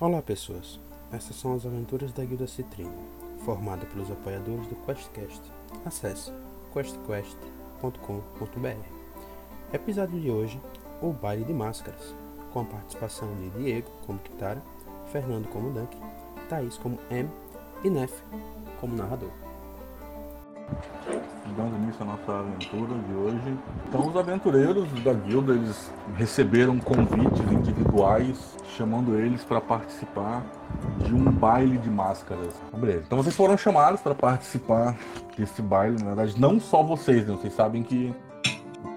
Olá pessoas, essas são as aventuras da Guilda Citrine, formada pelos apoiadores do QuestCast. Acesse questquest.com.br. Episódio de hoje, o baile de máscaras, com a participação de Diego como Kitara, Fernando como Dunk, Thaís como M e Nef como narrador dando início à nossa aventura de hoje. Então, os aventureiros da guilda eles receberam convites individuais, chamando eles para participar de um baile de máscaras. Então, vocês foram chamados para participar desse baile. Na verdade, não só vocês, né? Vocês sabem que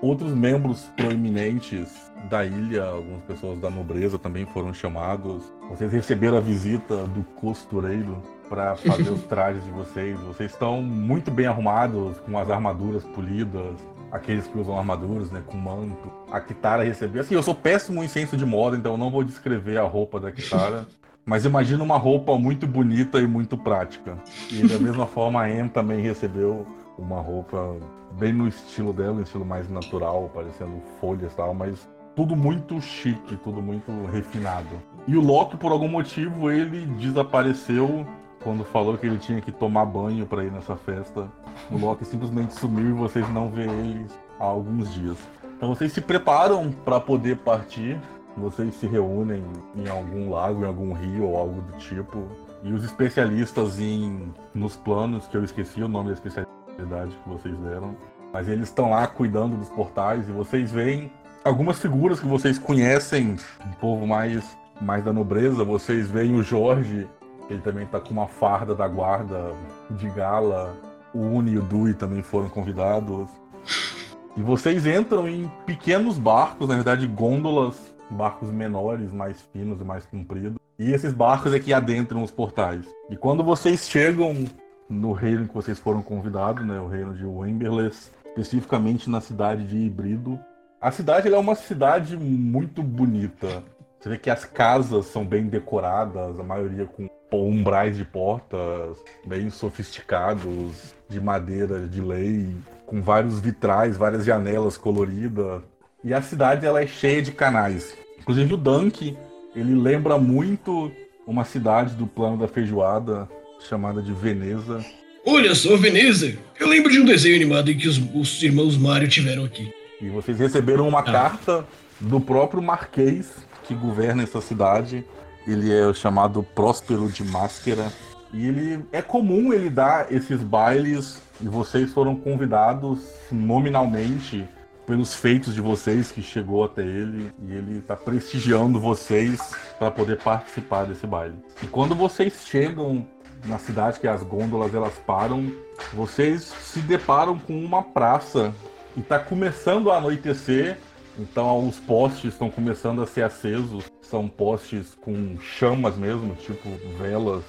outros membros proeminentes da ilha, algumas pessoas da nobreza também foram chamados. Vocês receberam a visita do costureiro para fazer os trajes de vocês. Vocês estão muito bem arrumados, com as armaduras polidas, aqueles que usam armaduras, né, com manto. A Kitara recebeu. Assim, eu sou péssimo em senso de moda, então eu não vou descrever a roupa da Kitara. Mas imagina uma roupa muito bonita e muito prática. E da mesma forma a Em também recebeu uma roupa bem no estilo dela, um estilo mais natural, parecendo folhas e tal, mas tudo muito chique, tudo muito refinado. E o Loki, por algum motivo, ele desapareceu quando falou que ele tinha que tomar banho para ir nessa festa. O Loki simplesmente sumiu e vocês não vê ele há alguns dias. Então vocês se preparam para poder partir. Vocês se reúnem em algum lago, em algum rio ou algo do tipo. E os especialistas em nos planos, que eu esqueci o nome da especialidade que vocês deram, mas eles estão lá cuidando dos portais e vocês veem algumas figuras que vocês conhecem, um povo mais mais da nobreza. Vocês veem o Jorge ele também está com uma farda da guarda de gala. O Uni e o Dui também foram convidados. E vocês entram em pequenos barcos, na verdade gôndolas, barcos menores, mais finos e mais compridos. E esses barcos é que adentram os portais. E quando vocês chegam no reino que vocês foram convidados, né, o reino de Wimberless, especificamente na cidade de Híbrido, a cidade é uma cidade muito bonita. Você vê que as casas são bem decoradas, a maioria com umbrais de portas bem sofisticados, de madeira de lei, com vários vitrais, várias janelas coloridas. E a cidade ela é cheia de canais. Inclusive o Dunk, ele lembra muito uma cidade do plano da feijoada chamada de Veneza. Olha só, Veneza! Eu lembro de um desenho animado em que os, os irmãos Mario tiveram aqui. E vocês receberam uma ah. carta do próprio Marquês que governa essa cidade, ele é chamado Próspero de Máscara. E ele é comum ele dar esses bailes e vocês foram convidados nominalmente pelos feitos de vocês que chegou até ele e ele está prestigiando vocês para poder participar desse baile. E quando vocês chegam na cidade que as gôndolas elas param, vocês se deparam com uma praça e está começando a anoitecer então os postes estão começando a ser acesos. São postes com chamas mesmo, tipo velas.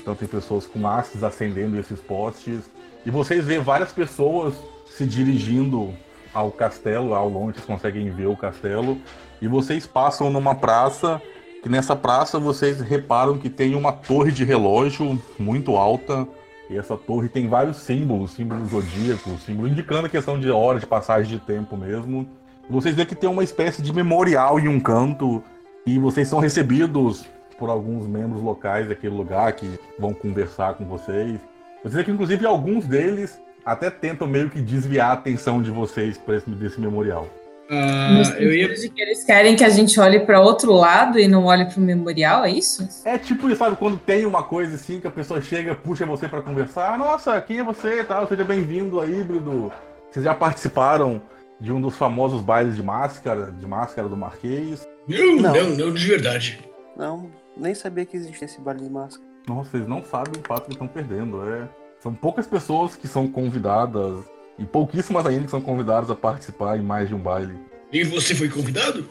Então tem pessoas com hastes acendendo esses postes. E vocês vê várias pessoas se dirigindo ao castelo, ao longe vocês conseguem ver o castelo. E vocês passam numa praça, que nessa praça vocês reparam que tem uma torre de relógio muito alta. E essa torre tem vários símbolos, símbolos zodíacos, símbolos indicando a questão de hora de passagem de tempo mesmo. Vocês veem que tem uma espécie de memorial em um canto e vocês são recebidos por alguns membros locais daquele lugar que vão conversar com vocês. Vocês veem que, inclusive, alguns deles até tentam meio que desviar a atenção de vocês para esse desse memorial. Uh, eu ia... de que eles querem que a gente olhe para outro lado e não olhe para o memorial, é isso? É tipo isso, sabe? Quando tem uma coisa assim que a pessoa chega, puxa você para conversar. Nossa, quem é você? Tal, seja bem-vindo a Híbrido. Vocês já participaram de um dos famosos bailes de máscara, de máscara do Marquês. Não, não, não, não de verdade. Não, nem sabia que existia esse baile de máscara. Nossa, vocês não sabem o fato que estão perdendo. É... São poucas pessoas que são convidadas, e pouquíssimas ainda que são convidadas a participar em mais de um baile. E você foi convidado?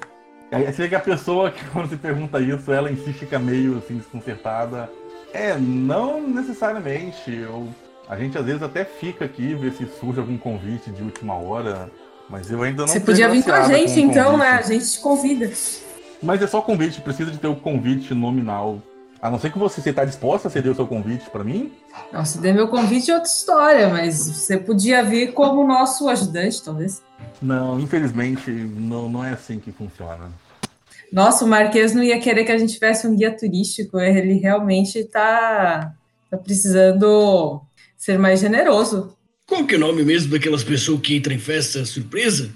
Aí chega que a pessoa que quando se pergunta isso, ela insiste fica meio assim desconcertada. É, não necessariamente. Eu, a gente às vezes até fica aqui, ver se surge algum convite de última hora. Mas eu ainda não Você podia vir com a gente, com então, né? A gente te convida. Mas é só convite, precisa de ter o convite nominal. A não ser que você está disposta a ceder o seu convite para mim? Não, se der meu convite é outra história, mas você podia vir como nosso ajudante, talvez. Não, infelizmente, não, não é assim que funciona. Nossa, o Marquês não ia querer que a gente tivesse um guia turístico. Ele realmente está tá precisando ser mais generoso. Qual que é o nome mesmo daquelas pessoas que entram em festa surpresa?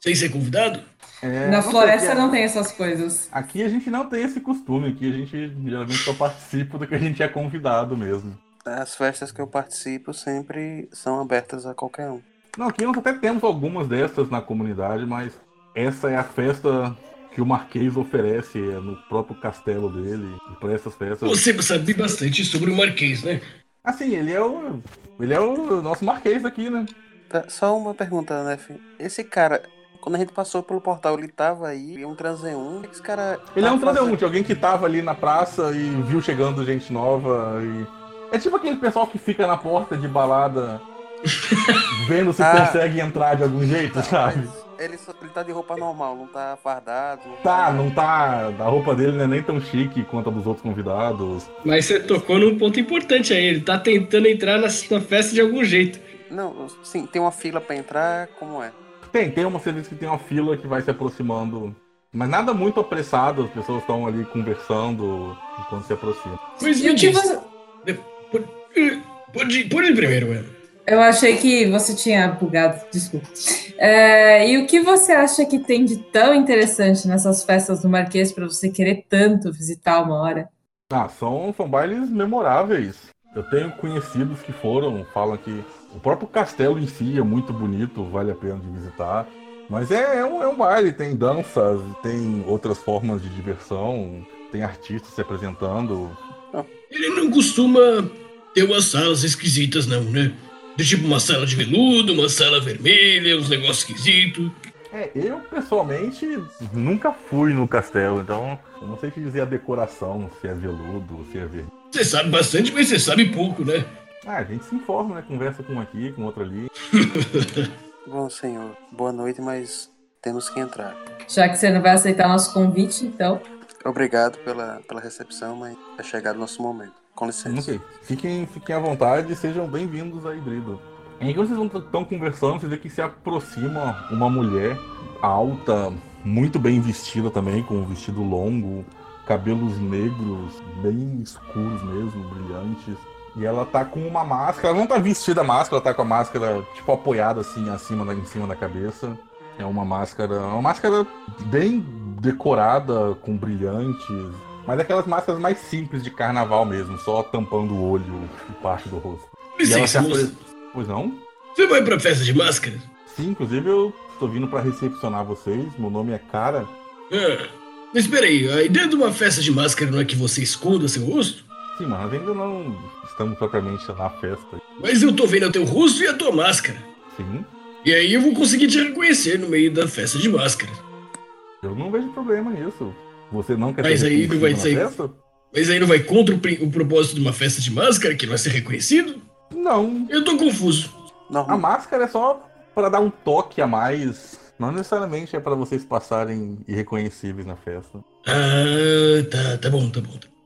Sem ser convidado? É, Na floresta aqui- não tem essas coisas. Aqui a gente não tem esse costume, aqui a gente geralmente só participa do que a gente é convidado mesmo. As festas que eu participo sempre são abertas a qualquer um. Não, aqui nós até temos algumas dessas na comunidade, mas essa é a festa que o Marquês oferece é no próprio castelo dele. E para essas festas. Você sabe bastante sobre o Marquês, né? Assim, ele é o. Ele é o nosso Marquês aqui, né? Tá, só uma pergunta, Nef. Esse cara, quando a gente passou pelo portal, ele tava aí, é um transeunte. Esse cara. Ele é tá um fazendo- transeunte, alguém que tava ali na praça e viu chegando gente nova e. É tipo aquele pessoal que fica na porta de balada vendo se Ah. consegue entrar de algum jeito, sabe? Mas Ele, só- ele tá de roupa normal, não tá fardado. Tá, não tá. A roupa dele não é nem tão chique quanto a dos outros convidados. Mas você tocou num ponto importante aí. Ele tá tentando entrar na, na festa de algum jeito. Não, sim, tem uma fila pra entrar, como é? Tem, tem uma serviço que tem uma fila que vai se aproximando. Mas nada muito apressado, as pessoas estão ali conversando enquanto se aproximam. Mas E que diz, você... Pode, pode, pode ir primeiro, mano. Eu achei que você tinha bugado, desculpa. É, e o que você acha que tem de tão interessante nessas festas do Marquês para você querer tanto visitar uma hora? Ah, são, são bailes memoráveis. Eu tenho conhecidos que foram, falam que o próprio castelo em si é muito bonito, vale a pena de visitar. Mas é, é, um, é um baile, tem danças, tem outras formas de diversão, tem artistas se apresentando. Ele não costuma ter umas salas esquisitas, não, né? De tipo uma sala de veludo, uma sala vermelha, uns negócios esquisitos. É, eu pessoalmente nunca fui no castelo, então eu não sei te dizer a decoração, se é veludo, se é verde. Você sabe bastante, mas você sabe pouco, né? Ah, a gente se informa, né? Conversa com um aqui, com outro ali. Bom, senhor, boa noite, mas temos que entrar. Já que você não vai aceitar nosso convite, então. Obrigado pela, pela recepção, mas é chegado o nosso momento. Com licença. Ok. Fiquem, fiquem à vontade e sejam bem-vindos a Híbrido. Enquanto vocês estão conversando, vocês vê que se aproxima uma mulher alta, muito bem vestida também, com um vestido longo, cabelos negros, bem escuros mesmo, brilhantes. E ela tá com uma máscara, ela não tá vestida a máscara, ela tá com a máscara tipo apoiada assim acima da, em cima da cabeça. É uma máscara, uma máscara bem decorada com brilhantes, mas aquelas máscaras mais simples de carnaval mesmo, só tampando o olho e parte do rosto. E ela se Licença. Pois não? Você vai pra festa de máscaras? Sim, inclusive eu tô vindo pra recepcionar vocês. Meu nome é Cara. Ah, mas peraí, a ideia de uma festa de máscara não é que você esconda seu rosto? Sim, mas ainda não estamos propriamente na festa. Mas eu tô vendo o teu rosto e a tua máscara. Sim, E aí eu vou conseguir te reconhecer no meio da festa de máscara. eu não vejo problema nisso. Você não quer Mas aí não vai ser- festa? Mas aí não vai contra o, o propósito de uma festa de máscara, que não é ser reconhecido? Não. Eu tô confuso. A Normal. máscara é só para dar um toque a mais. Não necessariamente é para vocês passarem irreconhecíveis na festa. Ah, tá, tá bom, tá bom. tá bom.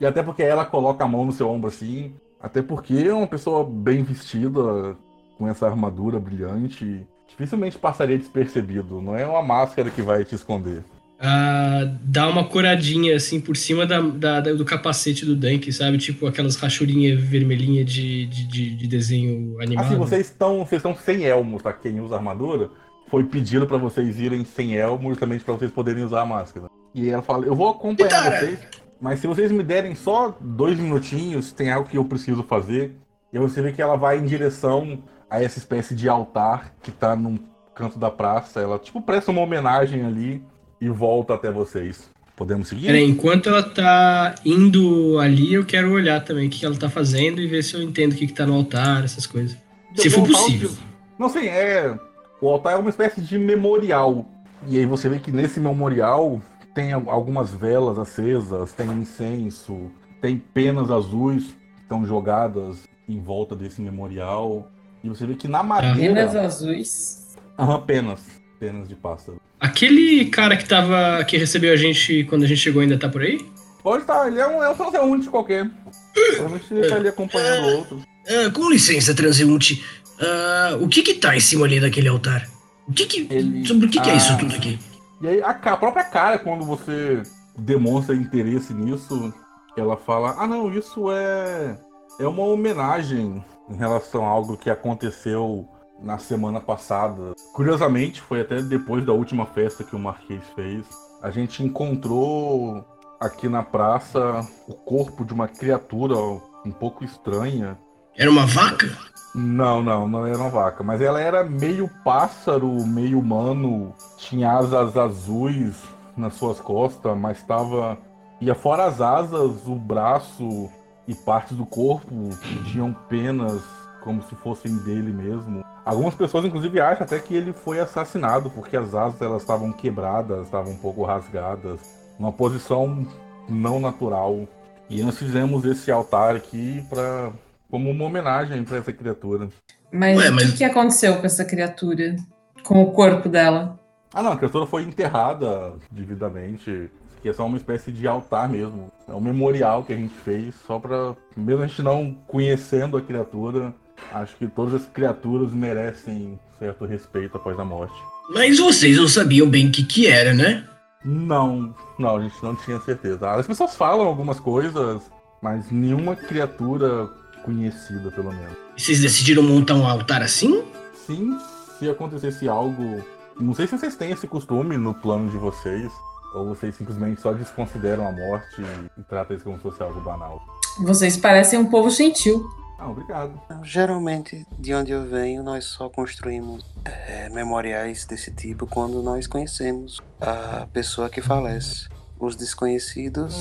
E até porque ela coloca a mão no seu ombro assim. Até porque é uma pessoa bem vestida, com essa armadura brilhante. Dificilmente passaria despercebido. Não é uma máscara que vai te esconder. Ah, dá uma coradinha assim por cima da, da- da- do capacete do Dunk, sabe? Tipo aquelas rachurinhas vermelhinhas de, de, de- de desenho animado. Assim, vocês estão, vocês estão sem elmo, tá? Quem usa armadura foi pedido para vocês irem sem elmo, justamente para vocês poderem usar a máscara. E ela fala: Eu vou acompanhar Kitara! vocês, mas se vocês me derem só dois minutinhos, tem algo que eu preciso fazer. E aí você vê que ela vai em direção a essa espécie de altar que tá num canto da praça. Ela, tipo, presta uma homenagem ali e volta até vocês. Podemos seguir? Peraí, enquanto ela tá indo ali, eu quero olhar também o que ela tá fazendo e ver se eu entendo o que, que tá no altar, essas coisas. Se for possível. Não sei, é. O altar é uma espécie de memorial. E aí você vê que nesse memorial tem al- algumas velas acesas, tem incenso, tem penas azuis que estão jogadas em volta desse memorial. E você vê que na Penas madeira. azuis. Aham, penas. Penas de pássaro. Aquele cara que tava. que recebeu a gente quando a gente chegou ainda tá por aí? Pode estar, ele é um, é um transeunte qualquer. Provavelmente ele tá ali acompanhando o outro. Ah, com licença, transeunte. Ah, o que que tá em cima ali daquele altar? O que que. Ele- Sobre o que, que é Ah. isso tudo aqui? E aí a, a própria cara, quando você demonstra interesse nisso, ela fala: Ah, não, isso é, é uma homenagem em relação a algo que aconteceu na semana passada. Curiosamente, foi até depois da última festa que o Marquês fez. A gente encontrou aqui na praça o corpo de uma criatura um pouco estranha. Era uma vaca? Não, não, não era uma vaca, mas ela era meio pássaro, meio humano, tinha asas azuis nas suas costas, mas estava. Ia fora as asas, o braço e partes do corpo tinham penas como se fossem dele mesmo. Algumas pessoas, inclusive, acham até que ele foi assassinado, porque as asas elas estavam quebradas, estavam um pouco rasgadas, numa posição não natural. E nós fizemos esse altar aqui para como uma homenagem para essa criatura. Mas Ué, o mas- que, que aconteceu com essa criatura? Com o corpo dela? Ah, não, a criatura foi enterrada devidamente. Que é só uma espécie de altar mesmo. É um memorial que a gente fez só pra. Mesmo a gente não conhecendo a criatura, acho que todas as criaturas merecem certo respeito após a morte. Mas vocês não sabiam bem o que que era, né? Não, não, a gente não tinha certeza. As pessoas falam algumas coisas, mas nenhuma criatura conhecida, pelo menos. E vocês decidiram montar um altar assim? Sim, se acontecesse algo. Não sei se vocês têm esse costume no plano de vocês, ou vocês simplesmente só desconsideram a morte e tratam isso como se fosse algo banal. Vocês parecem um povo gentil. Ah, obrigado. Geralmente, de onde eu venho, nós só construímos eh, memoriais desse tipo quando nós conhecemos a pessoa que falece. Os desconhecidos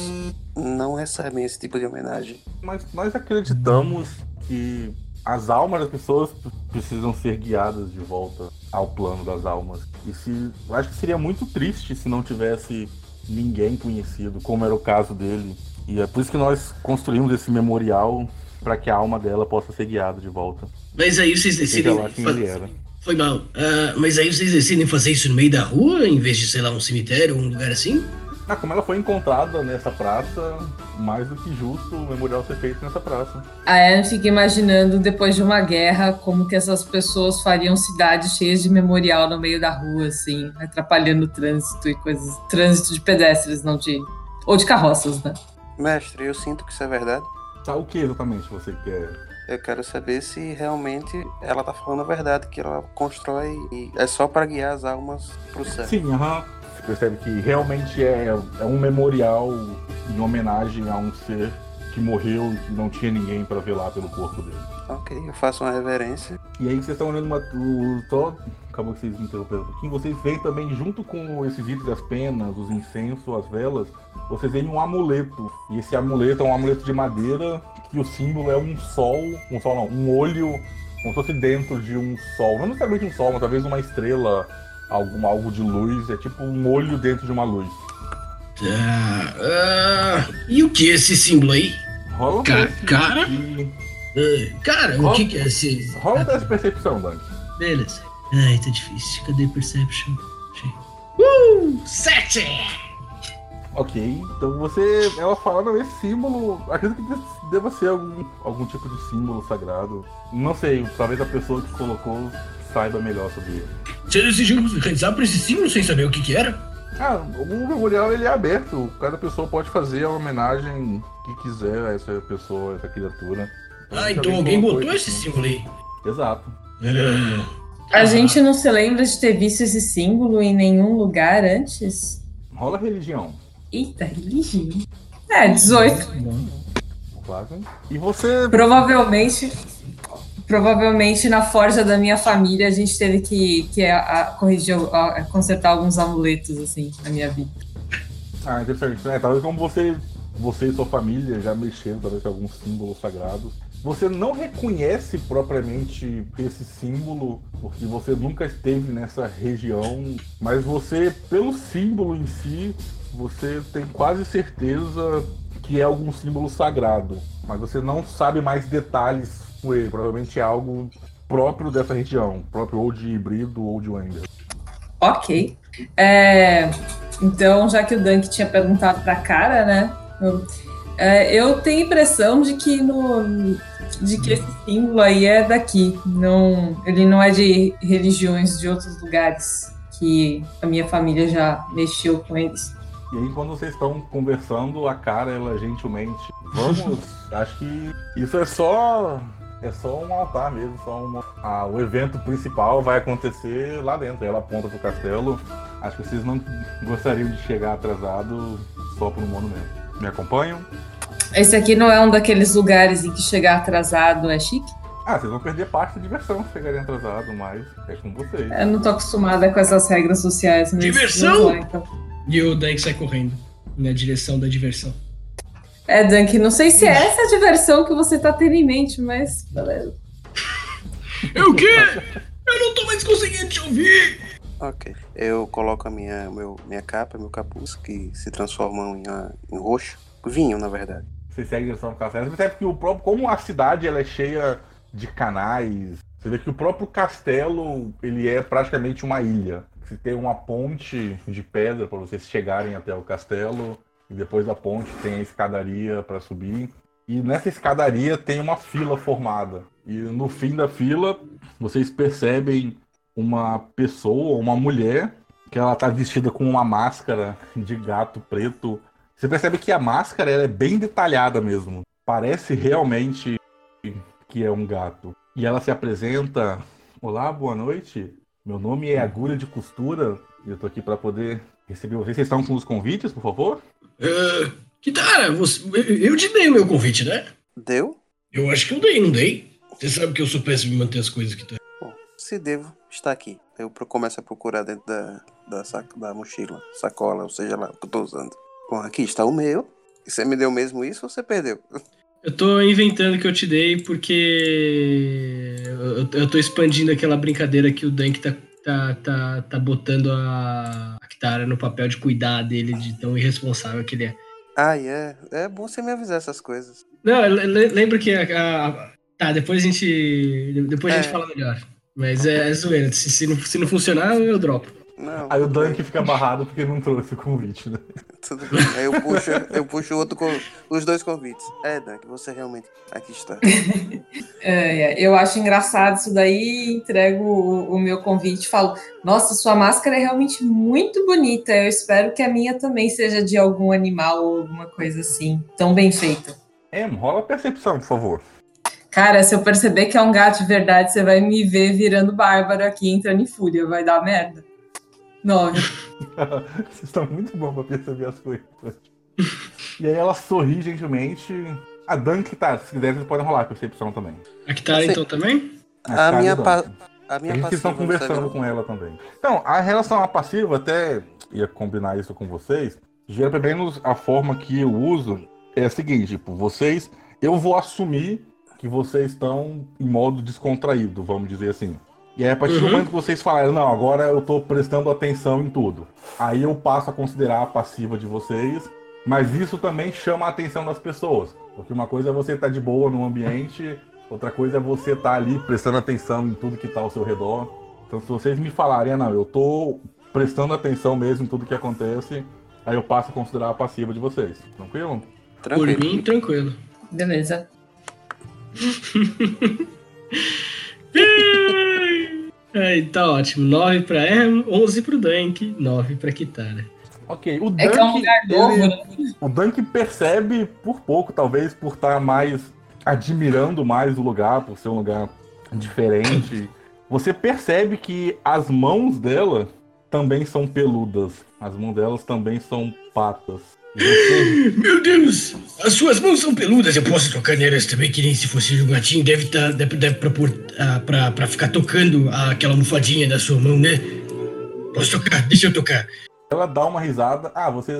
não recebem esse tipo de homenagem. Mas nós acreditamos que as almas das pessoas precisam ser guiadas de volta ao plano das almas. E se. Eu acho que seria muito triste se não tivesse ninguém conhecido, como era o caso dele. E é por isso que nós construímos esse memorial para que a alma dela possa ser guiada de volta. Mas aí vocês decidem. lá quem ele era. Foi mal. Ah, mas aí vocês decidem fazer isso no meio da rua, em vez de, sei lá, um cemitério ou um lugar assim? Ah, como ela foi encontrada nessa praça, mais do que justo o memorial ser feito nessa praça. A Anne fica imaginando, depois de uma guerra, como que essas pessoas fariam cidades cheias de memorial no meio da rua, assim, atrapalhando o trânsito e coisas. Trânsito de pedestres, não de. Ou de carroças, né? Mestre, eu sinto que isso é verdade. Tá, o que exatamente você quer? Eu quero saber se realmente ela tá falando a verdade, que ela constrói e é só para guiar as almas pro céu. Sim, aham. Você percebe que realmente é, é um memorial em homenagem a um ser que morreu e que não tinha ninguém para velar pelo corpo dele. Ok, eu faço uma reverência. E aí vocês estão olhando uma. O, só, acabou que vocês me interromperam um pouquinho. Vocês veem também, junto com esses itens das penas, os incensos, as velas, vocês veem um amuleto. E esse amuleto é um amuleto de madeira, que o símbolo é um sol. Um sol não, um olho, como se fosse dentro de um sol. Não necessariamente um sol, mas talvez uma estrela, algum, algo de luz. É tipo um olho dentro de uma luz. Tá. ah, e o que é esse símbolo aí? Rola Ca- cara? de- Ah, cara, o que, que é esse. Rola um teste de percepção, Dante. Beleza. Ai, tá difícil. Cadê Perception? Achei. Uh! Sete! Ok, então você. Ela fala, não, esse símbolo. Acredito que deva ser algum, algum tipo de símbolo sagrado. Não sei, talvez a pessoa que colocou saiba melhor sobre ele. Você decidiu rezar por esse símbolo sem saber o que, que era? Ah, o memorial ele é aberto. Cada pessoa pode fazer a homenagem que quiser a essa pessoa, a essa criatura. Ah, então alguém botou isso, esse símbolo aí. Exato. Ah, A gente não se lembra de ter visto esse símbolo em nenhum lugar antes? Rola religião. Eita, religião. É, 18. Quase. E você. Provavelmente. Provavelmente na forja da minha família a gente teve que, que a, a- corrigir, a- consertar alguns amuletos, assim, na minha vida. Ah, interessante. É, talvez como você, você e sua família já mexeram talvez com alguns símbolos sagrados. Você não reconhece propriamente esse símbolo, porque você nunca esteve nessa região, mas você, pelo símbolo em si, você tem quase certeza que é algum símbolo sagrado. Mas você não sabe mais detalhes com ele. Provavelmente é algo próprio dessa região, próprio ou de híbrido ou de Wender. Ok. É, então, já que o Dunk tinha perguntado pra cara, né? Eu, é, eu tenho a impressão de que no de que esse símbolo aí é daqui. Não, ele não é de religiões de outros lugares que a minha família já mexeu com eles. E aí, quando vocês estão conversando, a cara, ela gentilmente. Vamos. acho que isso é só. É só um altar mesmo, só uma. Ah, o evento principal vai acontecer lá dentro. Ela aponta pro castelo. Acho que vocês não gostariam de chegar atrasado só pro monumento. Me acompanham? Esse aqui não é um daqueles lugares em que chegar atrasado é chique? Ah, vocês vão perder parte da diversão se chegarem atrasado, mas é com vocês. Eu não tô acostumada com essas regras sociais. Diversão? lá, então. E o Dank sai correndo na direção da diversão. É, Dunk, não sei se é essa a diversão que você tá tendo em mente, mas beleza. É o quê? Eu não tô mais conseguindo te ouvir! Ok. Eu coloco a minha, meu, minha capa, meu capuz, que se transformam em, ah, em roxo. Vinho, na verdade. Vocês seguem em direção ao castelo. Você percebe que o próprio. Como a cidade ela é cheia de canais. Você vê que o próprio castelo ele é praticamente uma ilha. Você tem uma ponte de pedra para vocês chegarem até o castelo. E depois da ponte tem a escadaria para subir. E nessa escadaria tem uma fila formada. E no fim da fila, vocês percebem uma pessoa, uma mulher, que ela tá vestida com uma máscara de gato preto. Você percebe que a máscara é bem detalhada mesmo. Parece realmente que é um gato. E ela se apresenta: Olá, boa noite. Meu nome é Agulha de Costura eu tô aqui para poder receber vocês. Vocês estão com os convites, por favor? Ah, Kitara, você, eu te dei o meu convite, né? Deu? Eu acho que eu dei, não dei? Você sabe que eu sou péssimo em manter as coisas que tá. Bom, se devo, está aqui. Eu começo a procurar dentro da, da, sac- da mochila, sacola, ou seja lá, o que eu tô usando. Bom, aqui está o meu. E você me deu mesmo isso ou você perdeu? Eu tô inventando que eu te dei porque eu, eu tô expandindo aquela brincadeira que o Dank tá, tá, tá, tá botando a Kitara no papel de cuidar dele, de tão irresponsável que ele é. Ai, é. É bom você me avisar essas coisas. Não, le- le- lembra que a, a- Tá, depois a gente. Depois a gente É. fala melhor. Mas é, é zoeira. Se, se, não, se não funcionar, eu dropo. Não. Aí o Dunk fica barrado porque não trouxe o convite, né? Tudo bem. Aí eu puxo, eu puxo outro os dois convites. É, Dunk, você realmente. Aqui está. É, é, eu acho engraçado isso daí, entrego o, o meu convite e falo: Nossa, sua máscara é realmente muito bonita. Eu espero que a minha também seja de algum animal ou alguma coisa assim. Tão bem feita. Em, rola a percepção, por favor. Cara, se eu perceber que é um gato de verdade, você vai me ver virando bárbaro aqui, entrando em fúria. Vai dar merda. Nove. Vocês estão muito bons pra perceber as coisas. E aí ela sorri gentilmente. A Dunk, tá, se quiser, vocês podem rolar a percepção também. A Kitara, Você- então, também? A cara minha, do pa- Dunk. a minha A gente passiva estão conversando com ela também. Então, a relação à passiva, até ia combinar isso com vocês. Já pelo menos a forma que eu uso é a seguinte: tipo, vocês. Eu vou assumir que vocês estão em modo descontraído, vamos dizer assim. E aí, a partir do Uhum. momento que vocês falarem, não, agora eu tô prestando atenção em tudo. Aí eu passo a considerar a passiva de vocês, mas isso também chama a atenção das pessoas. Porque uma coisa é você estar de boa no ambiente, outra coisa é você estar ali prestando atenção em tudo que está ao seu redor. Então, se vocês me falarem, ah, não, eu tô prestando atenção mesmo em tudo que acontece, aí eu passo a considerar a passiva de vocês. Tranquilo? Por Tranquilo. mim, tranquilo. Beleza. Aí, tá ótimo. 9 pra Erm, 11 pro Dank, 9 pra Kitara. Ok, o É que é um Dunk, lugar novo, ele- né? o Dunk percebe por pouco, talvez por estar mais admirando mais o lugar, por ser um lugar diferente. Você percebe que as mãos dela também são peludas. As mãos delas também são patas. Meu Deus! As suas mãos são peludas, eu posso tocar nelas também, que nem se fosse um gatinho. Deve, tá, deve, deve pra, ah, pra, pra ficar tocando aquela almofadinha da sua mão, né? Posso tocar? Deixa eu tocar. ela dá uma risada. Ah, você,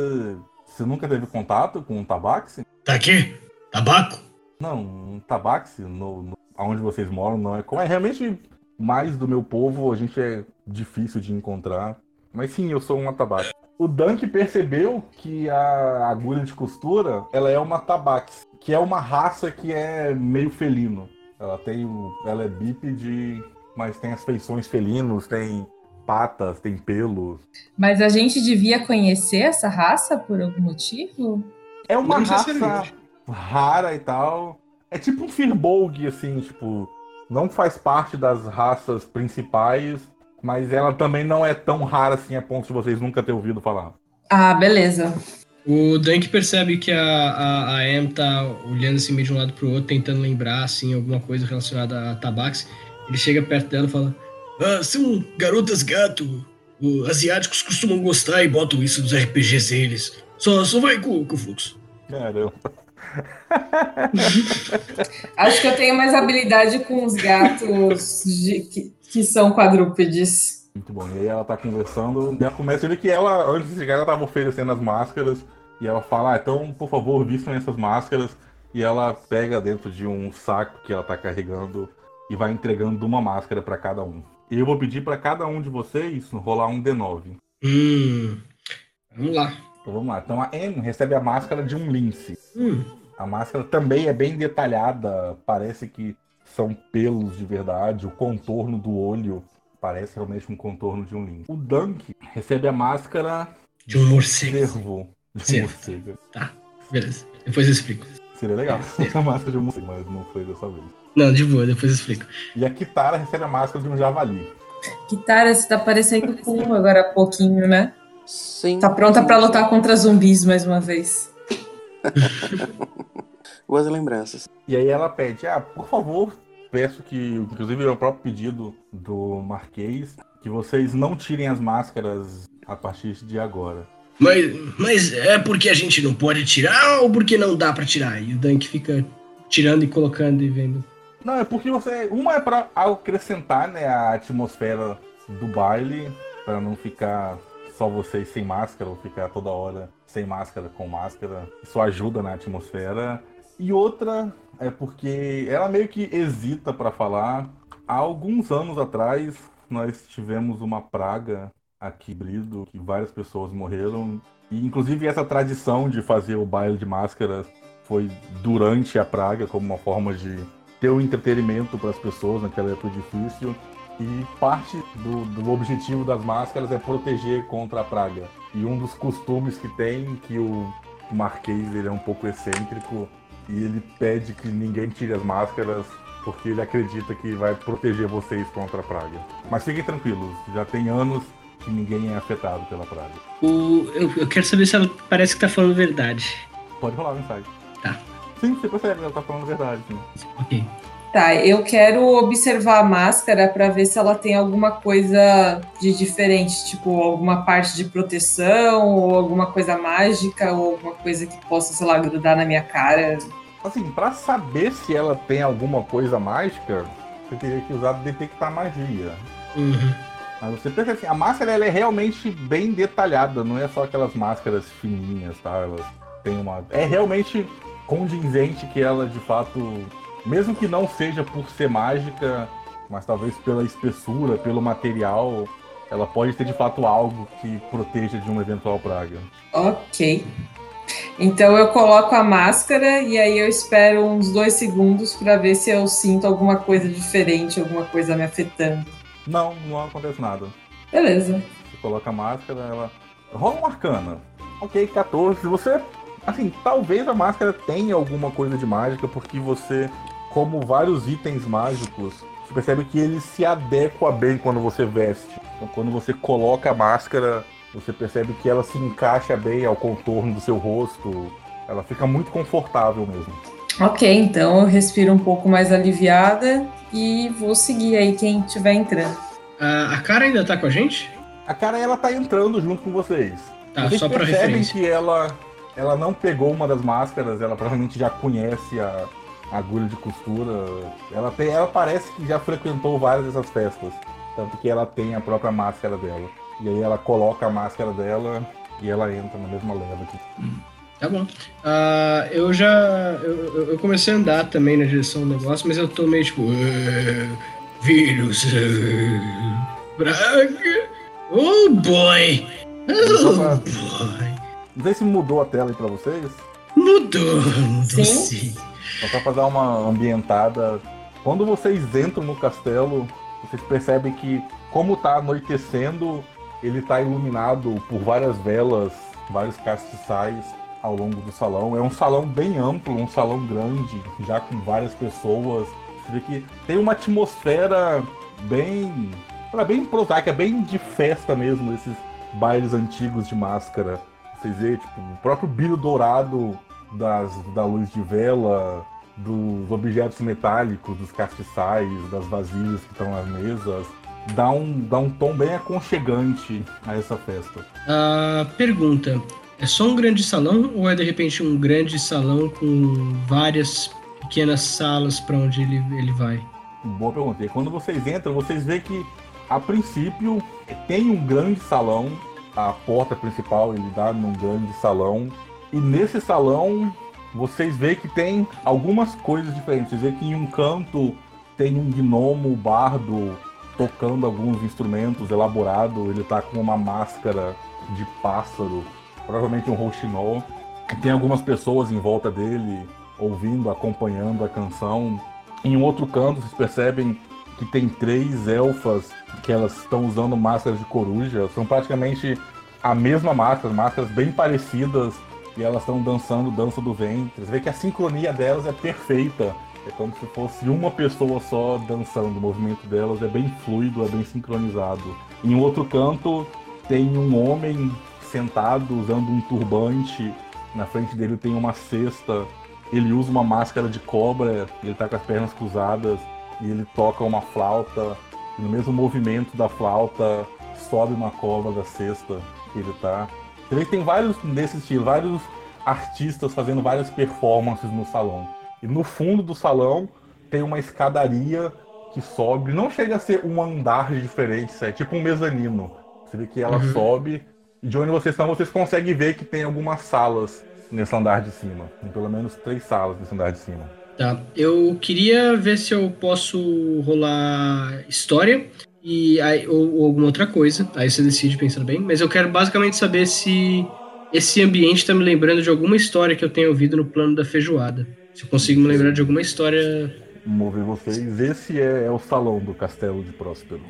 você nunca teve contato com um tabaxi? Tá aqui? Tabaco? Não, um tabaxi no, no, onde vocês moram não é como é realmente mais do meu povo, a gente é difícil de encontrar. Mas sim, eu sou um atabaxi. O Dunk percebeu que a agulha de costura, ela é uma tabaxi, que é uma raça que é meio felino. Ela tem, o- ela é bípede, mas tem as feições felinos, tem patas, tem pelos. Mas a gente devia conhecer essa raça por algum motivo? É uma Não raça rara e tal. É tipo um Firbolg, assim, tipo, não faz parte das raças principais, Mas ela também não é tão rara assim a ponto de vocês nunca ter ouvido falar. Ah, beleza. O Dunk percebe que a, a, a Em tá olhando assim meio de um lado pro outro, tentando lembrar assim, alguma coisa relacionada a tabax. Ele chega perto dela e fala: Ah, são garotas gato. Os asiáticos costumam gostar e botam isso nos RPGs deles. Só, só vai com, com o fluxo. Caramba. Acho que eu tenho mais habilidade com os gatos de- que, que são quadrúpedes. Muito bom. E aí ela tá conversando. E ela começa a ver que ela, antes de chegar, ela tava oferecendo as máscaras. E ela fala, ah, então, por favor, vistam essas máscaras. E ela pega dentro de um saco que ela tá carregando e vai entregando uma máscara pra cada um. E eu vou pedir pra cada um de vocês rolar um D9. Hum. Vamos lá. Então vamos lá. Então a Anne recebe a máscara de um lince. Hum. A máscara também é bem detalhada, parece que são pelos de verdade, o contorno do olho parece realmente um contorno de um lince. O Dunk recebe a máscara De um morcego. cervo. De um morcego. Beleza. Depois eu explico. Seria legal a máscara de um morcego, mas não foi dessa vez. Não, de boa, depois eu explico. E a Kitara recebe a máscara de um javali. Kitara, você tá parecendo com agora há pouquinho, né? Sim. Tá pronta sim. lutar contra zumbis mais uma vez. Boas lembranças. E aí ela pede, ah, por favor, peço que, inclusive é o próprio pedido do Marquês, que vocês não tirem as máscaras a partir de agora. Mas, mas é porque a gente não pode tirar ou porque não dá pra tirar? E o Dunk fica tirando e colocando e vendo. Não, é porque você. Uma é pra acrescentar né, a atmosfera do baile, pra não ficar só vocês sem máscara, ou ficar toda hora sem máscara com máscara. Isso ajuda na atmosfera. E outra é porque ela meio que hesita pra falar. Há alguns anos atrás, nós tivemos uma praga aqui Brido, que várias pessoas morreram. E inclusive essa tradição de fazer o baile de máscaras foi durante a praga, como uma forma de ter um entretenimento para as pessoas naquela época difícil. E parte do, do objetivo das máscaras é proteger contra a praga. E um dos costumes que tem, que o Marquês ele é um pouco excêntrico, e ele pede que ninguém tire as máscaras, porque ele acredita que vai proteger vocês contra a praga. Mas fiquem tranquilos, já tem anos que ninguém é afetado pela praga. O, eu, eu quero saber se ela parece que tá falando verdade. Pode rolar o insight. Tá. Sim, você percebe, ela tá falando a verdade. Sim. Ok. Tá, eu quero observar a máscara pra ver se ela tem alguma coisa de diferente, tipo alguma parte de proteção, ou alguma coisa mágica, ou alguma coisa que possa, sei lá, grudar na minha cara. Assim, pra saber se ela tem alguma coisa mágica, você teria que usar detectar magia. Uhum. Mas você pensa assim, a máscara ela é realmente bem detalhada, não é só aquelas máscaras fininhas, tá? Elas têm uma. É realmente condizente que ela de fato, mesmo que não seja por ser mágica, mas talvez pela espessura, pelo material, ela pode ter de fato algo que proteja de uma eventual praga. Ok. Então eu coloco a máscara e aí eu espero uns dois segundos pra ver se eu sinto alguma coisa diferente, alguma coisa me afetando. Não, não acontece nada. Beleza. Você coloca a máscara, ela. Rola um arcana. Ok, 14. Você. Assim, talvez a máscara tenha alguma coisa de mágica, porque você, como vários itens mágicos, você percebe que ele se adequa bem quando você veste. Então, quando você coloca a máscara, você percebe que ela se encaixa bem ao contorno do seu rosto. Ela fica muito confortável mesmo. Ok, então eu respiro um pouco mais aliviada e vou seguir aí quem estiver entrando. A, a cara ainda tá com a gente? A cara, ela tá entrando junto com vocês. Tá, Vocês só pra percebem referência. que ela, ela não pegou uma das máscaras, ela provavelmente já conhece a, a agulha de costura. Ela, tem, ela parece que já frequentou várias dessas festas. Tanto que ela tem a própria máscara dela. E aí ela coloca a máscara dela e ela entra na mesma leva aqui. Tá bom. Ah, eu já. Eu, eu- comecei a andar também na direção do negócio, mas eu tô meio tipo. "Ah, vírus. ah, praga. Oh boy! Oh boy! Não sei se mudou a tela aí pra vocês. Mudou, mudou Sim. sim. Só pra fazer uma ambientada. Quando vocês entram no castelo, vocês percebem que, como tá anoitecendo, ele tá iluminado por várias velas, vários castiçais ao longo do salão. É um salão bem amplo, um salão grande, já com várias pessoas. Você vê que tem uma atmosfera bem Ela bem prosaica, bem de festa mesmo, esses bailes antigos de máscara. Vocês veem, tipo, o próprio brilho dourado das, da luz de vela, dos objetos metálicos, dos castiçais, das vasilhas que estão nas mesas, dá um, dá um tom bem aconchegante a essa festa. A pergunta: é só um grande salão ou é de repente um grande salão com várias pequenas salas para onde ele, ele vai? Boa pergunta. E quando vocês entram, vocês veem que, a princípio, tem um grande salão. A porta principal ele dá num grande salão. E nesse salão, vocês veem que tem algumas coisas diferentes. Vocês veem que em um canto tem um gnomo bardo tocando alguns instrumentos elaborado. Ele tá com uma máscara de pássaro, provavelmente um rouxinol. Tem algumas pessoas em volta dele, ouvindo, acompanhando a canção. Em um outro canto, vocês percebem que tem três elfas que elas estão usando máscaras de coruja. São praticamente a mesma máscara, máscaras bem parecidas, e elas estão dançando dança do ventre. Você vê que a sincronia delas é perfeita. É como se fosse uma pessoa só dançando. O movimento delas é bem fluido, é bem sincronizado. Em outro canto, tem um homem sentado usando um turbante. Na frente dele tem uma cesta. Ele usa uma máscara de cobra, ele tá com as pernas cruzadas e ele toca uma flauta. E no mesmo movimento da flauta, sobe uma cobra da cesta que ele tá. Que tem vários nesse estilo, vários artistas fazendo várias performances no salão. E no fundo do salão tem uma escadaria que sobe. Não chega a ser um andar diferente, é tipo um mezanino. Você vê que ela Uhum. sobe. E de onde vocês estão, vocês conseguem ver que tem algumas salas nesse andar de cima. Tem pelo menos três salas nesse andar de cima. Tá. Eu queria ver se eu posso rolar história e aí, ou, ou alguma outra coisa. Aí você decide pensando bem. Mas eu quero basicamente saber se esse ambiente tá me lembrando de alguma história que eu tenha ouvido no plano da feijoada. Se eu consigo me lembrar de alguma história. Vamos ver vocês. Esse é, é o salão do castelo de Próspero.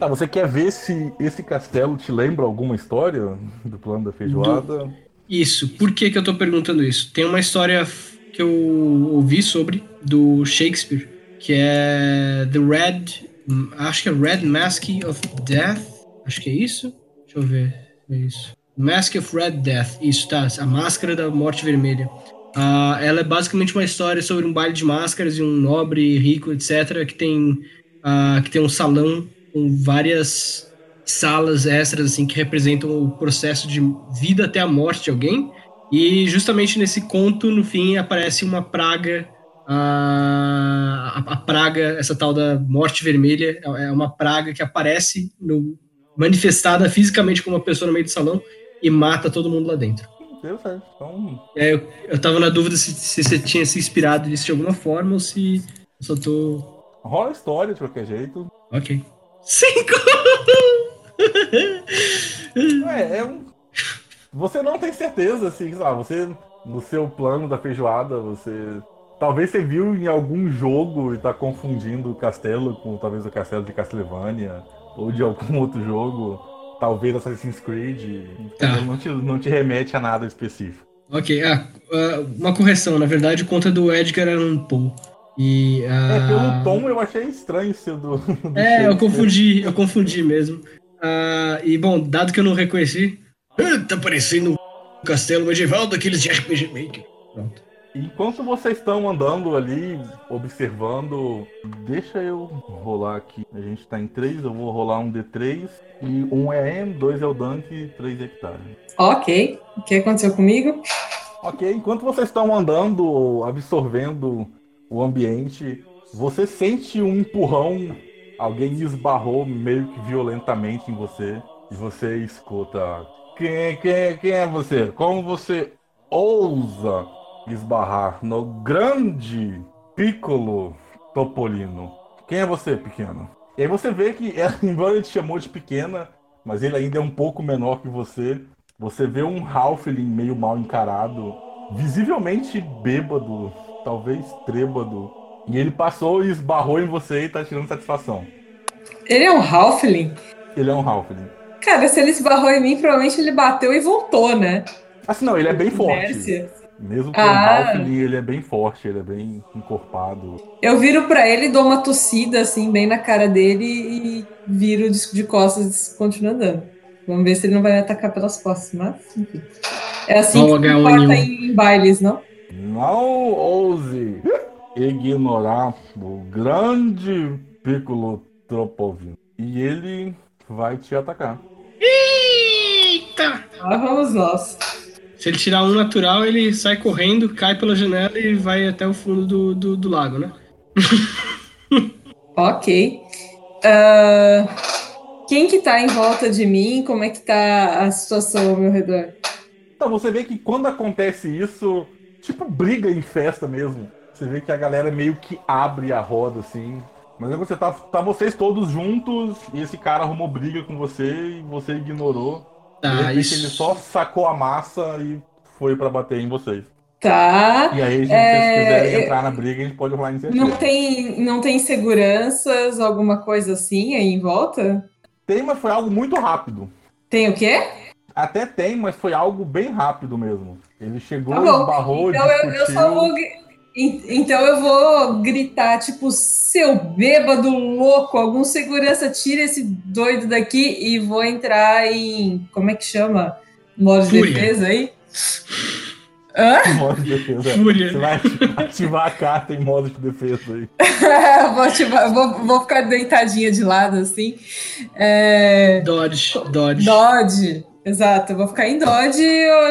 Tá, você quer ver se esse castelo te lembra alguma história do plano da feijoada? Isso. Por que, que eu tô perguntando isso? Tem uma história que eu ouvi sobre do Shakespeare, que é The Red. hum, Acho que é Red Mask of Death. Acho que é isso. Deixa eu ver. É isso. Mask of Red Death. Isso, tá. A Máscara da Morte Vermelha. Ah, ela é basicamente uma história sobre um baile de máscaras e um nobre rico, etc., que tem, ah, que tem um salão com várias salas extras assim que representam o processo de vida até a morte de alguém. E justamente nesse conto, no fim, aparece uma praga. A, a, a praga, essa tal da morte vermelha, é uma praga que aparece no, manifestada fisicamente como uma pessoa no meio do salão e mata todo mundo lá dentro. Então, É, eu, eu tava na dúvida se, se você tinha se inspirado nisso de alguma forma ou se eu só tô. rola a história de qualquer jeito. Ok. Cinco! É, é um. Você não tem certeza, assim, sei lá, você, no seu plano da feijoada, você. Talvez você viu em algum jogo e tá confundindo o castelo com talvez o castelo de Castlevania, ou de algum outro jogo, talvez Assassin's Creed. Tá. Não, te, não te remete a nada específico. Ok, ah, ah, uma correção. Na verdade, conta do Edgar Allan Poe. E, É, ah, pelo tom eu achei estranho ser do. do É, eu confundi, eu confundi mesmo. Ah, e bom, dado que eu não reconheci, tá parecendo um castelo medieval daqueles de RPG Maker. Pronto. Enquanto vocês estão andando ali, observando, deixa eu rolar aqui. A gente tá em 3, eu vou rolar um D3. E um é M, dois é o Dunk e três é Hectare. Ok. O que aconteceu comigo? Ok, enquanto vocês estão andando, absorvendo o ambiente, você sente um empurrão. Alguém esbarrou meio que violentamente em você. E você escuta. Quem, quem, quem é você? Como você ousa esbarrar no grande Piccolo Topolino? Quem é você, pequeno? E aí você vê que, ela, embora ele te chamou de pequena, mas ele ainda é um pouco menor que você. Você vê um Halfling meio mal encarado, visivelmente bêbado, talvez trêbado. E ele passou e esbarrou em você e tá tirando satisfação. Ele é um Halfling? Ele é um Halfling. Cara, se ele esbarrou em mim, provavelmente ele bateu e voltou, né? Assim, não, ele é bem forte. Inércia. Mesmo que Ah. um Halfling, ele é bem forte, ele é bem encorpado. Eu viro pra ele, dou uma tossida assim, bem na cara dele e viro de, de costas e continuo andando. Vamos ver se ele não vai me atacar pelas costas, mas enfim. É assim Ó, que se H1N1. importa em, em bailes, não? Não ouse ignorar o grande Piccolo Tropovino. E ele vai te atacar. Eita! Lá vamos nós. Se ele tirar um natural, ele sai correndo, cai pela janela e vai até o fundo do, do, do lago, né? Ok. Ah, quem que tá em volta de mim? Como é que tá a situação ao meu redor? Então você vê que quando acontece isso, tipo briga em festa mesmo. Você vê que a galera meio que abre a roda assim. Mas aí você tá, tá vocês todos juntos e esse cara arrumou briga com você e você ignorou. De Tá, repente isso. ele só sacou a massa e foi pra bater em vocês. Tá. E aí, se É, vocês quiserem eu- entrar na briga, a gente pode rolar iniciativa. Não tem, não tem seguranças, alguma coisa assim aí em volta? Tem, mas foi algo muito rápido. Tem o quê? Até tem, mas foi algo bem rápido mesmo. Ele chegou, Tá bom. esbarrou, Então eu, eu discutiu. só vou. Então eu vou gritar, tipo, seu bêbado louco, algum segurança tira esse doido daqui e vou entrar em. Como é que chama? Modo de defesa aí? Hã? Modo de defesa. Fúria. Você vai ativar a carta em modo de defesa aí. vou, ativar- vou, vou ficar deitadinha de lado assim. É, Dodge, Dodge. Dodge. Exato, eu vou ficar em Dodge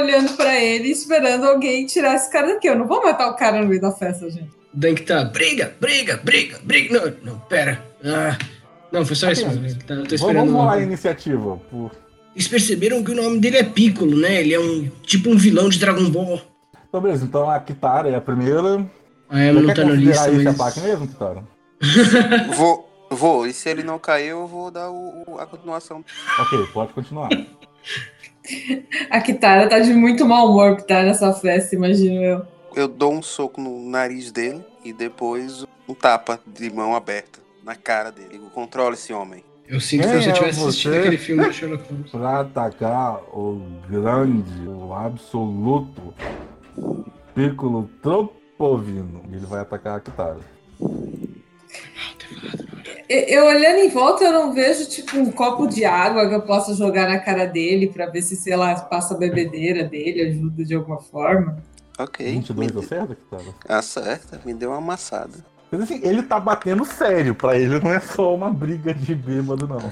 olhando pra ele, esperando alguém tirar esse cara daqui. Eu não vou matar o cara no meio da festa, gente. Dunk tá. Briga, briga, briga, briga. Não, não, pera. Ah, não, foi só isso mesmo. Tá, eu tô Vamos esperando. vamos rolar a iniciativa. Por... Vocês perceberam que o nome dele é Piccolo, né? Ele é um tipo um vilão de Dragon Ball. Então, beleza. Então a Kitara é a primeira. A Emma Você não quer tá na lista, mas... ataque mesmo, Kitara? Vou, vou. E se ele não cair, eu vou dar o, o- a continuação. Ok, pode continuar. A Kitara tá de muito mau humor que tá nessa festa, imagino eu. Eu dou um soco no nariz dele e depois um tapa de mão aberta na cara dele. Digo, Controla esse homem. Eu sinto Quem se eu é tivesse assistido aquele filme do Sherlock Holmes. Pra atacar o grande, o absoluto Piccolo Tropovino. E ele vai atacar a Kitara. Eu, eu olhando em volta, eu não vejo tipo um copo de água que eu possa jogar na cara dele pra ver se, sei lá, passa a bebedeira dele, ajuda de alguma forma. Ok. 22 me, acerta, Kitara? acerta, me deu uma amassada. Mas assim, ele tá batendo sério. Pra ele não é só uma briga de bêbado, não.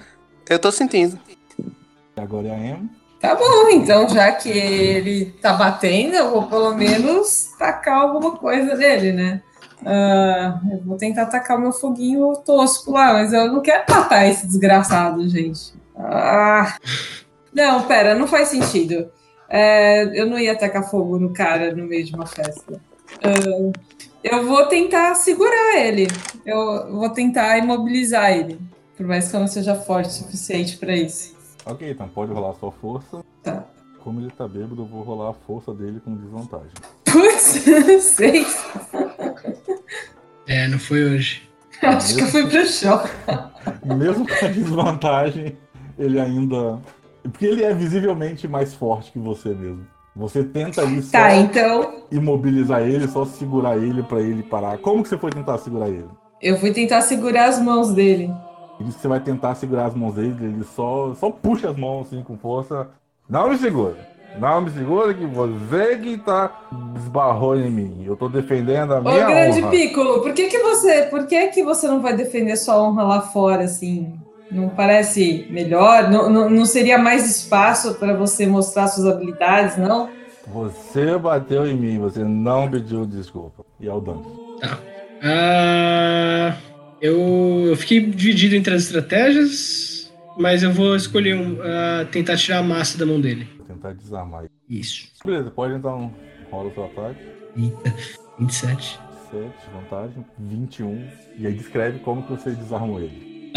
Eu tô sentindo. E agora é a Em. Tá bom, então já que ele tá batendo, eu vou pelo menos tacar alguma coisa nele, né? Ah, eu vou tentar tacar o meu foguinho tosco lá, mas eu não quero matar esse desgraçado, gente. Ah. Não, pera, não faz sentido. É, eu não ia tacar fogo no cara no meio de uma festa. Ah, eu vou tentar segurar ele. Eu vou tentar imobilizar ele. Por mais que eu não seja forte o suficiente pra isso. Ok, então pode rolar sua força. Tá. Como ele tá bêbado, eu vou rolar a força dele com desvantagem. Putz, seis. É, não foi hoje. Acho que eu fui pro chão. Mesmo com a desvantagem, ele ainda. Porque ele é visivelmente mais forte que você mesmo. Você tenta ali só Tá, então imobilizar ele, só segurar ele pra ele parar. Como que você foi tentar segurar ele? eu fui tentar segurar as mãos dele. Ele disse que você vai tentar segurar as mãos dele, ele só, só puxa as mãos assim com força. Não me segura. Não me segura que você que tá esbarrou em mim. Eu tô defendendo a Ô, minha grande honra. Piccolo, por que que você, por que que você não vai defender sua honra lá fora, assim? Não parece melhor? Não, não, não seria mais espaço para você mostrar suas habilidades, não? Você bateu em mim, você não pediu desculpa. E é o Dante. Ah, eu, eu fiquei dividido entre as estratégias, mas eu vou escolher um, ah, tentar tirar a massa da mão dele. Tentar desarmar ele. Isso. Beleza, pode então. Rola o seu ataque. Eita, 27. 7, vantagem. 21. E aí descreve como que você desarmou ele.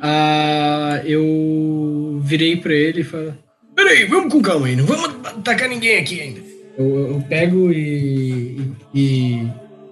Ah, eu virei pra ele e falo: Peraí, vamos com calma aí, não vamos atacar ninguém aqui ainda. Eu, eu- pego e, e,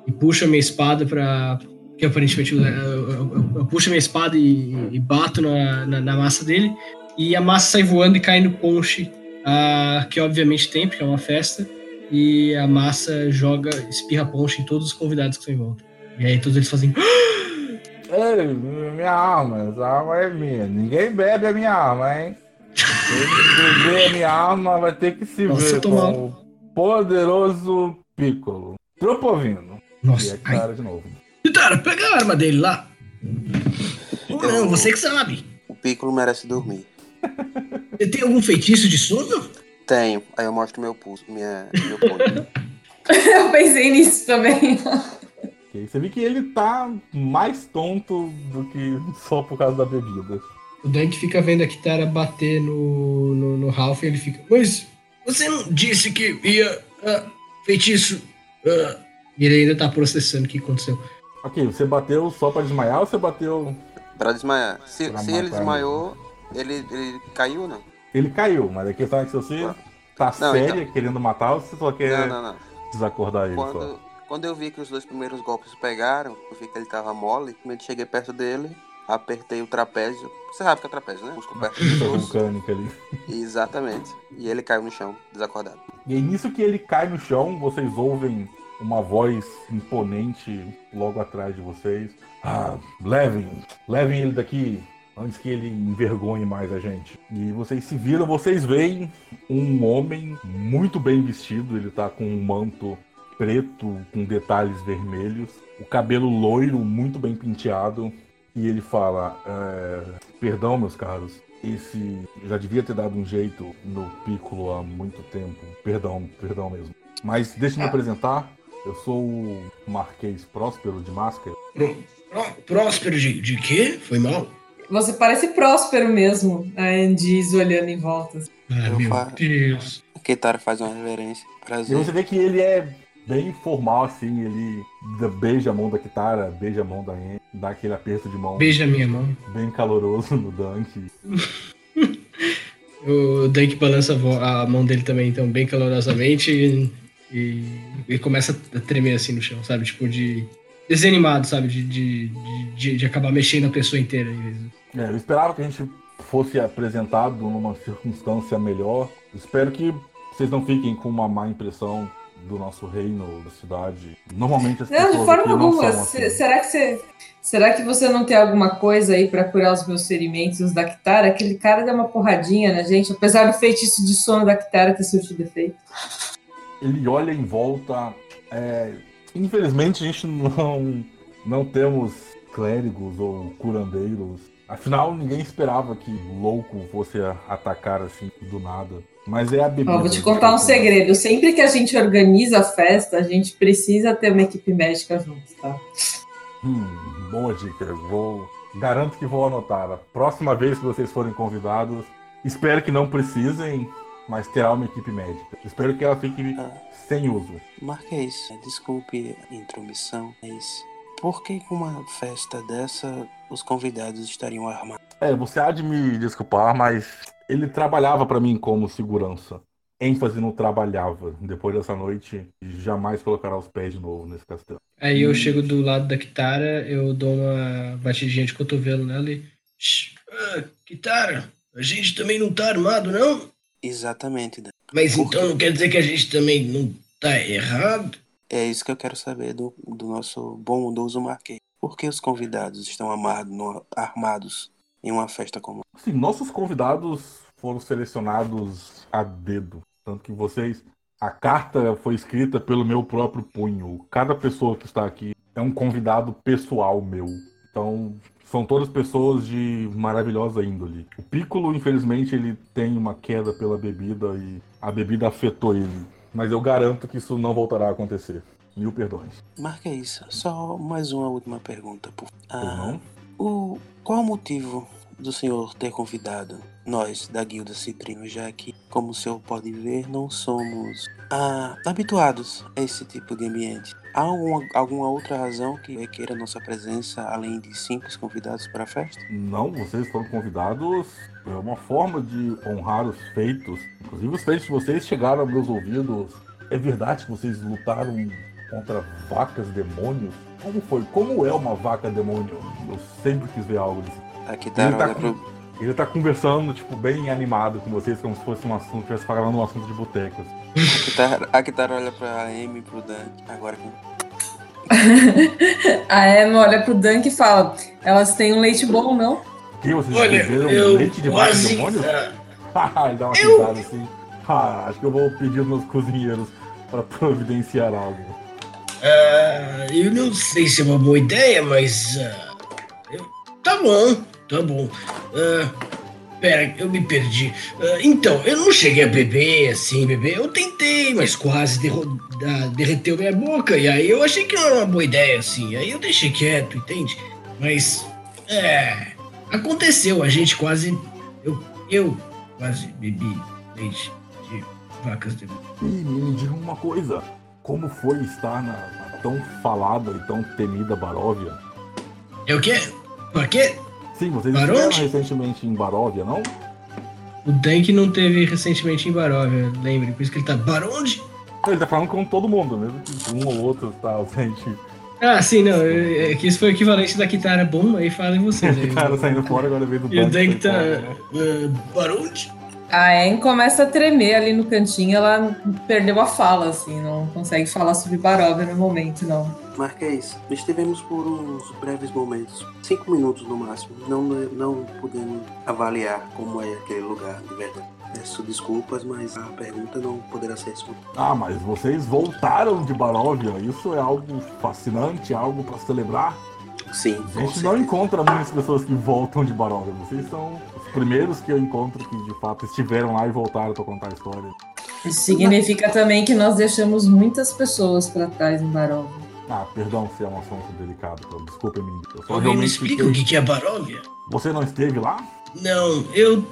e puxo a minha espada pra. Que aparentemente eu, eu- eu- eu puxo a minha espada e, e bato na, na, na massa dele. E a massa sai voando e cai no ponche, ah, que obviamente tem, porque é uma festa. e a massa joga, espirra ponche em todos os convidados que estão em volta. E aí todos eles fazem. Ei, minha arma, essa arma é minha. Ninguém bebe a minha arma, hein? Quem beber a minha arma vai ter que se Nossa, ver mal. com o poderoso Piccolo. Tropovino. E Nossa, é ai. cara de novo. Kitara, pega a arma dele lá. Ou não, você que sabe. O Piccolo merece dormir. Você tem algum feitiço de sono? Tenho. Aí eu mostro meu pulso, minha, meu ponto. Eu pensei nisso também. Aí você vê que ele tá mais tonto do que só por causa da bebida. O Dunk fica vendo a Kitara bater no, no, no Ralph e ele fica. Mas você não disse que ia. ah, feitiço. ah." E ele ainda tá processando o que aconteceu. Ok, você bateu só pra desmaiar ou você bateu. Pra desmaiar. Se, Pra se ele desmaiou, ele, ele caiu ou não? Ele caiu, mas a questão é que se você tá Não, séria querendo matar, você só quer Não, não, desacordar ele só. Quando, quando eu vi que os dois primeiros golpes pegaram, eu vi que ele tava mole, quando cheguei perto dele, apertei o trapézio. Você sabe que é trapézio, né? Músculo perto do vulcânica ali. Exatamente. E ele caiu no chão, desacordado. E aí, nisso que ele cai no chão, vocês ouvem uma voz imponente logo atrás de vocês. Ah, levem, levem ele daqui antes que ele envergonhe mais a gente. E vocês se viram, vocês veem um homem muito bem vestido, ele tá com um manto preto com detalhes vermelhos, o cabelo loiro muito bem penteado, e ele fala: é, Perdão, meus caros, esse já devia ter dado um jeito no Piccolo há muito tempo. Perdão, perdão mesmo. Mas deixa eu me apresentar. Eu sou o Marquês Próspero de Máscara. Pró- Próspero de, de quê? Foi mal? Você parece próspero mesmo, a Andiz olhando em volta. Eu meu. Deus. A Keitara faz uma reverência. E Prazer. você vê que ele é bem formal assim, ele beija a mão da Kitara, beija a mão da Anne, dá aquele aperto de mão Beija minha mão. bem caloroso no Dunk. O Dunk balança a a mão dele também, então, bem calorosamente. E, e, e começa a tremer assim no chão, sabe? Tipo, de. Desanimado, sabe? De, de, de, de- acabar mexendo a pessoa inteira. de- É, eu esperava que a gente fosse apresentado numa circunstância melhor. Espero que vocês não fiquem com uma má impressão do nosso reino, da cidade. Normalmente as Não, de forma alguma. assim. Será que você. Será que você não tem alguma coisa aí pra curar os meus ferimentos da Kitara? Aquele cara deu uma porradinha na gente, apesar do feitiço de sono da Kitara ter surtido efeito. Ele olha em volta. é, Infelizmente a gente não, não temos clérigos ou curandeiros. Afinal, ninguém esperava que louco fosse atacar assim do nada. Mas é a bebida. Ó, vou te contar um segredo. Sempre que a gente organiza a festa, a gente precisa ter uma equipe médica junto, tá? Hum, boa dica. Vou. Garanto que vou anotar. A próxima vez que vocês forem convidados, espero que não precisem, mas terá uma equipe médica. Espero que ela fique Ah, sem uso. Marquês, desculpe a intromissão, mas por que com uma festa dessa os convidados estariam armados? É, você há de me desculpar, mas ele trabalhava pra mim como segurança. ênfase no trabalhava. Depois dessa noite, jamais colocará os pés de novo nesse castelo. Aí eu chego do lado da Kitara, eu dou uma batidinha de cotovelo nela e. "Shh, ah, Kitara, a gente também não tá armado, não? Exatamente. Dan. Mas Por então quê? não quer dizer que a gente também não tá errado? É isso que eu quero saber do, do nosso bondoso Marquês. Por que os convidados estão amado- no- armados em uma festa como Assim, nossos convidados foram selecionados a dedo. Tanto que vocês. A carta foi escrita pelo meu próprio punho. Cada pessoa que está aqui é um convidado pessoal meu. Então, são todas pessoas de maravilhosa índole. O Piccolo, infelizmente, ele tem uma queda pela bebida e a bebida afetou ele. Mas eu garanto que isso não voltará a acontecer. Mil perdões. Marquês, só mais uma última pergunta. Por... Ah, o... Qual o motivo do senhor ter convidado nós da Guilda Citrino, já que, como o senhor pode ver, não somos ah, habituados a esse tipo de ambiente? Há alguma, alguma outra razão que requeira nossa presença, além de simples convidados para a festa? Não, vocês foram convidados. É uma forma de honrar os feitos. Inclusive, os feitos de vocês chegaram aos meus ouvidos. É verdade que vocês lutaram contra vacas demônios? Como foi? Como é uma vaca demônio? Eu sempre quis ver algo desse. Aqui tá, tá olha com- pro, Ele tá conversando, tipo, bem animado com vocês, como se fosse um assunto, estivesse falando um assunto de boteco. A Kitara, a Kitara olha pra Amy e pro Dan. Agora com A Emma olha pro Dunk e fala: Elas têm um leite bom, não? Que vocês Olha, beberam eu leite de vários demônios? ah, Ele dá uma Eu- risada assim. Ah, acho que eu vou pedir aos meus cozinheiros pra providenciar algo. ah, eu não sei se é uma boa ideia, mas. ah, eu- tá bom, tá bom. Ah, pera, eu me perdi. Ah, então, eu não cheguei a beber assim, beber. Eu tentei, mas quase derro- da- derreteu minha boca. E aí eu achei que não era uma boa ideia, assim. Aí eu deixei quieto, entende? Mas. É. Aconteceu, a gente quase. Eu, eu quase bebi leite de vacas de E me diga uma coisa: como foi estar na, na tão falada e tão temida Baróvia? É o quê? Por quê? Sim, vocês estiveram recentemente em Baróvia, não? O Dank não teve recentemente em Baróvia, lembre, por isso que ele tá. Baronde? Ele tá falando com todo mundo, mesmo que um ou outro tá ausente. Ah, sim, não. É é que isso foi o equivalente da Kitara bom, aí fala em vocês. aí. O cara saindo fora agora veio do E o Dank tá. fora, né? ah, Baronde? A Em começa a tremer ali no cantinho, ela perdeu a fala, assim, não consegue falar sobre Baróvia no momento, não. Marquês, estivemos por uns breves momentos, cinco minutos no máximo. Não, não podemos avaliar como é aquele lugar de verdade. Peço desculpas, mas a pergunta não poderá ser respondida. Ah, mas vocês voltaram de Baróvia. Isso é algo fascinante, algo pra celebrar. Sim, A gente não encontra muitas pessoas que voltam de Baróvia. Vocês são os primeiros que eu encontro que de fato estiveram lá e voltaram pra contar a história. Isso significa também que nós deixamos muitas pessoas para trás em Baróvia. Ah, perdão se é um assunto delicado, então, desculpe-me. Eu só Alguém me explica fiquei- o que é Baróvia? Você não esteve lá? Não, eu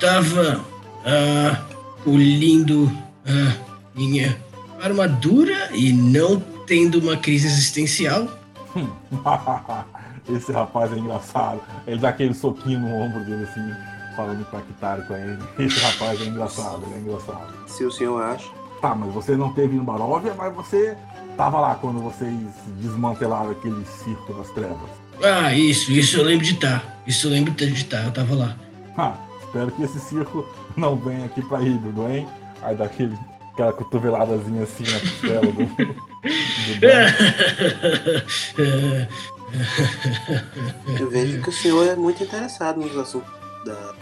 tava ah, polindo ah, minha armadura e não tendo uma crise existencial. Esse rapaz é engraçado. Ele dá aquele soquinho no ombro dele assim, falando com a com ele. Esse rapaz é engraçado, ele é engraçado. Se o senhor acha, Tá, mas você não teve em Baróvia, mas você tava lá quando vocês desmantelaram aquele circo das trevas. Ah, isso, isso eu lembro de estar. Isso eu lembro de estar, eu tava lá. Ah, espero que esse circo não venha aqui pra Híbrido, hein? Aí dá aquele, aquela cotoveladazinha assim na costela do, eu vejo que o senhor é muito interessado nos assuntos da.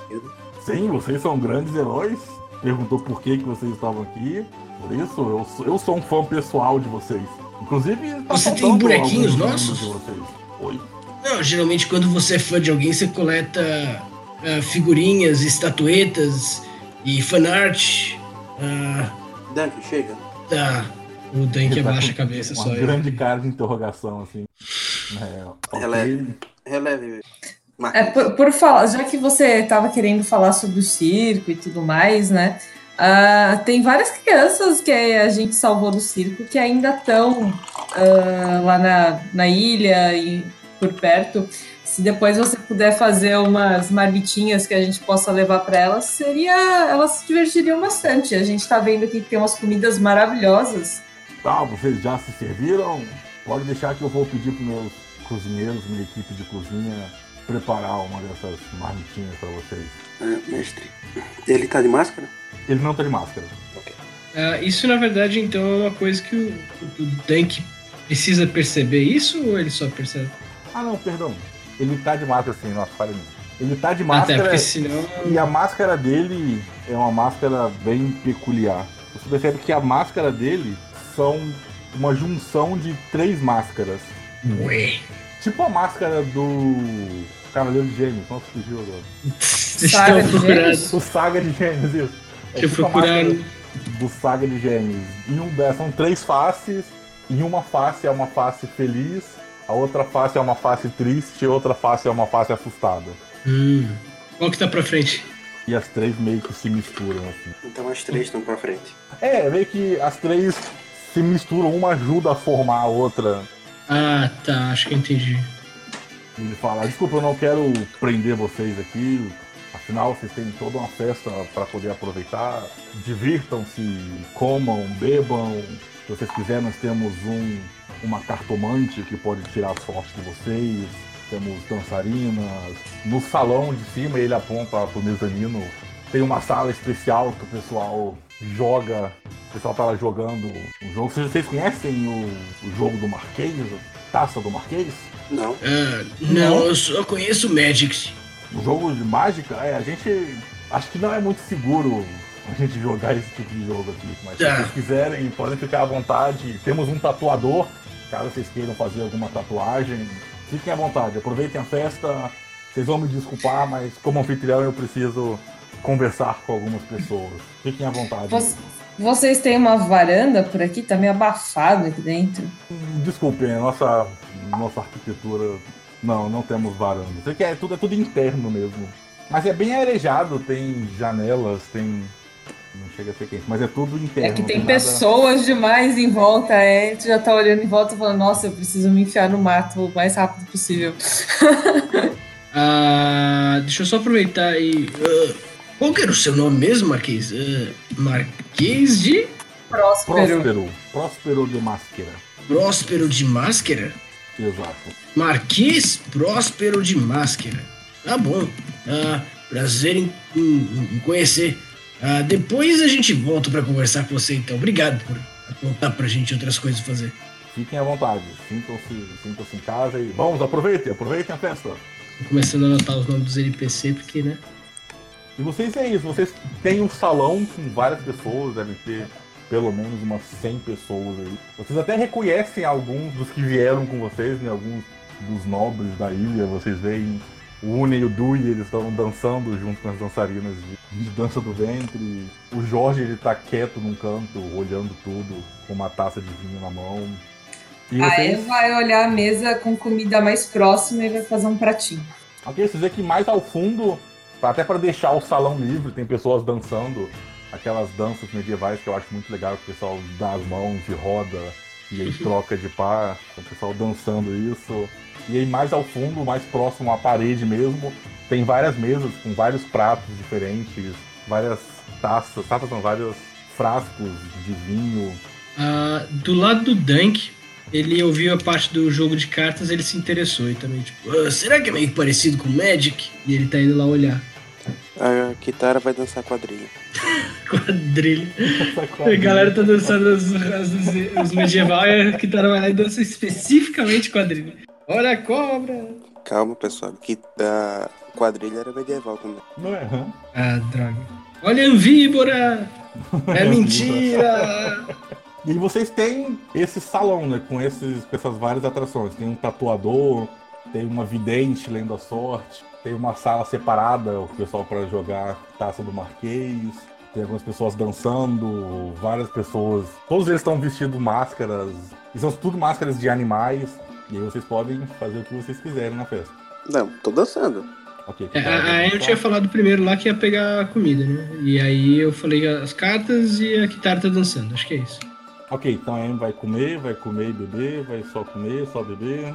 Sim, vocês são grandes heróis. Perguntou por que, que vocês estavam aqui. Por isso, eu sou, eu sou um fã pessoal de vocês. Inclusive, tá Você tem bonequinhos nossos? Oi? Não, geralmente quando você é fã de alguém, você coleta ah, figurinhas, estatuetas e fanart. Ah, Dunk, chega. tá. O Dank Ele tá abaixa a cabeça Uma só. eu. grande cara de interrogação, assim. É, é- Releve. É, por, por falar, já que você estava querendo falar sobre o circo e tudo mais, né? Ah, tem várias crianças que a gente salvou do circo que ainda estão lá na, na ilha e por perto. Se depois você puder fazer umas marmitinhas que a gente possa levar para elas, seria. Elas se divertiriam bastante. A gente está vendo aqui que tem umas comidas maravilhosas. Tá, vocês já se serviram? Pode deixar que eu vou pedir para meus cozinheiros, minha equipe de cozinha, preparar uma dessas marmitinhas para vocês. Ah, mestre, ele tá de máscara? Ele não tá de máscara. Ah, isso, na verdade, então, é uma coisa que o, o Dank precisa perceber isso ou ele só percebe? Ah, não, perdão. Ele tá de máscara sim, nossa, falha nisso. Ele tá de Até máscara porque senão. e a máscara dele é uma máscara bem peculiar. Você percebe que a máscara dele são uma junção de três máscaras. Ué. Tipo a máscara do Cavaleiro de Gêmeos. Nossa, fugiu agora. Saga de. Gêmeos? O Saga de Gêmeos, isso. É Deixa eu tipo a procurar. do Saga de Gêmeos. Em um, é, são três faces. Em uma face é uma face feliz, a outra face é uma face triste, e outra face é uma face assustada. Hum. Qual que tá pra frente? E as três meio que se misturam assim. Então as três estão pra frente. É, meio que as três se misturam, uma ajuda a formar a outra. Ah, tá. Acho que eu entendi. Ele fala, desculpa, eu não quero prender vocês aqui. Afinal, vocês têm toda uma festa para poder aproveitar. Divirtam-se, comam, bebam. Se vocês quiserem, nós temos um, uma cartomante que pode tirar a sorte de vocês. temos dançarinas. No salão de cima ele aponta pro mezanino. Tem uma sala especial que o pessoal joga. O pessoal tá lá jogando o jogo. Vocês, vocês conhecem o, o jogo do Marquês? Taça do Marquês? Não. Ah, não, eu só conheço Magic. Jogo de mágica, é, a gente. Acho que não é muito seguro a gente jogar esse tipo de jogo aqui. Mas se Tá. vocês quiserem, podem ficar à vontade. Temos um tatuador, caso vocês queiram fazer alguma tatuagem. Fiquem à vontade, aproveitem a festa. Vocês vão me desculpar, mas como anfitrião eu preciso conversar com algumas pessoas. Fiquem à vontade. Voc- Vocês têm uma varanda por aqui? Tá meio abafado aqui dentro. Desculpem, a nossa, nossa arquitetura. Não, não temos varanda. Isso aqui é tudo, é tudo interno mesmo. Mas é bem arejado, tem janelas, tem. Não chega a ser quente, mas é tudo interno. É que tem nada- pessoas demais em volta, é. Tu já tá olhando em volta e falando, nossa, eu preciso me enfiar no mato o mais rápido possível. Ah, deixa eu só aproveitar e. ah, qual que era o seu nome mesmo, Marquês? Ah, Marquês de Próspero. Próspero. Próspero de máscara. Próspero de Máscara? Exato. Marquês Próspero de Máscara. Tá bom. Ah, prazer em, em- em conhecer. Ah, depois a gente volta pra conversar com você, então. Obrigado por apontar pra gente outras coisas a fazer. Fiquem à vontade. Sintam-se sintam em casa e. Vamos, aproveitem, aproveitem a festa. Tô começando a anotar os nomes dos NPC, porque, né? E vocês é isso, vocês têm um salão com várias pessoas, devem ter pelo menos umas 100 pessoas aí. Vocês até reconhecem alguns dos que vieram com vocês, né? Alguns dos nobres da ilha. Vocês veem o Une e o Dui, eles estão dançando junto com as dançarinas de, de dança do ventre. O Jorge, ele tá quieto num canto, olhando tudo, com uma taça de vinho na mão. E A vocês... Eva vai olhar a mesa com comida mais próxima e vai fazer um pratinho. Ok, vocês vê que mais ao fundo, até para deixar o salão livre, tem pessoas dançando aquelas danças medievais que eu acho muito legal, que o pessoal dá as mãos e roda e aí troca de par, o pessoal dançando isso. E aí mais ao fundo, mais próximo à parede mesmo, tem várias mesas com vários pratos diferentes, várias taças, taças são vários frascos de vinho. Ah, do lado do Dunk, ele ouviu a parte do jogo de cartas, ele se interessou e também, tipo, "Ah, será que é meio parecido com Magic? E ele tá indo lá olhar. A Kitara vai dançar quadrilha. Quadrilha. A galera tá dançando os, os, os medieval e a Kitara vai lá e dança especificamente quadrilha. Olha a cobra! Calma, pessoal. Que a quadrilha era medieval também. Não é? hã? Ah, droga. Olha a víbora! É mentira! E vocês têm esse salão, né? Com, esses, com essas várias atrações. Tem um tatuador, tem uma vidente lendo a sorte, tem uma sala separada, o pessoal para jogar taça do Marquês, tem algumas pessoas dançando, várias pessoas. Todos eles estão vestindo máscaras, e são tudo máscaras de animais. E aí vocês podem fazer o que vocês quiserem na festa. Não, tô dançando. Ok. É, tá, a, a vamos Em lá. tinha falado primeiro lá que ia pegar a comida, né? E aí eu falei as cartas e a Kitara tá dançando, acho que é isso. Ok, então a Amy vai comer, vai comer e beber, vai só comer, só beber.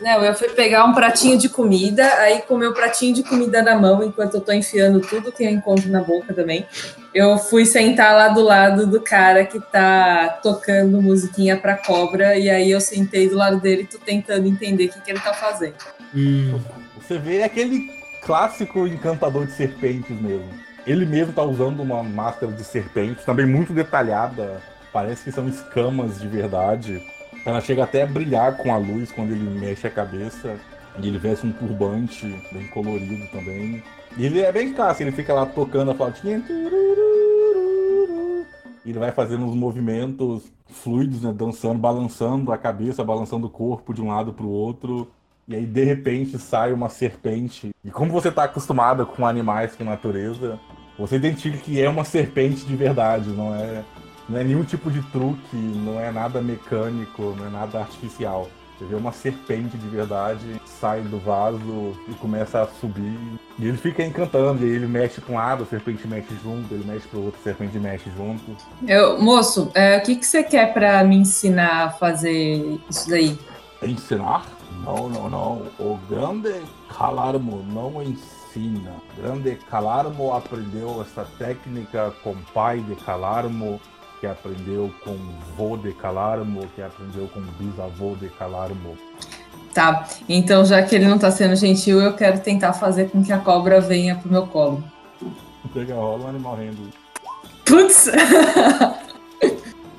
Não, eu fui pegar um pratinho de comida, aí com o meu pratinho de comida na mão, enquanto eu tô enfiando tudo que eu encontro na boca também, eu fui sentar lá do lado do cara que tá tocando musiquinha pra cobra, e aí eu sentei do lado dele e tô tentando entender o que, que ele tá fazendo. Hum, Você vê aquele clássico encantador de serpentes mesmo. Ele mesmo tá usando uma máscara de serpente, também muito detalhada. Parece que são escamas de verdade. Ela chega até a brilhar com a luz quando ele mexe a cabeça. E ele veste um turbante bem colorido também. E ele é bem clássico, ele fica lá tocando a flautinha. Ele vai fazendo uns movimentos fluidos, né? Dançando, balançando a cabeça, balançando o corpo de um lado pro outro. E aí, de repente, sai uma serpente. E como você tá acostumada com animais, com natureza, você identifica que é uma serpente de verdade, não é, não é nenhum tipo de truque, não é nada mecânico, não é nada artificial. Você vê uma serpente de verdade, sai do vaso e começa a subir. E ele fica encantando, e ele mexe para um lado, a serpente mexe junto, ele mexe para o outro, a serpente mexe junto. Eu, moço, é, o que, que você quer pra me ensinar a fazer isso daí? Ensinar? Não, não, não. O grande Calarmo não ensina. O grande Calarmo aprendeu essa técnica com o pai de Calarmo, que aprendeu com vô de Calarmo, que aprendeu com bisavô de Calarmo. Tá, então já que ele não tá sendo gentil, eu quero tentar fazer com que a cobra venha pro meu colo. Pega rola um animal rendo. Putz!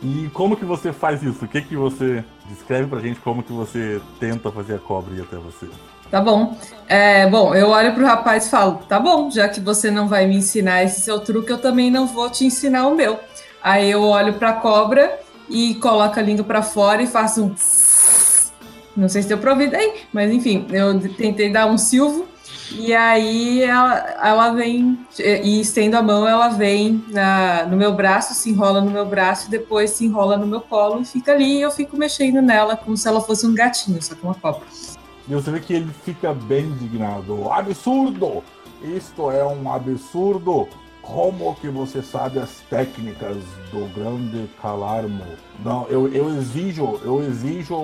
E como que você faz isso? O que que você descreve pra gente como que você tenta fazer a cobra ir até você? Tá bom. É, bom, eu olho pro rapaz e falo: tá bom, já que você não vai me ensinar esse seu truque, eu também não vou te ensinar o meu. Aí eu olho pra cobra e coloco a língua pra fora e faço um. Não sei se deu pra ouvir daí, mas enfim, eu tentei dar um silvo e aí ela, ela vem, e estendo a mão, ela vem na, no meu braço, se enrola no meu braço e depois se enrola no meu colo e fica ali e eu fico mexendo nela como se ela fosse um gatinho, só que uma cobra. E você vê que ele fica bem indignado. Absurdo! Isto é um absurdo! Como que você sabe as técnicas do grande Calarmo? Não, eu, eu exijo, eu exijo,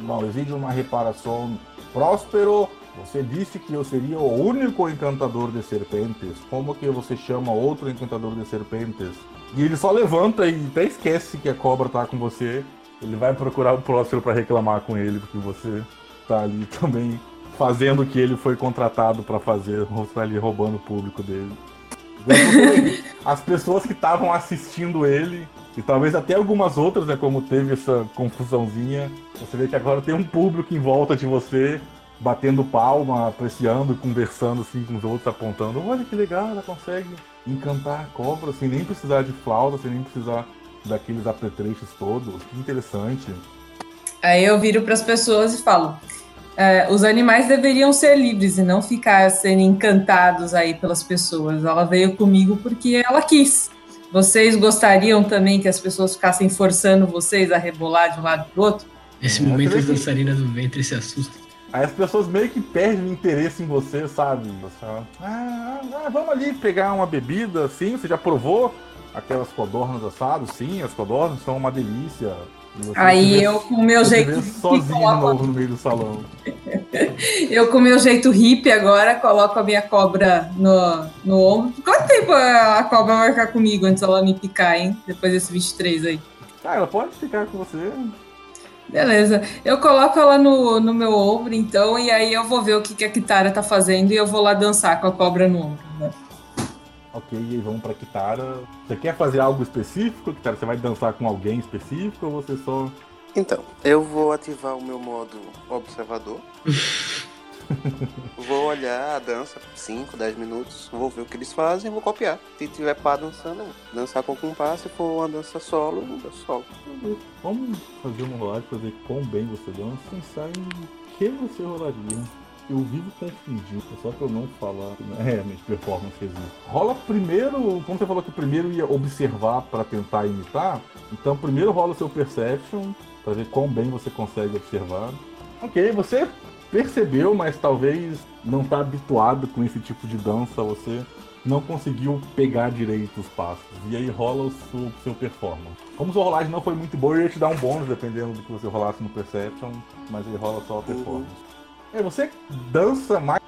não, exijo uma reparação. Próspero, você disse que eu seria o único encantador de serpentes. Como que você chama outro encantador de serpentes? E ele só levanta e até esquece que a cobra tá com você. Ele vai procurar o Próspero para reclamar com ele, porque você tá ali também fazendo o que ele foi contratado para fazer, tá ali roubando o público dele. As pessoas que estavam assistindo ele, e talvez até algumas outras, né, como teve essa confusãozinha, você vê que agora tem um público em volta de você, batendo palma, apreciando, conversando assim com os outros, apontando, olha que legal, ela consegue encantar a cobra sem nem precisar de flauta, sem nem precisar daqueles apetrechos todos. Que interessante. Aí eu viro para as pessoas e falo: é, os animais deveriam ser livres e não ficar sendo encantados aí pelas pessoas. Ela veio comigo porque ela quis. Vocês gostariam também que as pessoas ficassem forçando vocês a rebolar de um lado para o outro? Nesse momento as dançarinas do ventre se assustam. Aí as pessoas meio que perdem o interesse em você, sabe? Ah, ah, vamos ali pegar uma bebida, assim, você já provou aquelas codornas assadas? Sim, as codornas são uma delícia. Aí eu, com o meu jeito. Sozinho de novo no meio do salão. eu, com o meu jeito hippie, agora coloco a minha cobra no, no ombro. Quanto tempo a cobra vai ficar comigo antes ela me picar, hein? Depois desse 23 aí. Ah, ela pode ficar com você. Beleza. Eu coloco ela no, no meu ombro, então, e aí eu vou ver o que, que a Kitara tá fazendo e eu vou lá dançar com a cobra no ombro, né? Ok, e vamos pra Kitara. Você quer fazer algo específico, Kitara? Você vai dançar com alguém específico ou você só. Então, eu vou ativar o meu modo observador. vou olhar a dança 5, 10 minutos, vou ver o que eles fazem e vou copiar. Se tiver pá dançando, dançar com compasso, se for uma dança solo, eu danço solo. Vamos fazer uma rolagem pra ver quão bem você dança. Pensar em que você rolaria. Eu vivo confundido, só pra eu não falar é, minha performance existe. Rola primeiro, como você falou que primeiro ia observar para tentar imitar, então primeiro rola o seu perception, pra ver quão bem você consegue observar. Ok, você percebeu, mas talvez não está habituado com esse tipo de dança, você não conseguiu pegar direito os passos. E aí rola o seu, seu performance. Como sua rolagem não foi muito boa, eu ia te dar um bônus dependendo do que você rolasse no Perception, mas aí rola só a performance. É, você dança mais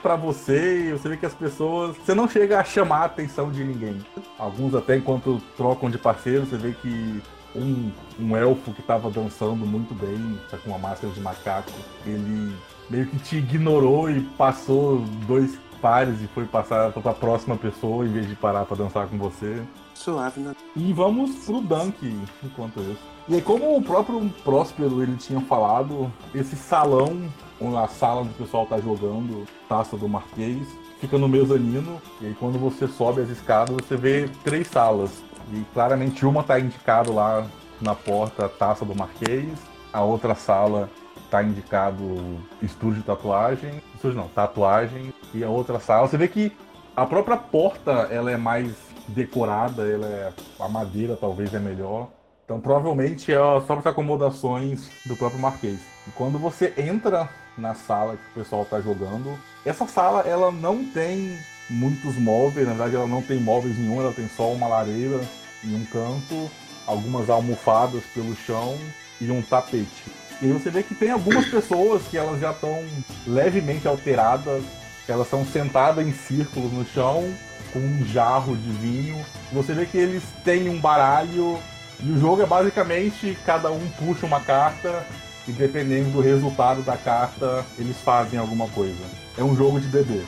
para você e você vê que as pessoas. Você não chega a chamar a atenção de ninguém. Alguns até enquanto trocam de parceiro, você vê que um, um elfo que estava dançando muito bem, tá com uma máscara de macaco, ele meio que te ignorou e passou dois pares e foi passar para a próxima pessoa em vez de parar para dançar com você. Suave, né? E vamos pro Dunk enquanto isso. E aí, como o próprio Próspero ele tinha falado, esse salão, a sala onde o pessoal tá jogando Taça do Marquês, fica no mezanino. E aí, quando você sobe as escadas, você vê três salas. E claramente uma tá indicado lá na porta Taça do Marquês, a outra sala tá indicado estúdio de tatuagem, estúdio não, tatuagem, e a outra sala, você vê que a própria porta ela é mais decorada, ela é a madeira talvez é melhor. Então provavelmente é só para acomodações do próprio Marquês. E quando você entra na sala que o pessoal está jogando, essa sala ela não tem muitos móveis, na verdade ela não tem móveis nenhum, ela tem só uma lareira em um canto, algumas almofadas pelo chão e um tapete. E você vê que tem algumas pessoas que elas já estão levemente alteradas, elas estão sentadas em círculos no chão com um jarro de vinho. Você vê que eles têm um baralho e o jogo é basicamente cada um puxa uma carta e dependendo do resultado da carta, eles fazem alguma coisa. É um jogo de bebê.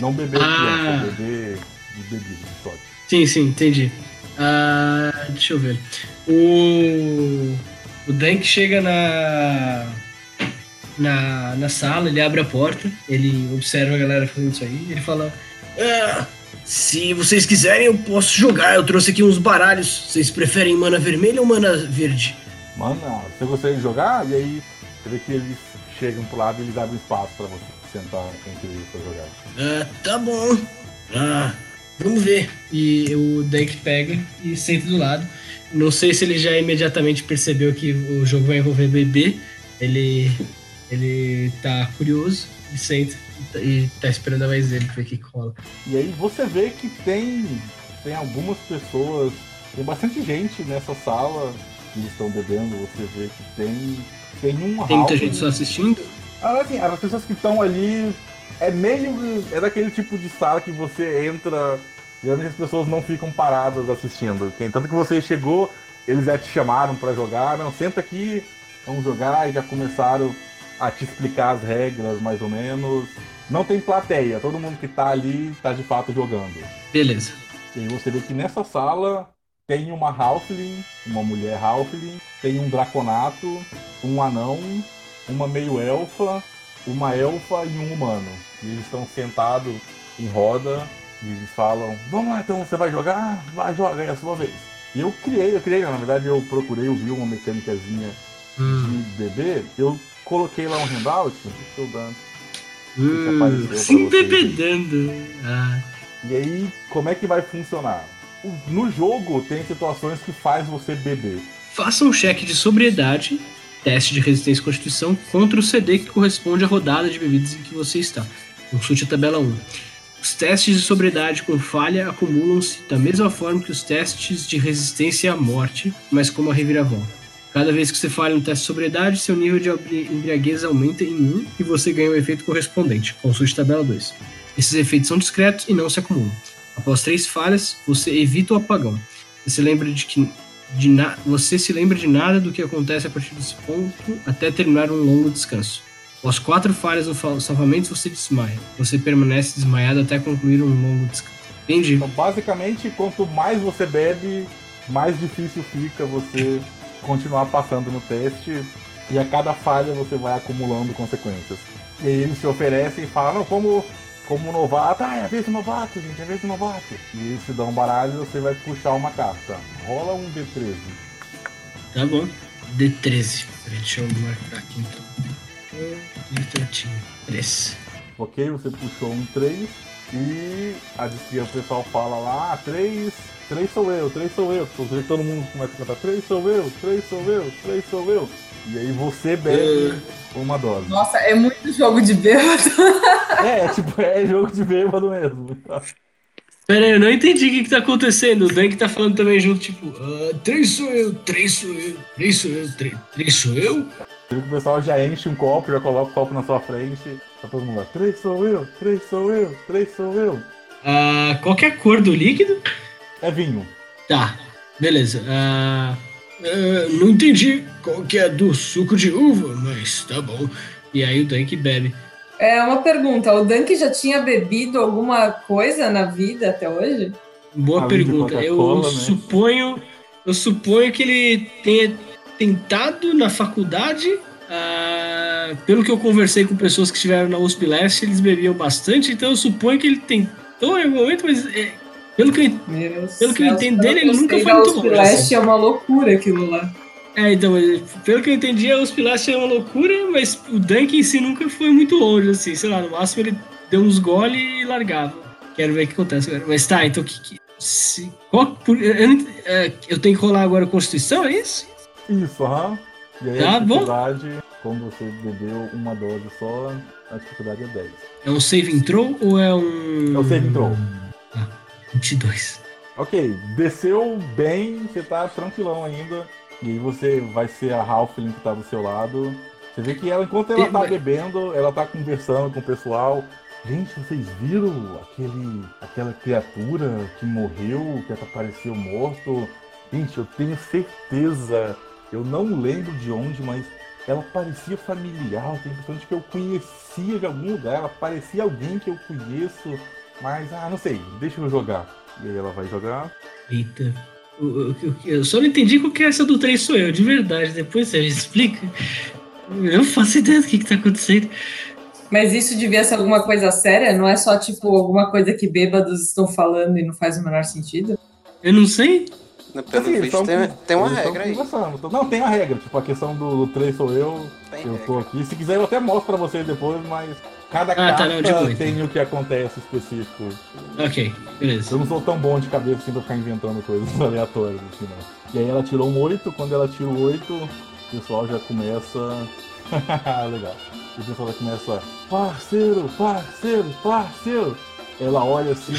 Não bebê Ah. criança, bebê de bebida, de sorte. Sim, sim, entendi. Ah, deixa eu ver. O, o Dank chega na, na, na sala, ele abre a porta, ele observa a galera fazendo isso aí, ele fala: "Ah, Se vocês quiserem, eu posso jogar. Eu trouxe aqui uns baralhos. Vocês preferem mana vermelha ou mana verde? Mano, você gostaria de jogar? E aí você vê que eles chegam pro lado e eles abrem espaço pra você sentar entre eles pra jogar. Ah, tá bom. Ah, vamos ver. E o Dank pega e senta do lado. Não sei se ele já imediatamente percebeu que o jogo vai envolver bebê. Ele, ele tá curioso e senta e tá, esperando a vez dele pra ver o que que rola. E aí você vê que tem, tem algumas pessoas, tem bastante gente nessa sala que estão bebendo, você vê que tem, tem um Tem muita gente só assistindo? Ah, assim, as pessoas que estão ali é meio. É daquele tipo de sala que você entra. Geralmente as pessoas não ficam paradas assistindo. Tanto que você chegou, eles já te chamaram pra jogar. Não, senta aqui, vamos jogar. E já começaram a te explicar as regras, mais ou menos. Não tem plateia, todo mundo que tá ali tá de fato jogando. Beleza. E aí você vê que nessa sala tem uma Halfling, uma mulher Halfling, tem um Draconato, um anão, uma meio-elfa, uma elfa e um humano. E eles estão sentados em roda e eles falam: Vamos lá, então você vai jogar? Vai, joga, é a sua vez. E eu criei, eu criei, na verdade eu procurei, eu vi uma mecânicazinha Hum, de bebê, eu coloquei lá um handout, deixa eu dar. hum, apareceu pra sim, vocês. bebedando. Ah, E aí, como é que vai funcionar? No jogo tem situações que faz você beber. Faça um cheque de sobriedade, teste de resistência e constituição, contra o CD que corresponde à rodada de bebidas em que você está. Consulte a tabela 1. Os testes de sobriedade com falha acumulam-se da mesma forma que os testes de resistência à morte, mas como a reviravolta. Cada vez que você falha no teste de sobriedade, seu nível de embriaguez aumenta em 1 e você ganha o efeito correspondente. Consulte a tabela 2. Esses efeitos são discretos e não se acumulam. Após três falhas, você evita o apagão. Você lembra de que de na... você se lembra de nada do que acontece a partir desse ponto até terminar um longo descanso. Após quatro falhas no fa- salvamento, você desmaia. Você permanece desmaiado até concluir um longo descanso. Entendi. Então, basicamente, quanto mais você bebe, mais difícil fica você continuar passando no teste. E a cada falha você vai acumulando consequências. E eles se oferecem e falam, como, como novato, ah, é a vez do novato, gente, é a vez do novato. E te dão um baralho você vai puxar uma carta. Rola um D13. Tá bom. D13. Peraí, deixa eu marcar aqui então. Um, D13. 3. Ok, você puxou um 3 e a desfia o pessoal fala lá, ah, 3, 3 sou eu, 3 sou eu. Todo mundo começa a cantar 3 sou eu, 3 sou eu, 3 sou eu. E aí você bebe uma dose. Nossa, é muito jogo de bêbado. É, tipo, é jogo de bêbado mesmo. Pera aí, eu não entendi o que, que tá acontecendo. O Dank tá falando também junto, tipo, ah, três sou eu, três sou eu, três sou eu, três, três sou eu? O pessoal já enche um copo, já coloca o copo na sua frente. Tá todo mundo lá, 3 sou eu, 3 sou eu, 3 sou eu. Ah, qual que é a cor do líquido? É vinho. Tá, beleza. Ah, ah, não entendi qual que é do suco de uva, mas tá bom. E aí o Dank bebe. É uma pergunta: o Dunk já tinha bebido alguma coisa na vida até hoje? Boa pergunta. Eu né? suponho, eu suponho que ele tenha tentado na faculdade. ah, pelo que eu conversei com pessoas que estiveram na USP Leste, eles bebiam bastante, então eu suponho que ele tentou em algum momento, mas é, pelo que eu Pelo que eu entendo ele eu nunca foi muito longe, Leste é uma loucura aquilo lá. É, então, eh, pelo que eu entendi, a USP Leste é uma loucura, mas o Dunk em si nunca foi muito longe, assim, sei lá, no máximo ele deu uns gole e largava. Quero ver o que acontece agora. Mas tá, então que. que se, qual, por- eu, não- é, eu tenho que rolar agora a Constituição, é isso? Isso, aham. E aí Tá a bom. dificuldade, como você bebeu uma dose só, a dificuldade é 10. É um save throw ou é um. É o save throw. Tá, 22. Ok, desceu bem, você tá tranquilão ainda. E aí você vai ser a Halfling que tá do seu lado. Você vê que ela, enquanto ela tá bebendo, ela tá conversando com o pessoal. Gente, vocês viram aquele, aquela criatura que morreu, que apareceu morto? Gente, eu tenho certeza, eu não lembro de onde, mas ela parecia familiar, eu tenho a impressão de que eu conhecia de algum lugar, ela parecia alguém que eu conheço, mas, ah, não sei, deixa eu jogar. E aí ela vai jogar. Eita. Eu, eu- eu só não entendi qual que é essa do trem sou eu, de verdade. Depois você explica. Eu não faço ideia do que, que tá acontecendo. Mas isso devia ser alguma coisa séria? Não é só, tipo, alguma coisa que bêbados estão falando e não faz o menor sentido? Eu não sei. Pelo Assim, visto, tem, tem uma regra aí. Não, tem a regra. Tipo, a questão do 3 sou eu, Tem eu regra. tô aqui. Se quiser, eu até mostro pra vocês depois, mas cada Ah, tá, carta não, então. tem o que acontece específico. Ok, beleza. Eu não sou tão bom de cabeça assim pra ficar inventando coisas aleatórias assim, não. E aí ela tirou um 8, quando ela tira o 8, o pessoal já começa. Legal. E o pessoal já começa. Parceiro, parceiro, parceiro! Ela olha assim,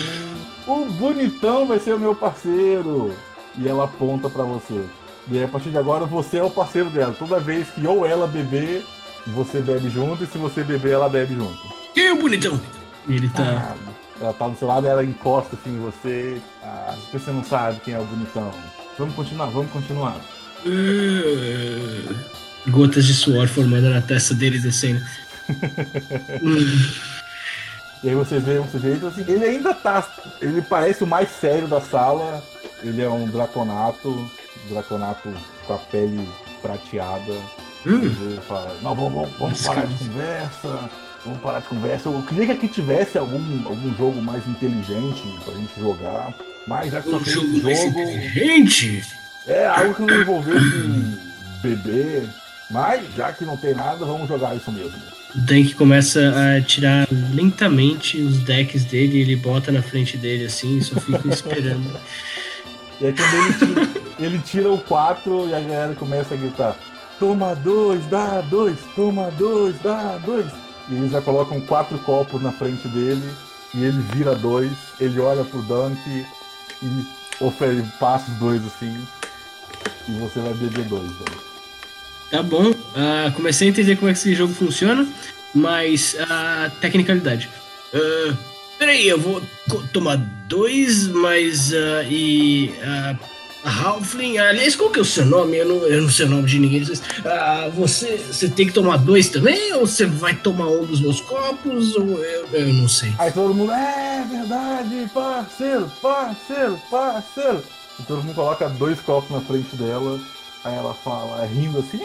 o bonitão vai ser o meu parceiro! E ela aponta pra você. E aí, a partir de agora você é o parceiro dela. Toda vez que ou ela beber, você bebe junto, e se você beber, ela bebe junto. Quem é o bonitão? Ele tá. Ah, ela tá do seu lado, ela encosta assim em você. Ah, porque você não sabe quem é o bonitão. Vamos continuar, vamos continuar. Ah, Gotas de suor formando na testa dele descendo. Hum, E aí vocês veem um sujeito assim, ele ainda tá. Ele parece o mais sério da sala. Ele é um draconato. Draconato com a pele prateada. Hum. Fala, não, vamos, vamos, vamos parar de conversa. Vamos parar de conversa. Eu queria que aqui tivesse algum, algum jogo mais inteligente pra gente jogar. Mas já que só Um tem jogo jogo. inteligente. É algo que não envolvesse bebê. Mas já que não tem nada, vamos jogar isso mesmo. O Dank começa a tirar lentamente os decks dele, ele bota na frente dele assim, e só fica esperando. E aí quando ele tira, ele tira o 4 e a galera começa a gritar: Toma dois, dá dois, toma dois, dá dois. E eles já colocam quatro copos na frente dele e ele vira dois, ele olha pro Dunk e oferece, passa os dois assim. E você vai beber dois, velho. Tá bom, ah, comecei a entender como é que esse jogo funciona, mas a tecnicalidade. Ah, peraí, eu vou tomar dois, mas. ah, e. Halfling, aliás, qual que é o seu nome? Eu não, eu não sei o nome de ninguém. Ah, você, você tem que tomar dois também? Ou você vai tomar um dos meus copos? Ou eu, eu não sei. Aí todo mundo, é verdade, parceiro, parceiro, parceiro. E todo mundo coloca dois copos na frente dela. Aí ela fala, rindo assim,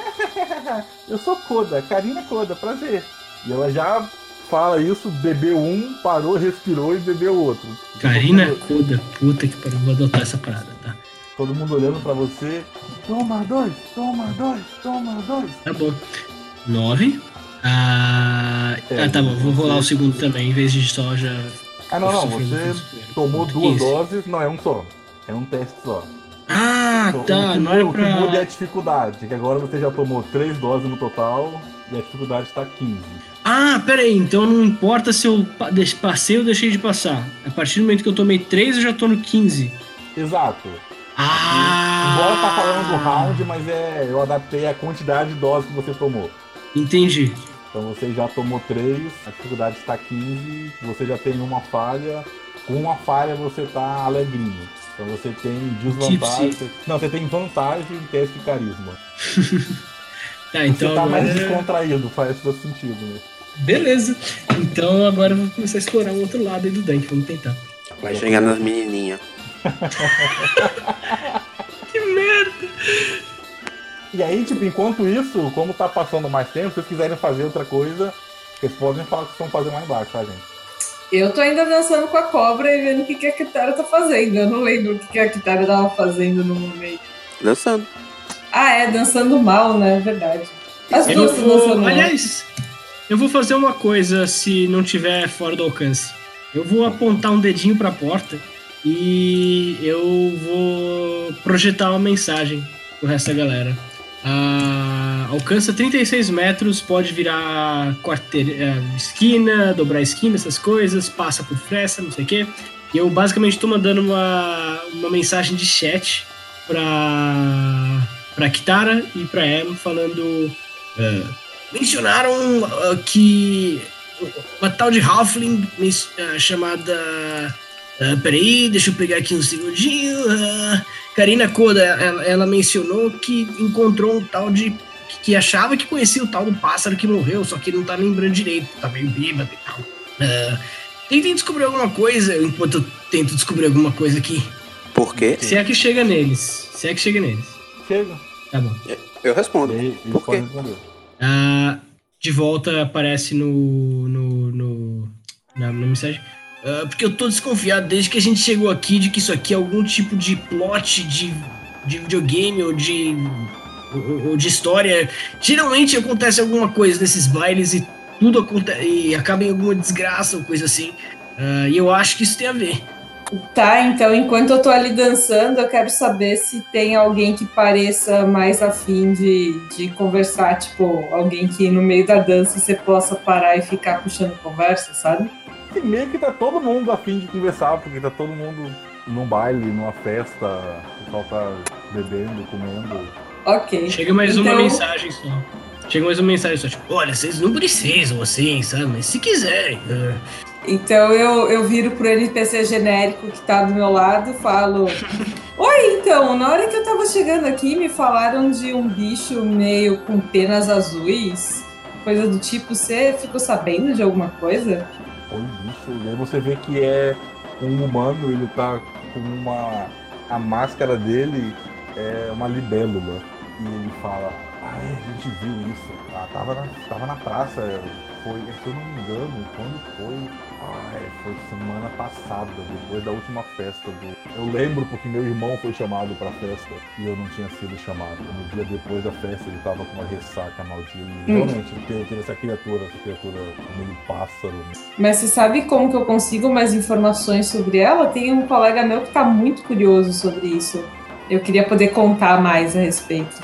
eu sou Koda, Karina Koda, prazer. E ela já fala isso, bebeu um, parou, respirou e bebeu outro. Karina Koda, puta que pariu, vou adotar essa parada, tá? Todo mundo olhando pra você, toma dois, toma dois, toma dois. Tá bom. Nove. Ah, É, ah, tá bom, vou rolar o você- segundo também, em vez de só já. Ah não, não, você tomou duas Isso. doses, não, é um só. É um teste só. Ah, O tá, que não era muda- O que muda é a pra. dificuldade, que agora você já tomou três doses no total e a dificuldade está 15. Ah, pera aí, então não importa se eu passei ou deixei de passar. A partir do momento que eu tomei três, eu já tô no 15. Exato. Ah! Embora tá falando do round, mas é, eu adaptei a quantidade de doses que você tomou. Entendi. Então você já tomou três, a dificuldade está 15, você já tem uma falha. Com uma falha você tá alegrinho. Então você tem desvantagem. Tipsy. Não, você tem vantagem em teste de carisma. Tá, então você tá agora. mais descontraído, faz todo sentido, né? Beleza. Então agora eu vou começar a explorar o outro lado aí do Dank, vamos tentar. Vai chegar nas menininhas. Que merda! E aí, tipo, enquanto isso, como tá passando mais tempo, se vocês quiserem fazer outra coisa, vocês podem falar o que estão fazendo lá embaixo, tá, gente? Eu tô ainda dançando com a cobra e vendo o que, que a Kitara tá fazendo. Eu não lembro o que, que a Kitara tava fazendo no momento. Dançando. Ah, é, dançando mal, né? É verdade. As Eu duas estão vou... dançando mal. Aliás, eu vou fazer uma coisa se não tiver fora do alcance. Eu vou apontar um dedinho pra porta e eu vou projetar uma mensagem pro resto da galera. Ah, alcança 36 metros, pode virar quarteira, eh, esquina, dobrar esquina, essas coisas, passa por fresta, não sei o quê. E eu basicamente tô mandando uma, uma mensagem de chat pra, pra Kitara e pra Em falando. eh, mencionaram ah, que uma tal de Halfling ah, chamada. Ah, peraí, deixa eu pegar aqui um segundinho. ah, Karina Koda, ela, ela mencionou que encontrou um tal de que achava que conhecia o tal do pássaro que morreu, só que não tá lembrando direito, tá meio bêbado e tal. Uh, tentem descobrir alguma coisa enquanto eu tento descobrir alguma coisa aqui. Por quê? Se é que chega neles. Se é que chega neles. Chega. Tá bom. Eu respondo. E Por quê? Ah, de volta aparece no. no, no na, na mensagem. Ah, porque eu tô desconfiado desde que a gente chegou aqui de que isso aqui é algum tipo de plot de, de videogame ou de. Ou, ou de história. Geralmente acontece alguma coisa nesses bailes e tudo acontece. e acaba em alguma desgraça ou coisa assim. Ah, e eu acho que isso tem a ver. Tá, então enquanto eu tô ali dançando, eu quero saber se tem alguém que pareça mais afim de, de conversar, tipo, alguém que no meio da dança você possa parar e ficar puxando conversa, sabe? E meio que tá todo mundo a fim de conversar, porque tá todo mundo num baile, numa festa, o pessoal tá bebendo, comendo. Ok. Chega mais uma Então- mensagem só. Chega mais uma mensagem só, tipo, olha, vocês não precisam assim, sabe? Mas se quiserem. ah, Então eu, eu viro pro NPC genérico que tá do meu lado e falo: Oi, então, na hora que eu tava chegando aqui, me falaram de um bicho meio com penas azuis, coisa do tipo. Você ficou sabendo de alguma coisa? Oi, bicho. E aí você vê que é um humano, ele tá com uma. A máscara dele é uma libélula. E ele fala, ah, a gente viu isso. Ah, tava na, tava na praça. Foi, se eu não me engano, quando foi? Foi semana passada, depois da última festa do. Eu lembro porque meu irmão foi chamado pra festa e eu não tinha sido chamado. No dia depois da festa ele tava com uma ressaca maldita. E realmente teve, teve essa criatura, essa criatura meio pássaro. Mas você sabe como que eu consigo mais informações sobre ela? Tem um colega meu que tá muito curioso sobre isso. Eu queria poder contar mais a respeito.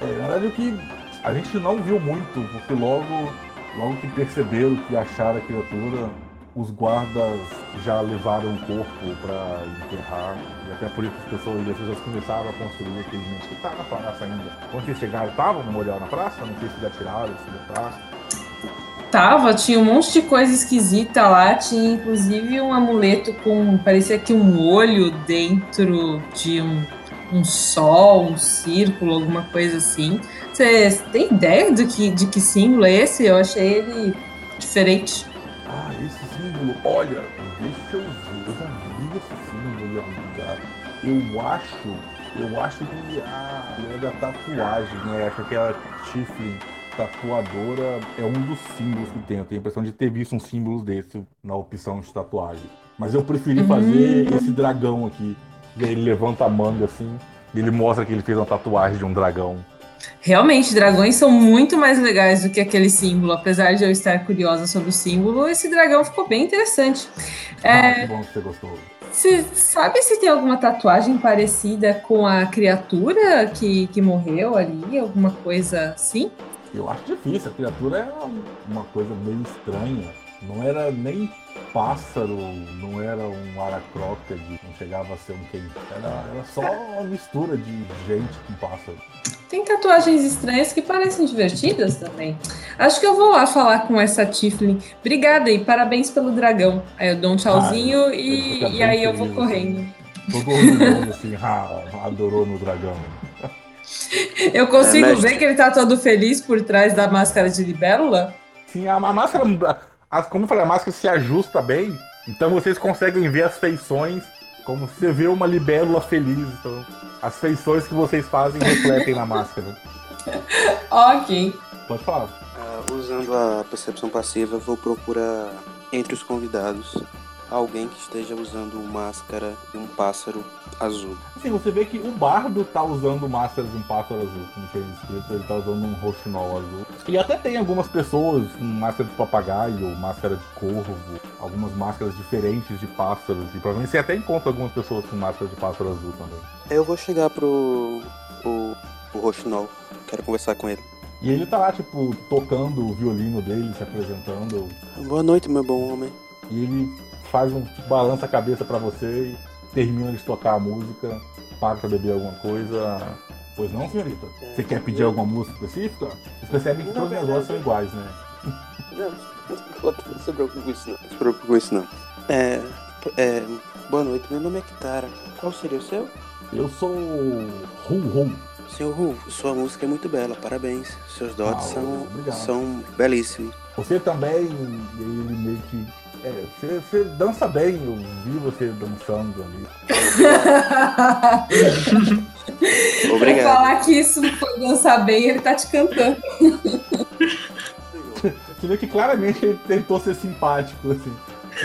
É, na verdade, o que a gente não viu muito, porque logo, logo que perceberam que acharam a criatura, os guardas já levaram o corpo para enterrar. E até por isso as pessoas, as pessoas começaram a construir aquele monte que tá na praça ainda. Quando vocês chegaram, tava o memorial na praça? Não sei se já tiraram, se já tá. Tava, tinha um monte de coisa esquisita lá, tinha inclusive um amuleto com, parecia que um olho dentro de um, um sol, um círculo, alguma coisa assim. Você tem ideia do que, de que símbolo é esse? Eu achei ele diferente. Ah, esse símbolo, olha, deixa eu ver, eu já vi esse símbolo em algum lugar. Eu acho, eu acho que ah, ele é da tatuagem, né? Acho que a Tiflin tatuadora é um dos símbolos que tem. Eu tenho a impressão de ter visto um símbolo desse na opção de tatuagem. Mas eu preferi fazer esse dragão aqui. E aí ele levanta a manga assim, e ele mostra que ele fez uma tatuagem de um dragão. Realmente, dragões são muito mais legais do que aquele símbolo. Apesar de eu estar curiosa sobre o símbolo, esse dragão ficou bem interessante. Ah, É, que bom que você gostou. Você sabe se tem alguma tatuagem parecida com a criatura que, que morreu ali? Alguma coisa assim? Eu acho difícil, a criatura é uma coisa meio estranha. Não era nem pássaro, não era um aracrópede, não chegava a ser um quem. Era, era só uma mistura de gente com pássaro. Tem tatuagens estranhas que parecem divertidas também. Acho que eu vou lá falar com essa Tiflin. Obrigada e parabéns pelo dragão. Aí eu dou um tchauzinho Ah, e, e aí eu vou feliz, correndo. Todo orgulhoso assim, ah, adorou no dragão. Eu consigo É, mestre. ver que ele tá todo feliz por trás da máscara de libélula? Sim, a, a máscara, a- como eu falei, a máscara se ajusta bem, então vocês conseguem ver as feições como se você vê uma libélula feliz. Então, as feições que vocês fazem refletem na máscara. Ok. Pode falar. Ah, usando a percepção passiva, vou procurar entre os convidados alguém que esteja usando máscara de um pássaro azul. Assim, você vê que o bardo tá usando máscara de um pássaro azul, como tinha escrito, ele tá usando um roxinol azul. E até tem algumas pessoas com máscara de papagaio, máscara de corvo, algumas máscaras diferentes de pássaros. E provavelmente você até encontra algumas pessoas com máscara de pássaro azul também. Eu vou chegar pro o, o Roxinol, quero conversar com ele. E ele tá lá, tipo, tocando o violino dele, se apresentando. Boa noite, meu bom homem. E ele faz um balança a cabeça pra você e termina de tocar a música, para pra beber alguma coisa. Pois não, senhorita? Você quer pedir alguma música específica? Vocês percebem que todas as vozes são iguais, né? Não, não se preocupe com isso não. Não se preocupe com isso não. É, é, boa noite, meu nome é Kitara. Qual seria o seu? Eu sou Rum Rum. Senhor Ru, sua música é muito bela, parabéns. Seus dotes Ah, são, obrigado. são belíssimos. Você também, ele meio que. É, você, dança bem, eu vi você dançando ali. Pra Obrigado. falar que isso não foi dançar bem, ele tá te cantando. Você vê que claramente ele tentou ser simpático, assim.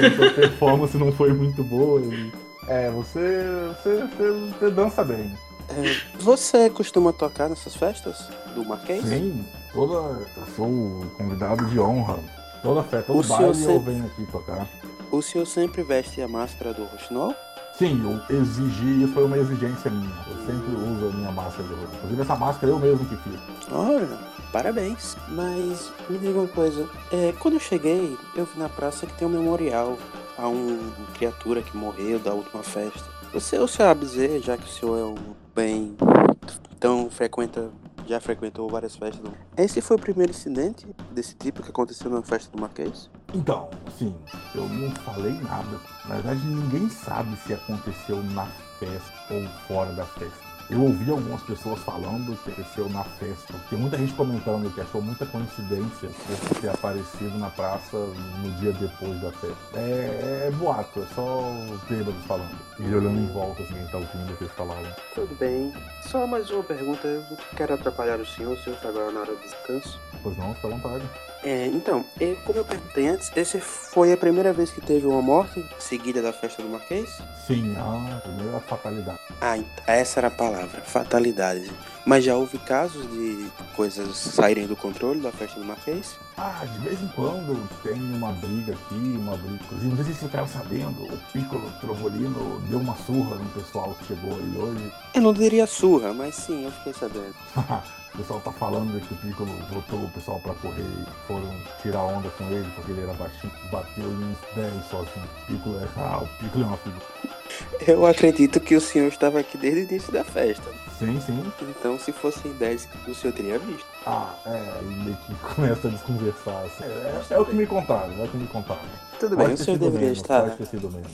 A sua performance não foi muito boa. e- é, você, você, você, você dança bem. É, você costuma tocar nessas festas do Marquês? Sim, toda. Eu sou convidado de honra. Toda festa, todo O senhor baile eu sempre- venho aqui tocar. O senhor sempre veste a máscara do Rochinol? Sim, eu exigi, foi uma exigência minha. Eu sempre uso a minha máscara de rosto. Inclusive essa máscara eu mesmo que fiz. Olha, parabéns. Mas me diga uma coisa. é, quando eu cheguei, eu vi na praça que tem um memorial a um criatura que morreu da última festa. Você, o sabe dizer, já que o senhor é um bem tão frequenta, já frequentou várias festas. não? Esse foi o primeiro incidente desse tipo que aconteceu na festa do Marquês? Então, assim, eu não falei nada. Na verdade, ninguém sabe se aconteceu na festa ou fora da festa. Eu ouvi algumas pessoas falando que aconteceu na festa. Tem muita gente comentando que achou muita coincidência você ter aparecido na praça no dia depois da festa. É, é boato, é só os bêbados falando. E olhando em volta, assim, quem tá ouvindo vocês falarem. Tudo bem. Só mais uma pergunta. Eu não quero atrapalhar o senhor. O senhor está agora na hora do descanso. Pois não, fica à vontade. É, então, como eu perguntei antes, esse foi a primeira vez que teve uma morte seguida da festa do Marquês? Sim, a primeira fatalidade. Ah, ent- essa era a palavra, fatalidade. Mas já houve casos de coisas saírem do controle da festa do Marquês? Ah, de vez em quando tem uma briga aqui, uma briga. Inclusive, não sei se vocês ficaram sabendo, o Piccolo Trovolino deu uma surra no pessoal que chegou aí hoje. Eu não diria surra, mas sim, eu fiquei sabendo. o pessoal tá falando que o Piccolo botou o pessoal pra correr e foram tirar onda com ele porque ele era baixinho. Bateu em uns 10 sozinho. O Piccolo é. Ah, o Piccolo é uma figura. Eu acredito que o senhor estava aqui desde o início da festa. Sim, sim. Então, se fossem 10, o senhor teria visto. Ah, é, e meio que começa a desconversar. Assim. É, é o que me contaram, é o que me contaram. Tudo bem, Pode o ter senhor deveria menos, estar. Pode ter sido menos.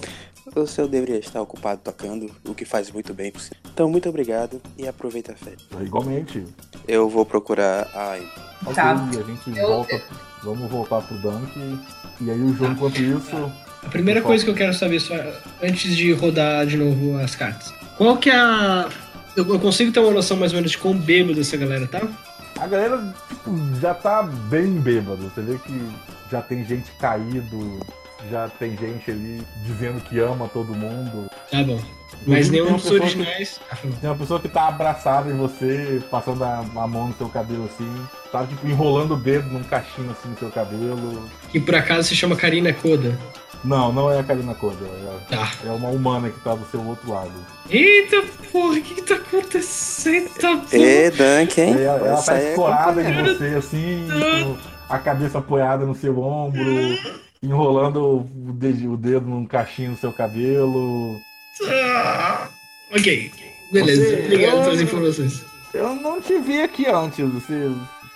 O senhor deveria estar ocupado tocando, o que faz muito bem pro senhor. Então, muito obrigado e aproveita a festa. Igualmente, Eu vou procurar a Ok, Tá. a gente Eu- volta. Vamos voltar pro Dunk. E aí o João, enquanto isso. A primeira coisa que eu quero saber, só antes de rodar de novo as cartas. Qual que é a. Eu, eu consigo ter uma noção mais ou menos de quão bêbado essa galera tá? A galera tipo, já tá bem bêbada. Você vê que já tem gente caído, já tem gente ali dizendo que ama todo mundo. Tá bom. Mas nenhum dos originais. Ah, foi bom. Tem uma pessoa que tá abraçada em você, passando a, a mão no seu cabelo assim, tá tipo enrolando o dedo num cachinho assim no seu cabelo. Que por acaso se chama Karina Koda. Não, não é a Karina Koda, é, Tá. é uma humana que tá do seu outro lado. Eita porra, o que, que tá acontecendo? Tá? E Dunk, hein? Aí ela, ela tá é escorada complicada. em você, assim, com a cabeça apoiada no seu ombro, enrolando o dedo, o dedo num cachinho no seu cabelo. Ah, ok. Beleza, Você- obrigado pelas informações. Eu não te vi aqui antes, você,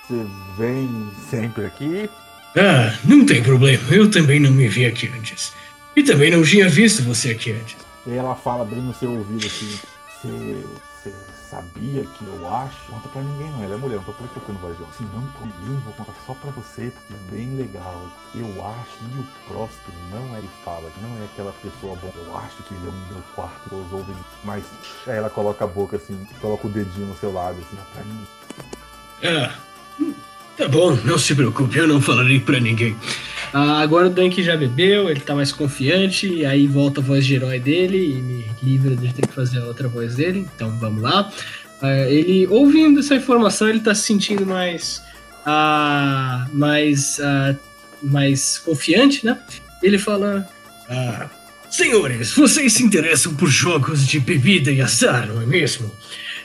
você vem sempre aqui. Ah, não tem problema. Eu também não me vi aqui antes. E também não tinha visto você aqui antes. E aí ela fala bem no seu ouvido assim, você, sabia que eu acho? Conta pra ninguém não, ela é mulher, não tô preocupando voz de homem. Assim, não problema, vou contar só pra você, porque é bem legal. Eu acho, e o próximo não é ele fala, não é aquela pessoa bom. Eu acho que ele é um meu quarto, eu os ouve, mas aí ela coloca a boca assim, coloca o dedinho no seu lado, assim, pra mim. Ah, hum, tá bom, não se preocupe, eu não falarei pra ninguém. Ah, agora o Dunk já bebeu, ele tá mais confiante, e aí volta a voz de herói dele e me livra de ter que fazer a outra voz dele, então vamos lá. Ah, ele, ouvindo essa informação, ele tá se sentindo mais. ah, mais. ah, mais confiante, né? Ele fala. Ah, Senhores, vocês se interessam por jogos de bebida e azar, não é mesmo?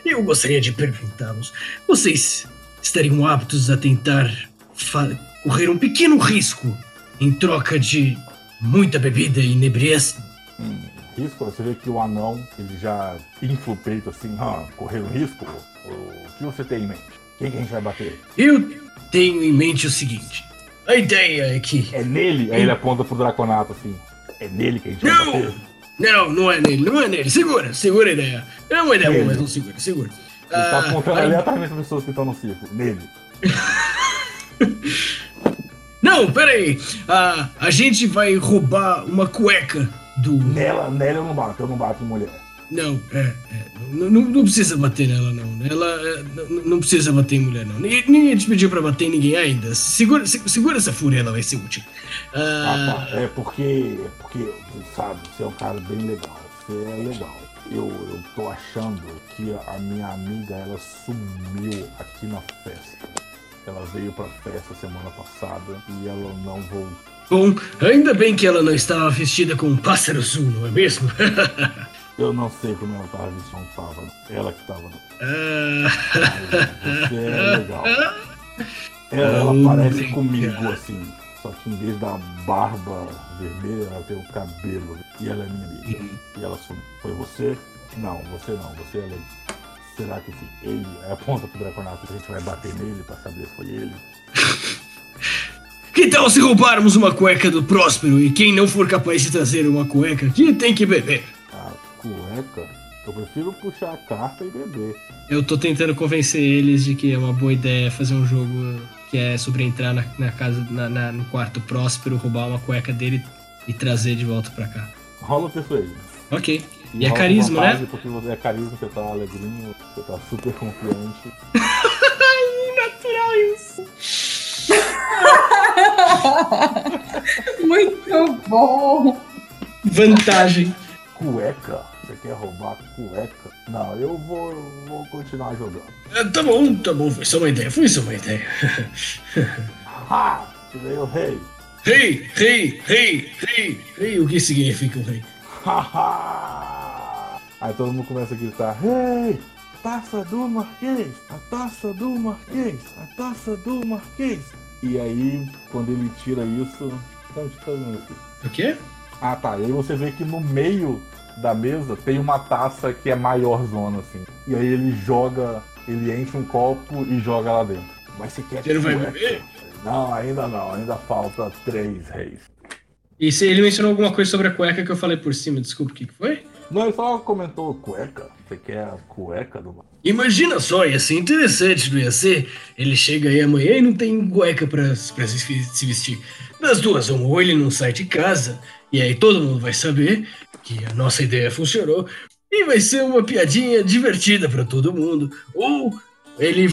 Eu gostaria de perguntá-los: vocês estariam aptos a tentar correr um pequeno risco em troca de muita bebida e inebriez? Hum, risco, você vê que o anão, ele já infla o peito assim, ah, correr um risco? O que você tem em mente? Quem que a gente vai bater? Eu tenho em mente o seguinte: a ideia é que. É nele? Aí ele aponta pro Draconato assim. É nele que a gente vai Não! bater? Não, não é nele, não é nele. Segura, segura a ideia. É uma ideia boa, mas não segura, segura. Ele tá Ah, apontando ali atrás das pessoas que estão no circo. Nele. Não, peraí. Ah, a gente vai roubar uma cueca do. Nela, nela eu não bato, eu não bato em mulher. Não, é, é, não, não, precisa bater nela, não. Ela é, não, não precisa bater em mulher, não. Ninguém, te pediu pra bater em ninguém ainda. Segura, se- segura essa fúria, ela vai ser útil. Ah, Ah, tá. É porque, é porque, sabe, você é um cara bem legal. Você é legal. Eu, eu tô achando que a minha amiga, ela sumiu aqui na festa. Ela veio pra festa semana passada e ela não voltou. bom, ainda bem que ela não estava vestida com um pássaro azul, não é mesmo? Eu não sei como ela tava vestida, não tava. Ela que tava. Ah, Você é legal. Ela, ela Oh, parece comigo assim. Só que em vez da barba vermelha, ela tem o cabelo. E ela é minha amiga. E ela sumiu. Foi você? Não, você não. Você é legal. Será que esse ele é aponta pro Draconato que a gente vai bater nele pra saber se foi ele? que tal se roubarmos uma cueca do Próspero e quem não for capaz de trazer uma cueca aqui tem que beber? A cueca? Eu prefiro puxar a carta e beber. Eu tô tentando convencer eles de que é uma boa ideia fazer um jogo que é sobre entrar na, na casa, na- na- no quarto próspero, roubar uma cueca dele e trazer de volta pra cá. Rola o persuasion. Ok. E é rola carisma, né? Porque você é carisma, você tá alegrinho, você tá super confiante. Natural isso. Muito bom! Vantagem. Cueca? Você quer roubar cueca? Não, eu vou, vou continuar jogando. Ah, Tá bom, tá bom, foi só uma ideia, foi só uma ideia. Ha! Tirei o rei. Rei, rei, rei, rei, rei, o que significa o rei? Haha! Aí todo mundo começa a gritar: Rei! Taça do Marquês! A taça do Marquês! A taça do Marquês! E aí, quando ele tira isso. Tá, tá. O quê? Ah tá, e aí você vê que no meio da mesa tem uma taça que é maior zona, assim. E aí ele joga, ele enche um copo e joga lá dentro. Mas você quer não vai beber? Não, ainda não, ainda falta três reis. E se ele mencionou alguma coisa sobre a cueca que eu falei por cima, desculpa, o que que foi? Não, ele só comentou cueca. Você quer a cueca do Imagina só, ia ser interessante, não ia ser? Ele chega aí amanhã e não tem cueca pra, pra se, se vestir. Das duas, uma, ou ele não sai de casa, e aí todo mundo vai saber que a nossa ideia funcionou, e vai ser uma piadinha divertida pra todo mundo, ou ele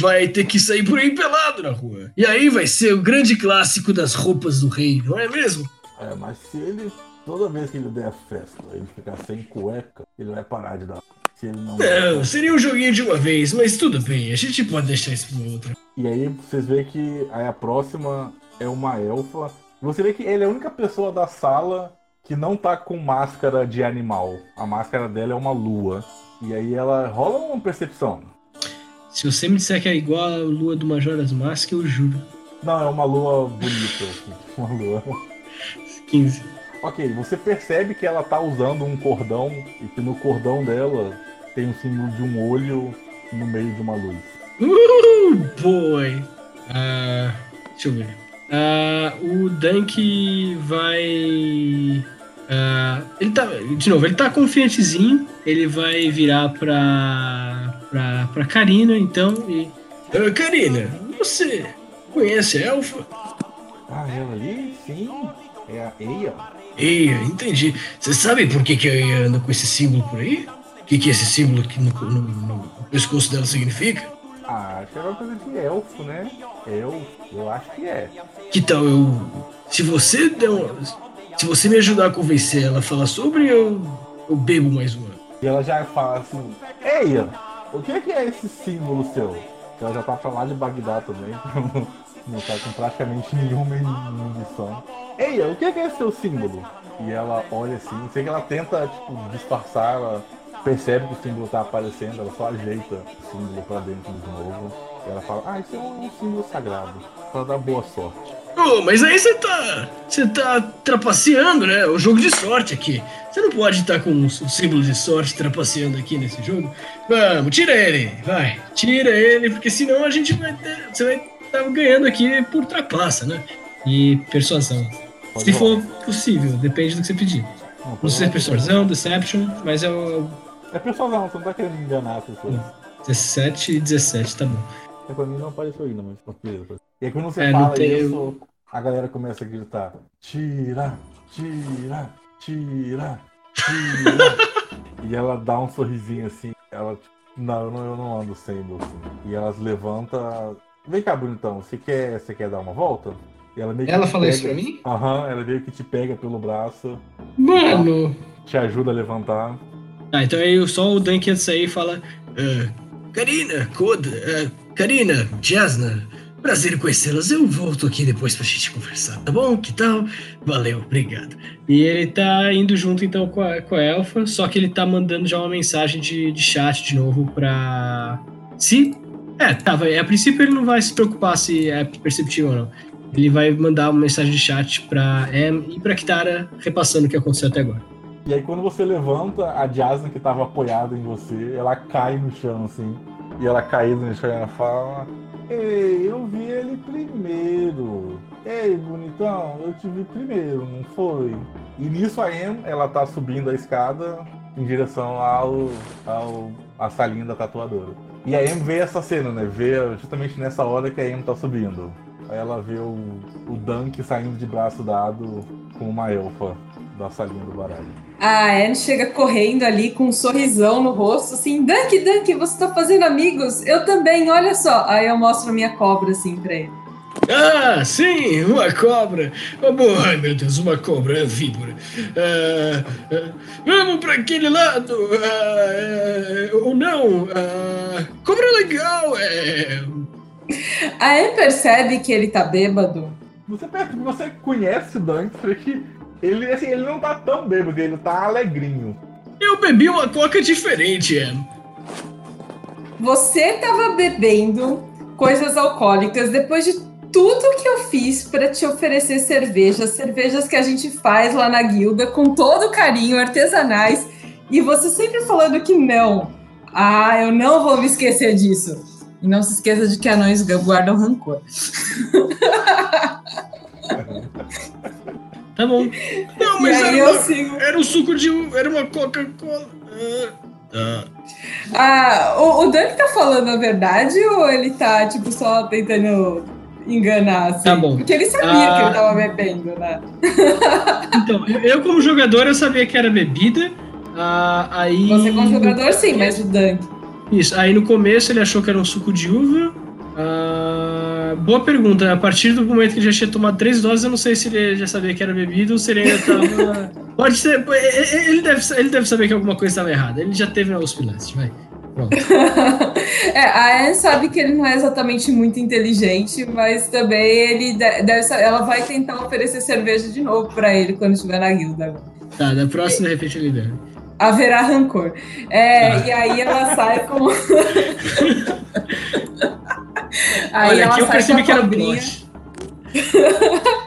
vai ter que sair por aí pelado na rua. E aí vai ser o grande clássico das roupas do rei, não é mesmo? É, mas se ele, toda vez que ele der festa, ele ficar sem cueca, ele vai parar de dar. Se ele não. Não, seria um joguinho de uma vez, mas tudo bem, a gente pode deixar isso pra outra. E aí vocês veem que aí a próxima é uma elfa. Você vê que ele é a única pessoa da sala que não tá com máscara de animal. A máscara dela é uma lua. E aí ela rola uma percepção. Se você me disser que é igual a lua do Majora's Mask, eu juro. Não, é uma lua bonita, assim. Uma lua. 15. Ok, você percebe que ela tá usando um cordão e que no cordão dela tem um símbolo de um olho no meio de uma luz. Uh, boy! Ah, deixa eu ver. Ah, o Dunk vai. Ah, ele tá. De novo, ele tá confiantezinho. Ele vai virar pra. pra, pra Karina, então. E. Ah, Karina, você conhece a Elfa? Ah, ela ali? Sim. É a Eia. Eia, entendi. Você sabe por que, que a Eia anda com esse símbolo por aí? O que, que esse símbolo aqui no, no- no pescoço dela significa? Ah, acho que é uma coisa de elfo, né? Elfo, eu acho que é. Que tal eu. Se você der um, Se você me ajudar a convencer ela a falar sobre, eu, eu bebo mais uma. E ela já fala assim, Eia, o que é esse símbolo seu? Ela já tá pra lá de Bagdá também. Não tá com praticamente nenhuma inibição. Eia, o que que é esse seu símbolo? E ela olha assim, sei que ela tenta, tipo, disfarçar, ela percebe que o símbolo tá aparecendo, ela só ajeita o símbolo pra dentro de novo. Ela fala, ah, isso é um símbolo sagrado. Pra dar boa sorte. Ô, mas aí você tá. Você tá trapaceando, né? O jogo de sorte aqui. Você não pode estar com um símbolo de sorte trapaceando aqui nesse jogo. Vamos, tira ele, vai. Tira ele, porque senão a gente vai ter. Você vai estar ganhando aqui por trapaça, né? E persuasão. Pode Se rolar. for possível, depende do que você pedir. Não pode sei se é persuasão, deception, mas é o. É persuasão, você não tá querendo enganar as pessoas. 17 e 17, tá bom. É, pra mim não apareceu ainda, mas beleza. E aí quando você É, fala isso, a galera começa a gritar: tira, tira, tira, tira. e ela dá um sorrisinho assim. Ela, tipo, não, eu não, eu não ando sem, moço. E elas levantam. Vem cá, bonitão, você quer, você quer dar uma volta? E ela meio que Ela te fala isso pega- pra mim? Aham, ela meio que te pega pelo braço, Mano! te ajuda a levantar. Tá, então aí só o Dunk ia sair e fala: "Ah, Karina, Koda, ah, Karina, Jasna, prazer em conhecê-las. Eu volto aqui depois pra gente conversar, tá bom? Que tal? Valeu, obrigado. E ele tá indo junto então com a, com a Elfa, só que ele tá mandando já uma mensagem de, de chat de novo pra. Se. É, tá, vai, a princípio ele não vai se preocupar se é perceptível ou não. Ele vai mandar uma mensagem de chat pra Em e pra Kitara, repassando o que aconteceu até agora. E aí quando você levanta, a Jasmine que tava apoiada em você, ela cai no chão assim. E ela caída no chão e ela fala: Ei, eu vi ele primeiro. Ei, bonitão, eu te vi primeiro, não foi? E nisso a Em, ela tá subindo a escada em direção ao, ao a salinha da tatuadora. E a Em vê essa cena, né? Vê justamente nessa hora que a Em tá subindo. Aí ela vê o, o Dunk saindo de braço dado com uma elfa da salinha do baralho. A Anne chega correndo ali com um sorrisão no rosto, assim, Dunk, Dunk, você tá fazendo amigos? Eu também, olha só. Aí eu mostro a minha cobra, assim, pra ele. Ah, sim, uma cobra. Oh, boa, ai meu Deus, uma cobra, é víbora. Ah, ah, vamos pra aquele lado. ah, é, ou não. ah, cobra legal. É. A Anne percebe que ele tá bêbado. Você, percebe- você conhece o Dunk, você vê que ele, assim, ele não tá tão bêbado, ele tá alegrinho. Eu bebi uma coca diferente, é. Você tava bebendo coisas alcoólicas depois de tudo que eu fiz pra te oferecer cervejas, cervejas que a gente faz lá na guilda com todo carinho, artesanais, e você sempre falando que não. Ah, eu não vou me esquecer disso. E não se esqueça de que anões guardam rancor. Tá bom. Não, mas era, eu uma- sigo. era um suco de. uva, Era uma Coca-Cola. Ah. Ah, o, o Dunk tá falando a verdade ou ele tá, tipo, só tentando enganar, assim? Tá bom. Porque ele sabia Ah. que ele tava bebendo, né? Então, eu- como jogador, eu sabia que era bebida. Ah, aí. Você como jogador, sim, mas o Dunk. Isso, aí no começo ele achou que era um suco de uva. Boa pergunta. A partir do momento que ele já tinha tomado três doses, eu não sei se ele já sabia que era bebida ou se ele ainda tava. Pode ser. Ele deve, ele deve saber que alguma coisa estava errada. Ele já teve na USP Leste, vai. Pronto. é, a Anne sabe que ele não é exatamente muito inteligente, mas também ele de- deve ela vai tentar oferecer cerveja de novo pra ele quando estiver na guilda. Tá, da próxima, de repente, ele deve. Haverá rancor. É, Ah. E aí ela sai com. aí Olha, ela aqui eu percebi com que a era cobrinha.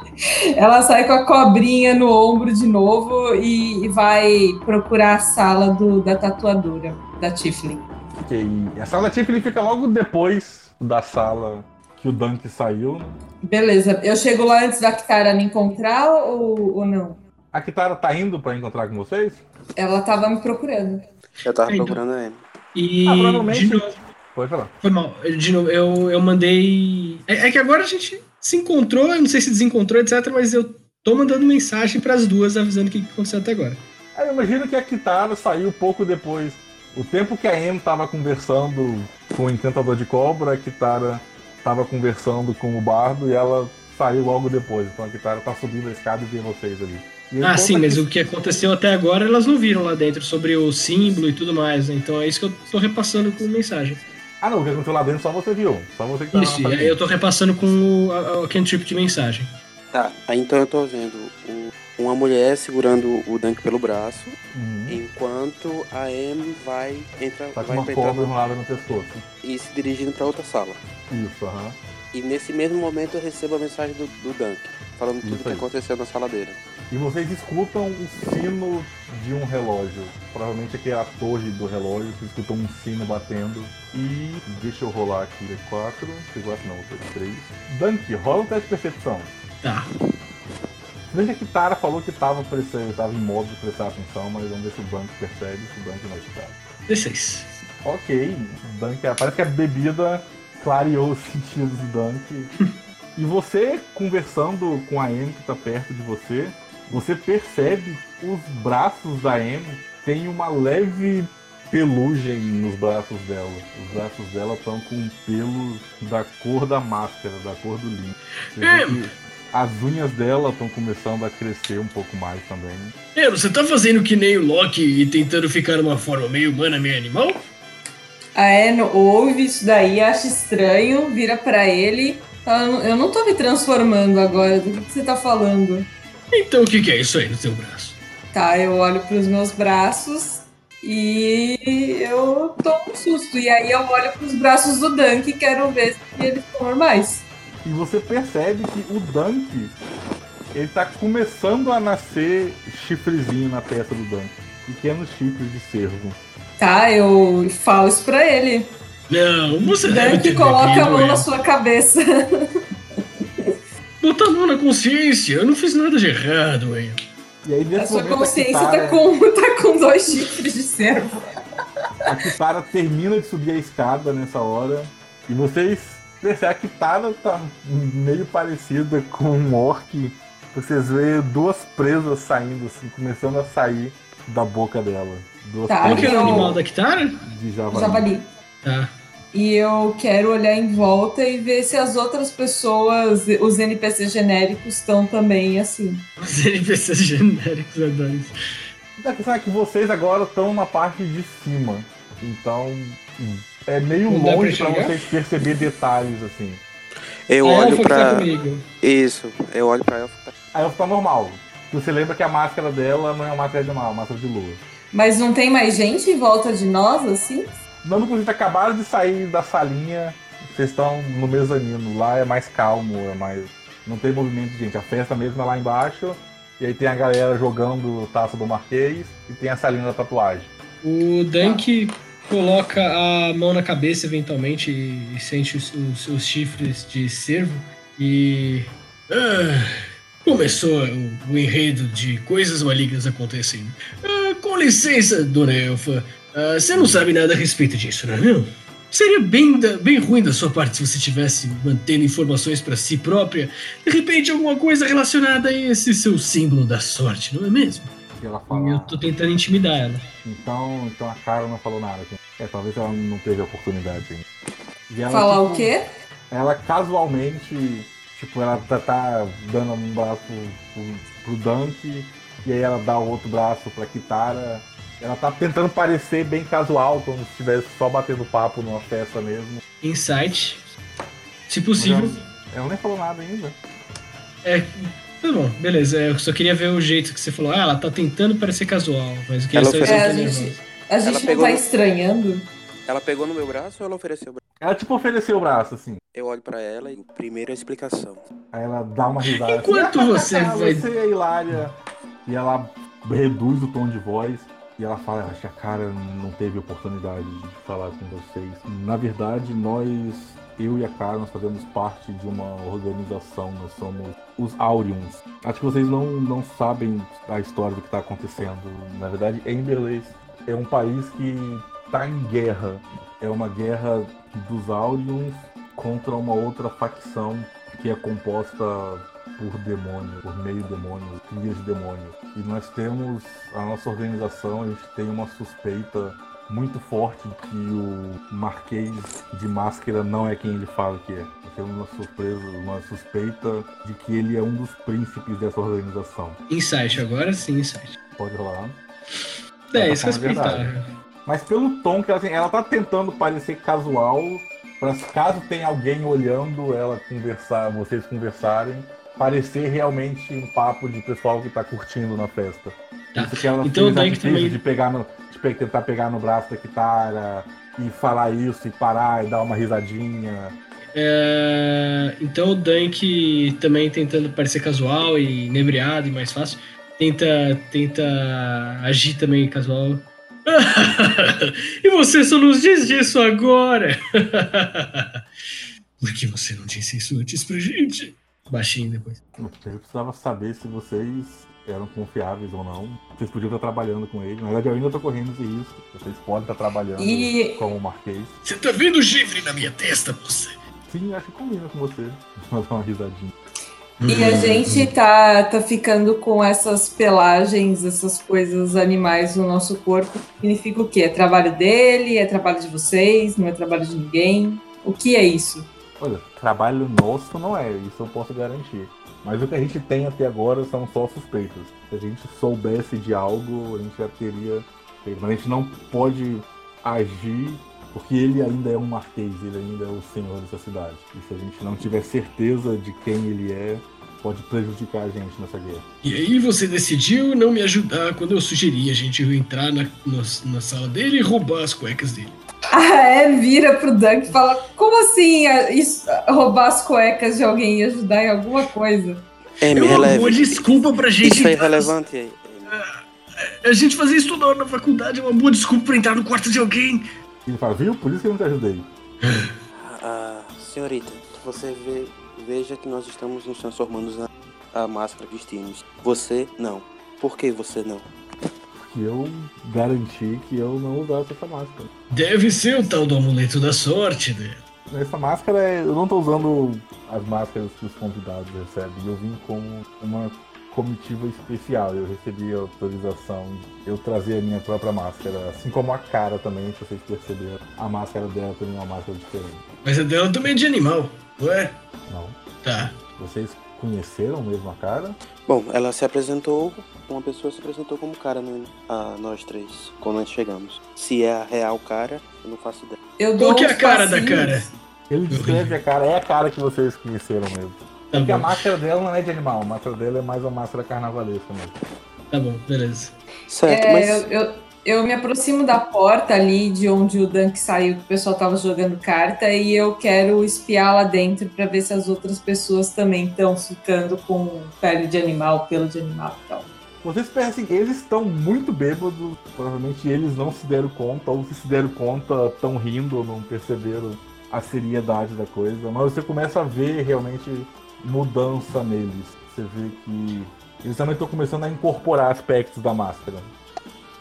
Ela sai com a cobrinha no ombro de novo e, e vai procurar a sala do- da tatuadora, da Tiflin. Ok, E a sala Tiffany fica logo depois da sala que o Dunk saiu. né? Beleza, eu chego lá antes da Kitara me encontrar ou, ou não? A Kitara tá indo pra encontrar com vocês? Ela tava me procurando. Eu tava Então. procurando a Amy. E. Ah, provavelmente. de novo, Pode falar. Foi mal. De novo, eu, eu mandei. É, é que agora a gente se encontrou, eu não sei se desencontrou, etc., mas eu tô mandando mensagem pras duas avisando o que que aconteceu até agora. Aí eu imagino que a Kitara saiu pouco depois. O tempo que a Em tava conversando com o Encantador de Cobra, a Kitara tava conversando com o Bardo e ela saiu logo depois. Então a Kitara tá subindo a escada e vê vocês ali. Ah, sim, mas Ki- o que aconteceu até agora elas não viram lá dentro sobre o símbolo e tudo mais, né? Então é isso que eu tô repassando com mensagem. Ah não, o que aconteceu lá dentro só você viu. Só você que tá Isso, e aí eu tô repassando com o, a, a cantrip de mensagem. Tá, aí então eu tô vendo o- uma mulher segurando o Dunk pelo braço, Uhum. enquanto a Amy vai entrar, Tá com vai uma cobra enrolada no pescoço. e se dirigindo pra outra sala. Isso, aham. E nesse mesmo momento eu recebo a mensagem do, do Dunk, falando tudo Isso que aconteceu na sala dele. E vocês escutam o sino de um relógio. Provavelmente aqui é a torre do relógio. Vocês escutam um sino batendo. E deixa eu rolar aqui. É 4. 4 não, foi 3. Dunk, rola o teste de percepção. Tá. Bem que a Kitara falou que tava, prestando, tava em modo de prestar atenção, mas vamos ver se o Dunk percebe, se o Dunk não escutar. 16. Ok, Dunk, parece que a bebida clareou os sentidos do Dunk. e você, conversando com a Amy que tá perto de você, você percebe os braços da Amy tem uma leve pelugem nos braços dela. Os braços dela estão com pelos da cor da máscara, da cor do que as unhas dela estão começando a crescer um pouco mais também. É, você tá fazendo que nem o Loki e tentando ficar numa forma meio humana, meio animal? A Anne ouve isso daí, acha estranho, vira pra ele. fala, Eu não tô me transformando agora, do que que você tá falando? Então o que, que é isso aí no seu braço? Tá, eu olho pros meus braços e eu tô um susto. E aí eu olho pros braços do Dunk e quero ver se eles estão normais. E você percebe que o Dunk, ele tá começando a nascer chifrezinho na testa do Dunk. Pequenos chifres de cervo. Tá, eu falo isso pra ele. Não, você deve Dunk ter coloca a mão é. na sua cabeça. Bota a mão na consciência, eu não fiz nada de errado, hein? E aí A nesse sua momento consciência a Kitara, tá com, tá com dois chifres de cervo. a Kitara termina de subir a escada nessa hora. E vocês percebem que a Kitara tá meio parecida com um orc. Vocês veem duas presas saindo, assim, começando a sair da boca dela. Duas Tá, Qual que era o animal da Kitara? de javali. Javali. Tá. E eu quero olhar em volta e ver se as outras pessoas, os NPCs genéricos, estão também assim. Os NPCs genéricos adoro isso. A questão é que vocês agora estão na parte de cima. Então é meio Não longe enxergar? vocês perceber detalhes assim. Eu a olho elfa que tá. Isso, eu olho pra elfa. tá- Aí ela fica normal. Você lembra que a máscara dela não é uma máscara de mal, é uma máscara de lua. Mas não tem mais gente em volta de nós, assim? Não, vocês acabaram de sair da salinha, vocês estão no mezanino. Lá é mais calmo, é mais. Não tem movimento gente. A festa mesmo é lá embaixo. E aí tem a galera jogando taça do Marquês e tem a salinha da tatuagem. O Dunk coloca a mão na cabeça eventualmente e sente os, os- os chifres de cervo e. Ah, começou o, o enredo de coisas malignas acontecendo. Ah, com licença, dona Elfa. Ah, você não sabe nada a respeito disso, não é? Não? Seria bem, da- bem ruim da sua parte se você estivesse mantendo informações para si própria. De repente, alguma coisa relacionada a esse seu símbolo da sorte, não é mesmo? E ela E fala. eu tô tentando intimidar ela. Então, então a Cara não falou nada. É, talvez ela não teve a oportunidade ainda. E ela, Falar tipo, o quê? Ela casualmente, tipo, ela tá, tá dando um braço pro, pro Dunk, e aí ela dá o outro braço pra Kitara. Ela tá tentando parecer bem casual, como se estivesse só batendo papo numa festa mesmo. Insight. Se possível. Ela, ela nem falou nada ainda. É. Tá bom, beleza. Eu só queria ver o jeito que você falou. Ah, ela tá tentando parecer casual, mas o que Ela eles estão oferece- É, a gente-. A gente não pegou tá no- estranhando? Ela pegou no meu braço ou ela ofereceu o braço? Ela tipo ofereceu o braço, assim. Eu olho pra ela e primeiro a explicação. Aí ela dá uma risada. Enquanto assim, você "Ah, vai- Você é hilária. E ela reduz o tom de voz. E ela fala, acho que a cara não teve oportunidade de falar com vocês. Na verdade, nós, eu e a cara, nós fazemos parte de uma organização. Nós somos os Aurions. Acho que vocês não, não sabem a história do que está acontecendo. Na verdade, Emberley é um país que está em guerra. É uma guerra dos Aurions contra uma outra facção que é composta por demônios, por meio demônios, crias de demônios. E nós temos, a nossa organização, a gente tem uma suspeita muito forte de que o Marquês de Máscara não é quem ele fala que é. Nós temos uma surpresa, uma suspeita de que ele é um dos príncipes dessa organização. Insight, agora sim, Insight. Pode rolar. É, tá isso que eu falando a verdade. Mas pelo tom que ela tem, ela tá tentando parecer casual, para caso tenha alguém olhando ela conversar, vocês conversarem, parecer realmente um papo de pessoal que tá curtindo na festa. Tá. Isso que ela Então fez a também- de pegar no, de tentar pegar no braço da Kitara e falar isso e parar e dar uma risadinha. É, então o Dunk também tentando parecer casual e inebriado e mais fácil, tenta, tenta agir também casual. e você só nos diz disso agora? Por que você não disse isso antes pra gente? Baixinho depois. Eu precisava saber se vocês eram confiáveis ou não. Vocês podiam estar trabalhando com ele. Na verdade, eu ainda estou correndo esse risco. Vocês podem estar trabalhando E- com o Marquês. Você tá vendo o chifre na minha testa, moça? Sim, acho que combina com você. Vou dar uma risadinha. E a gente tá, tá ficando com essas pelagens, essas coisas animais no nosso corpo. Significa o quê? É trabalho dele? É trabalho de vocês? Não é trabalho de ninguém? O que é isso? Olha, trabalho nosso não é, isso eu posso garantir. Mas o que a gente tem até agora são só suspeitas. Se a gente soubesse de algo, a gente já teria. Mas a gente não pode agir porque ele ainda é um marquês, ele ainda é o senhor dessa cidade. E se a gente não tiver certeza de quem ele é, pode prejudicar a gente nessa guerra. E aí você decidiu não me ajudar quando eu sugeri a gente entrar na, no- na sala dele e roubar as cuecas dele. Ah, é, vira pro Dunk e fala: como assim ah, isso, roubar as cuecas de alguém e ajudar em alguma coisa? É, É me uma boa releve. desculpa pra gente. Isso é irrelevante. Amy. A gente fazer isso toda hora na faculdade é uma boa desculpa pra entrar no quarto de alguém. E ele fala, viu? Por isso que eu não te ajudei. Ah, senhorita, você vê, veja que nós estamos nos transformando na a máscara que vestimos. Você não. Por que você não? Que eu garanti que eu não usasse essa máscara. Deve ser o tal do amuleto da sorte, né? Essa máscara, é- eu não tô usando as máscaras que os convidados recebem. Eu vim com uma comitiva especial. Eu recebi a autorização eu trazer a minha própria máscara. Assim como a cara também, se vocês perceberam. A máscara dela também é uma máscara diferente. Mas a dela também é de animal, não é? Não. Tá. Vocês conheceram mesmo a cara? Bom, ela se apresentou, uma pessoa se apresentou como cara no, a nós três, quando nós chegamos. Se é a real cara, eu não faço ideia. Eu dou Qual que é a cara da cara? Ele descreve a cara, é a cara que vocês conheceram mesmo. Tá Porque a bom, máscara dela não é de animal, a máscara dela é mais uma máscara carnavalesca mesmo. tá bom, beleza. Certo, É, mas eu, eu, eu me aproximo da porta ali de onde o Dunk saiu, que o pessoal tava jogando carta, e eu quero espiar lá dentro pra ver se as outras pessoas também estão ficando com pele de animal, pelo de animal e tal. Vocês pensam assim, eles estão muito bêbados, provavelmente eles não se deram conta, ou se se deram conta, estão rindo ou não perceberam a seriedade da coisa, mas você começa a ver realmente mudança neles. Você vê que eles também estão começando a incorporar aspectos da máscara.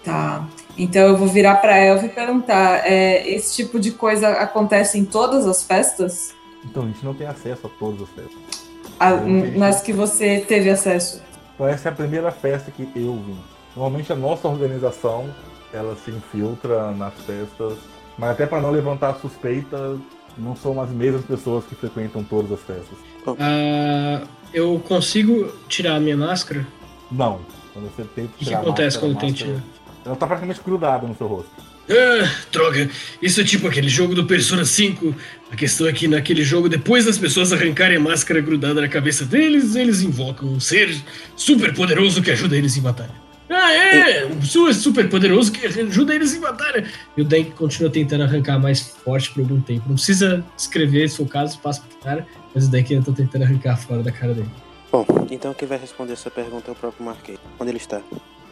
Tá. Então eu vou virar pra Elva e perguntar: é, esse tipo de coisa acontece em todas as festas? Então a gente não tem acesso a todas as festas. A- nas que você teve acesso? Então essa é a primeira festa que eu vim. Normalmente a nossa organização ela se infiltra nas festas, mas até para não levantar suspeita, não são as mesmas pessoas que frequentam todas as festas. Ah, eu consigo tirar a minha máscara? Não. Quando você tenta O que, tirar acontece máscara, quando a tem máscara- tiro? Ela tá praticamente grudada no seu rosto. Ah, droga, isso é tipo aquele jogo do Persona 5. A questão é que naquele jogo, depois das pessoas arrancarem a máscara grudada na cabeça deles, eles invocam um ser super poderoso que ajuda eles em batalha. Ah, é! Um ser super poderoso que ajuda eles em batalha. E o Dank continua tentando arrancar mais forte por algum tempo. Não precisa escrever, se for o caso, passa pro cara, mas o Dank ainda tá tentando arrancar fora da cara dele. Bom, então quem vai responder essa pergunta é o próprio Marquês. Onde ele está?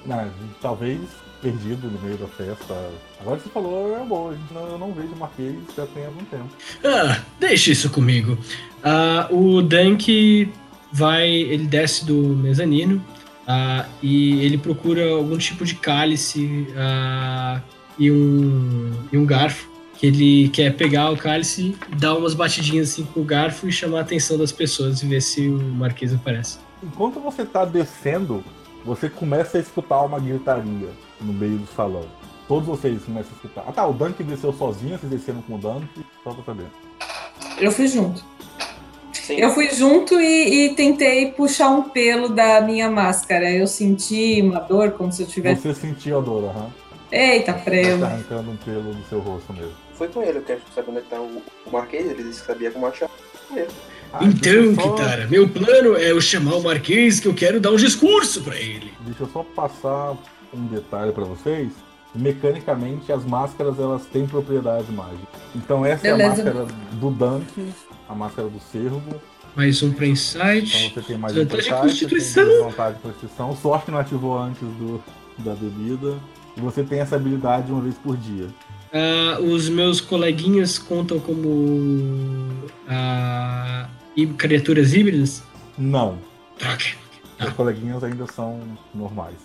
Ah, talvez perdido no meio da festa. Agora que você falou, é bom. A gente não, eu não vejo o Marquês já tem algum tempo. Ah, deixa isso comigo. Ah, o Dunk vai, ele desce do mezanino ah, e ele procura algum tipo de cálice ah, e, um, e um garfo. Que ele quer pegar o cálice, dar umas batidinhas assim com o garfo e chamar a atenção das pessoas e ver se o Marquês aparece. Enquanto você tá descendo, você começa a escutar uma gritaria no meio do salão. Todos vocês começam a escutar. Ah tá, o Dunk desceu sozinho, vocês desceram com o Dunk, só pra saber. Eu fui junto. Eu fui junto e, e tentei puxar um pelo da minha máscara. Eu senti uma dor como se eu tivesse. Você sentiu a dor, aham. Eita, Tá prelo. arrancando um pelo do seu rosto mesmo. Foi com ele, eu quero saber onde é que tá o, o Marquês, ele disse que sabia como achar. Com ele. Ah, então, Kitara, meu plano é eu chamar o Marquês que eu quero dar um discurso pra ele. Deixa eu só passar um detalhe pra vocês. Mecanicamente, as máscaras elas têm propriedade mágica. Então essa é a Beleza. máscara do Dunk, a máscara do Cervo. Mais um pra Então Insight. você tem mais Vantagem um de Constituição. De Constituição. Sorte que não ativou antes do, da bebida. E você tem essa habilidade uma vez por dia. Ah, os meus coleguinhas contam como hí- criaturas híbridas? Não. Droga. Os coleguinhas ainda são normais.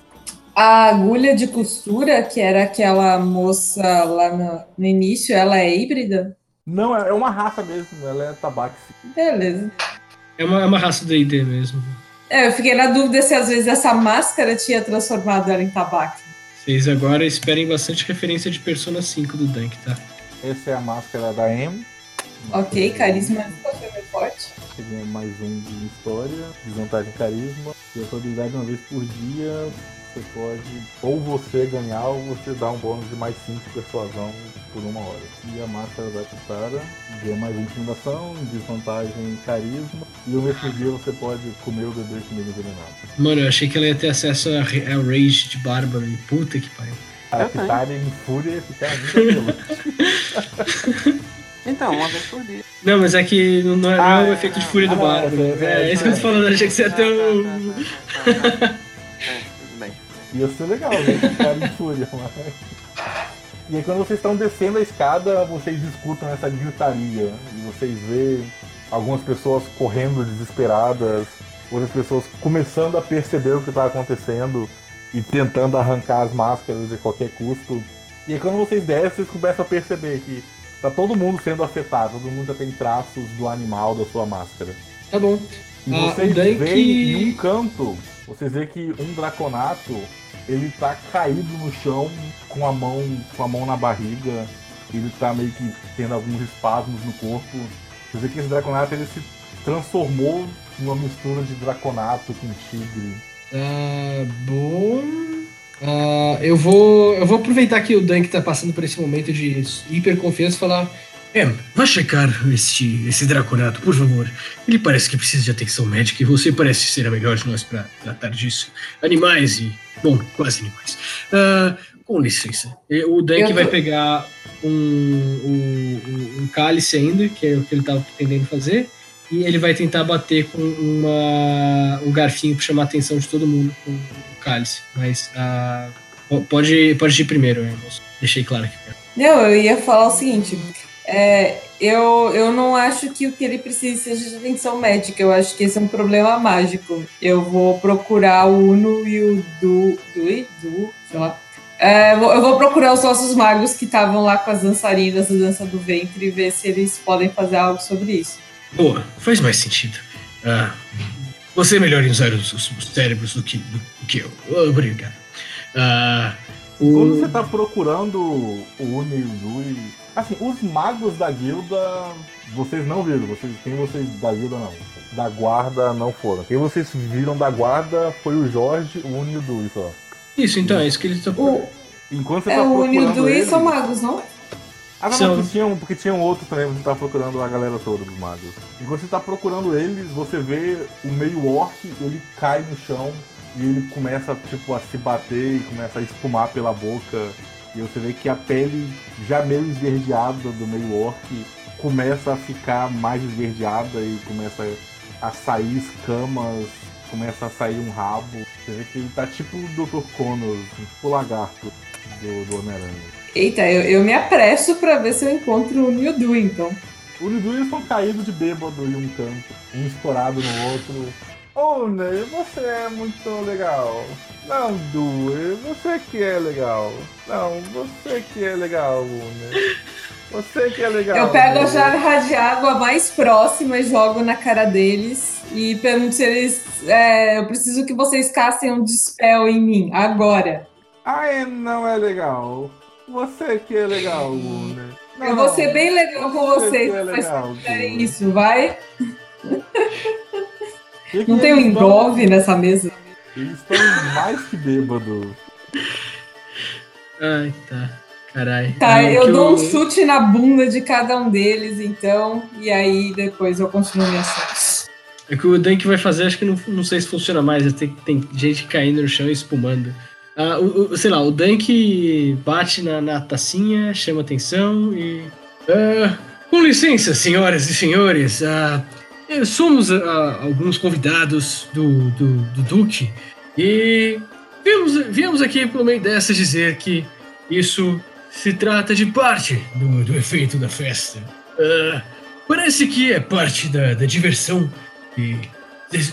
A agulha de costura, que era aquela moça lá no, no início, ela é híbrida? Não, é é uma raça mesmo, ela é tabaxi. Beleza. É uma, é uma raça do ID mesmo. É, eu fiquei na dúvida se às vezes essa máscara tinha transformado ela em tabaco. Vocês agora esperem bastante referência de Persona 5 do Dunk, tá? Essa é a máscara da M. Ok, carisma muito forte. Você ganha mais um de história, desvantagem em carisma. E a sua habilidade uma vez por dia, você pode ou você ganhar ou você dar um bônus de mais 5 de persuasão por uma hora. E a máscara da Kitara ganha mais um de intimidação, desvantagem em carisma. E no mesmo dia você pode comer ou beber comida envenenada. Mano, eu achei que ela ia ter acesso a, a Rage de Bárbaro. E puta que pariu. A. Kitara em fúria ia ficar muito. Então, uma vez por dia. Não, mas é que não, não é, não é o efeito de fúria do Ah, não, Bárbaro. é, é, É, isso que eu tô falando, eu achei que você ia ter um. É, tudo bem. Ia ser legal, né? Ficar em fúria, mas... E aí quando vocês estão descendo a escada, vocês escutam essa gritaria. E vocês veem algumas pessoas correndo desesperadas, outras pessoas começando a perceber o que está acontecendo e tentando arrancar as máscaras de qualquer custo. E aí quando vocês descem, vocês começam a perceber que tá todo mundo sendo afetado, todo mundo já tem traços do animal da sua máscara. Tá bom. E Ah, vocês Dunk- veem em um canto, vocês veem que um draconato, ele tá caído no chão com a mão, com a mão na barriga, ele tá meio que tendo alguns espasmos no corpo. Vocês veem que esse draconato ele se transformou numa mistura de draconato com tigre. Ah, bom. Ah, eu, vou, eu vou aproveitar que o Dunk tá passando por esse momento de hiperconfiança e falar. É, vá checar este, esse draconato, por favor. Ele parece que precisa de atenção médica e você parece ser a melhor de nós para tratar disso. Animais e. Bom, quase animais. Ah, com licença. E O Dunk Eu vai tô- pegar um, um, um- cálice ainda, que é o que ele tava pretendendo fazer. E ele vai tentar bater com uma, um garfinho para chamar a atenção de todo mundo com o cálice. Mas po- pode, pode ir primeiro, moço? Deixei claro aqui. Não, eu ia falar o seguinte. É, eu, eu não acho que o que ele precisa seja de atenção médica. Eu acho que esse é um problema mágico. Eu vou procurar o Uno e o Du. Dui? Du? Sei lá. É, eu vou procurar os nossos magos que estavam lá com as dançarinas da dança do ventre e ver se eles podem fazer algo sobre isso. Boa, faz mais sentido. Ah, você é melhor em usar os, os- os cérebros do que, do, do que eu. Obrigado. Ah, o- Quando você tá procurando o Uni e o Zui, assim, os magos da guilda, vocês não viram, vocês, quem vocês da guilda não. Da guarda não foram. Quem vocês viram da guarda foi o Jorge, o Uni e o Dui só. Isso, então, é isso que ele tá O, Enquanto você é, tá o e o procurando Dui ele- são magos, não? Ah, não, São- porque tinham, porque tinham outros também, você tá procurando a galera toda dos magos. Enquanto você tá procurando eles, você vê o meio orc, ele cai no chão e ele começa, tipo, a se bater e começa a espumar pela boca. E você vê que a pele, já meio esverdeada do meio orc, começa a ficar mais esverdeada e começa a sair escamas, começa a sair um rabo. Você vê que ele tá tipo o Dr. Connors, tipo o lagarto do, do Homem-Aranha. Eita, eu, eu me apresso pra ver se eu encontro o Uno e o Du, então. O Lidu eles estão caídos de bêbado em um canto, um estourado no outro. Ney, você é muito legal. Não, Du, você que é legal. Não, você que é legal, Ney. Você que é legal. Eu pego a jarra de água mais próxima e jogo na cara deles e pergunto se eles. é, eu preciso que vocês castem um dispel em mim, agora. Ai, não é legal. Você que é legal, Ney. Não, eu vou ser bem legal com você vocês é vocês legal, fizerem Du. isso, vai? Que que Não tem um eles tão- engolve nessa mesa? Eles estão mais que bêbados. Ai, tá. Caralho. Tá, eu que dou um chute na bunda de cada um deles, então, e aí depois eu continuo minha ação. É que o Dunk vai fazer, acho que não, não sei se funciona mais. Tem, tem gente caindo no chão e espumando. Ah, o, o- sei lá, o Dunk bate na, na tacinha, chama atenção e. Ah, com licença, senhoras e senhores. ah, somos ah, alguns convidados do, do, do Duque e viemos, viemos aqui por meio dessa dizer que isso se trata de parte do, do efeito da festa. Ah, parece que é parte da, da diversão e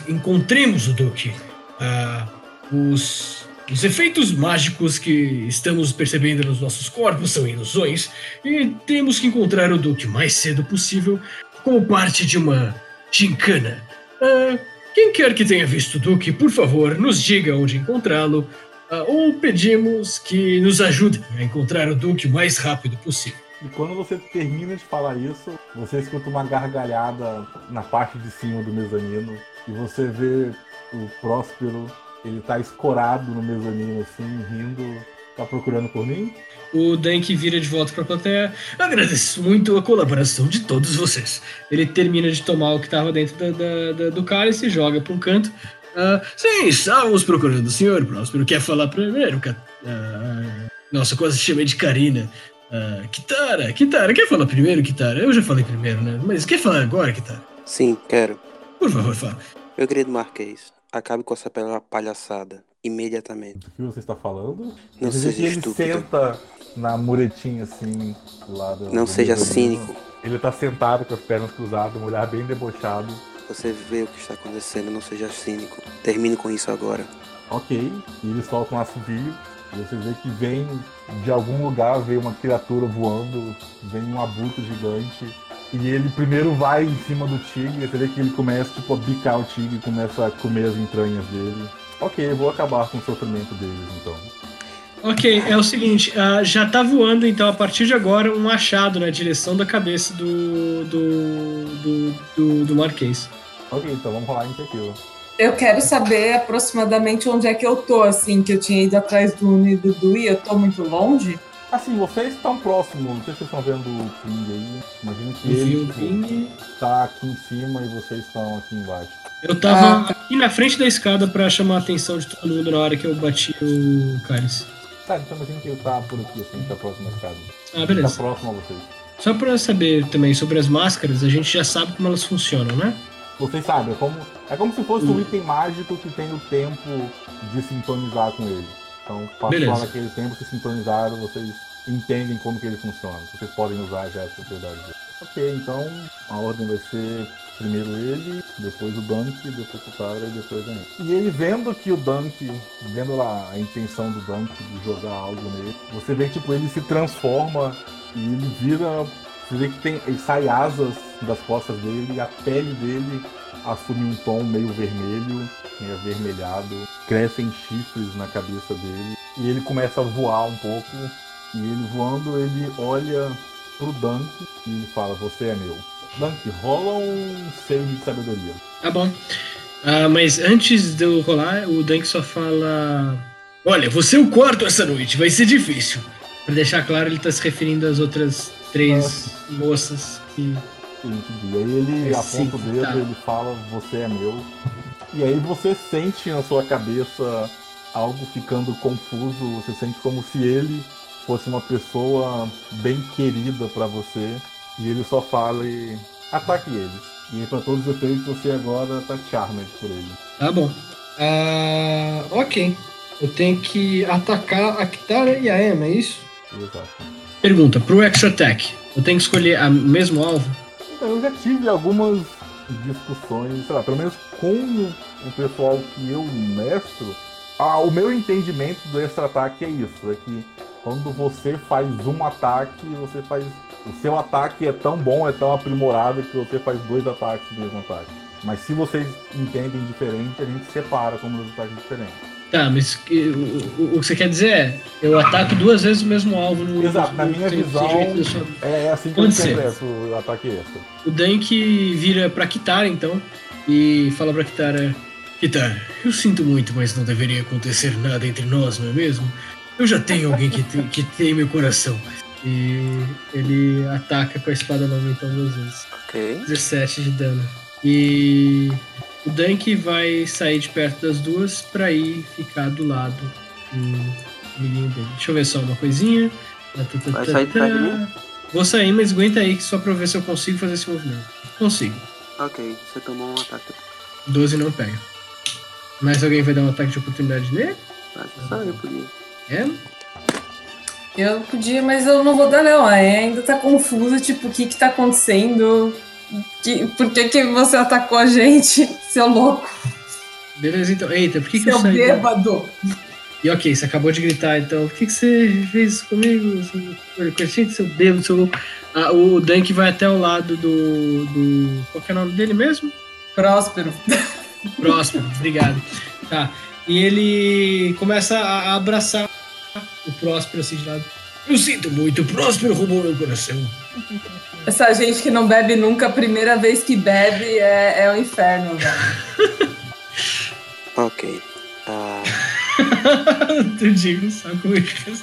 encontremos o Duque. Ah, os, os efeitos mágicos que estamos percebendo nos nossos corpos são ilusões e temos que encontrar o Duque o mais cedo possível como parte de uma gincana. Ah, quem quer que tenha visto o Duque, por favor, nos diga onde encontrá-lo ah, ou pedimos que nos ajudem a encontrar o Duque o mais rápido possível. E quando você termina de falar isso, você escuta uma gargalhada na parte de cima do mezanino e você vê o Próspero, ele tá escorado no mezanino assim, rindo. Tá procurando por mim? O Dank vira de volta pra plateia. Agradeço muito a colaboração de todos vocês. Ele termina de tomar o que estava dentro da, da- da- do cálice e joga pra um canto. Ah, sim, estávamos procurando o senhor Próspero. Quer falar primeiro? Ah, nossa, quase chamei de Karina. Ah, Kitara, Kitara, quer falar primeiro, Kitara? Eu já falei primeiro, né? Mas quer falar agora, Kitara? Sim, quero. Por favor, fala. Meu querido Marquês, acabe com essa palhaçada. Imediatamente. O que você está falando? Não seja ele estúpido. senta na muretinha assim, lá do. Não do seja cínico. Ele tá sentado com as pernas cruzadas, um olhar bem debochado. Você vê o que está acontecendo, não seja cínico. Termine com isso agora. Ok, e eles soltam um assovio. E você vê que vem de algum lugar, vem uma criatura voando, vem um abutre gigante. E ele primeiro vai em cima do tigre, você vê que ele começa tipo, a bicar o tigre, começa a comer as entranhas dele. Ok, eu vou acabar com o sofrimento deles então. Ok, é o seguinte, ah, já tá voando, então, a partir de agora, um machado na direção da cabeça do. do. do, do, do Marquês. Ok, então vamos rolar iniciativa. Eu quero saber aproximadamente onde é que eu tô, assim, que eu tinha ido atrás do e do e eu tô muito longe. Assim, vocês estão próximos, não sei se vocês estão vendo o Ping aí. Imagino que ele o tipo, ping. tá aqui em cima e vocês estão aqui embaixo. Eu tava aqui na frente da escada pra chamar a atenção de todo mundo na hora que eu bati o cálice. Tá, então imagino que ele tá por aqui, assim, próximo da escada. Ah, Tá beleza. próximo a vocês. Só pra saber também sobre as máscaras, a gente já sabe como elas funcionam, né? Vocês sabem, é como, é como se fosse Hum. um item mágico que tem o tempo de sintonizar com ele. Então, passou Beleza. naquele tempo, se sintonizaram, vocês entendem como que ele funciona. Vocês podem usar já essa propriedade dele. Ok, então a ordem vai ser primeiro ele, depois o Dunk, depois o Tara e depois a gente. E ele vendo que o Dunk, vendo lá a intenção do Dunk de jogar algo nele, você vê tipo, ele se transforma e ele vira. Você vê que tem. Ele sai asas das costas dele e a pele dele assume um tom meio vermelho, meio avermelhado, crescem chifres na cabeça dele e ele começa a voar um pouco. E ele voando, ele olha pro Dunk e fala: Você é meu. Dunk, rola um save de sabedoria. Tá bom. Ah, mas antes de eu rolar, o Dunk só fala. Olha, você é o quarto essa noite, vai ser difícil. Pra deixar claro, ele tá se referindo às outras três moças que. Entendi. Aí ele É aponta o sim, dedo, tá. ele fala, você é meu. E aí você sente na sua cabeça algo ficando confuso, você sente como se ele fosse uma pessoa bem querida pra você. E ele só fala e ataque eles. E pra todos os efeitos você agora tá charmed por ele. Tá bom. Ah, ok. Eu tenho que atacar a Kitara e a Emma, é isso? Exato. Pergunta, pro extra attack, eu tenho que escolher o mesmo alvo? Então, eu já tive algumas discussões, sei lá, pelo menos com o pessoal que eu mestro. Ah, o meu entendimento do extra ataque é isso, é que quando você faz um ataque, você faz. O seu ataque é tão bom, é tão aprimorado que você faz dois ataques do mesmo ataque. Mas se vocês entendem diferente, a gente separa como dois ataques diferentes. Tá, mas o, o- o que você quer dizer é, eu ataco duas vezes o mesmo alvo no. Exato, na minha tem- visão, só- É assim que eu Pode interpreto o ataque extra. O Dank vira pra Kitara, então, e fala pra Kitara: Kitara, eu sinto muito, mas não deveria acontecer nada entre nós, não é mesmo? Eu já tenho alguém que tem, que tem meu coração. E ele ataca com a espada nova, então, duas vezes. Ok. 17 de dano. E o Dank vai sair de perto das duas pra ir ficar do lado do menino dele. Deixa eu ver só uma coisinha. Tá, tá, tá, Vai sair de perto de mim? Vou sair, mas aguenta aí só pra ver se eu consigo fazer esse movimento. Consigo. Ok, você tomou um ataque. 12 não pega. Mas alguém vai dar um ataque de oportunidade nele? Acho que só eu podia. É? Eu podia, mas eu não vou dar, não. Anne ainda tá confusa, tipo, o que que tá acontecendo? Que, por que, que você atacou a gente, seu louco? Beleza, então. Eita, por que, que seu eu saí? da- bêbado. E ok, você acabou de gritar, então. Por que, que você fez isso comigo? Seu seu bêbado, seu louco. Ah, o Dunk vai até o lado do. do. Qual que é o nome dele mesmo? Próspero. Próspero, obrigado. Tá. E ele começa a abraçar o Próspero assim de lado. Eu sinto muito, o Próspero roubou meu coração. Essa gente que não bebe nunca, a primeira vez que bebe é, é o inferno, velho. Ok. Ah, tu digo, é que é.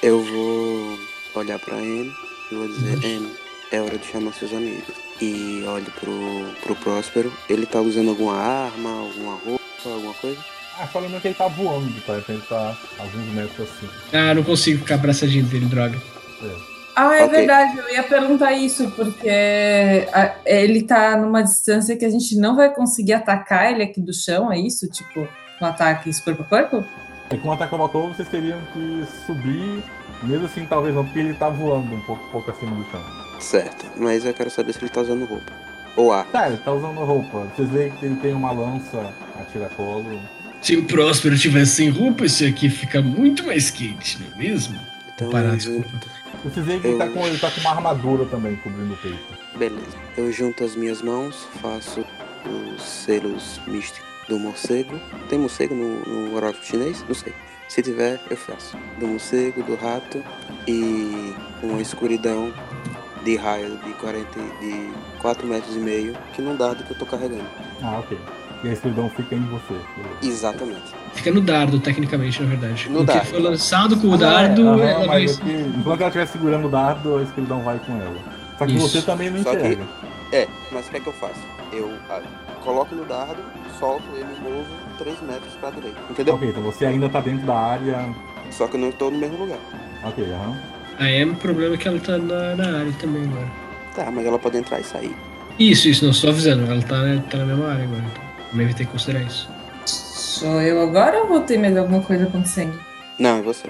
eu vou olhar pra Anne e vou dizer, Anne, é hora de chamar seus amigos. E olho pro, pro Próspero. Ele tá usando alguma arma, alguma roupa, alguma coisa? Ah, só lembrando que ele tá voando, tá? Então ele tá alguns metros assim. Ah, não consigo ficar abraçadinho dele, droga. Ah, é Ok. verdade, eu ia perguntar isso, porque a- ele tá numa distância que a gente não vai conseguir atacar ele aqui do chão, é isso? Tipo, um ataque corpo a corpo? E com o ataque voador vocês teriam que subir, mesmo assim talvez não, porque ele tá voando um pouco, pouco acima do chão. Certo, mas eu quero saber se ele tá usando roupa. Ou arma. Tá, ele tá usando roupa. Vocês veem que ele tem uma lança a tiracolo. Se o Próspero tivesse sem roupa, isso aqui fica muito mais quente, não é mesmo? Então Parar, eu desculpa. Vocês veem que ele tá, com, ele tá com uma armadura também cobrindo o peito. Beleza. Eu junto as minhas mãos, faço os selos místicos do morcego. Tem morcego no, no horóscopo chinês? Não sei. Se tiver, eu faço. Do morcego, do rato e uma escuridão de raio de 40 e- de 4 metros e meio, que não dá do que eu tô carregando. Ah, ok. E a escuridão fica em você. Exatamente. Fica no dardo, tecnicamente, na verdade. No Porque dardo. foi lançado com o Ah, dardo, aham, ela vai. mas é que, enquanto ela estiver segurando o dardo, a escuridão vai com ela. Só que Isso. você também não Só que- enxerga. É, mas o que é que eu faço? Eu ah, coloco no dardo, solto ele e movo 3 metros pra direita. Entendeu? Ok, então você ainda tá dentro da área. Só que eu não estou no mesmo lugar. Ok, aham. A Em, o problema é que ela tá na, na área também agora. Tá, mas ela pode entrar e sair. Isso, isso, não, só avisando, ela tá, tá na mesma área agora. Também vai ter que considerar isso. Sou eu agora ou vou ter mais alguma coisa acontecendo? Não, é você.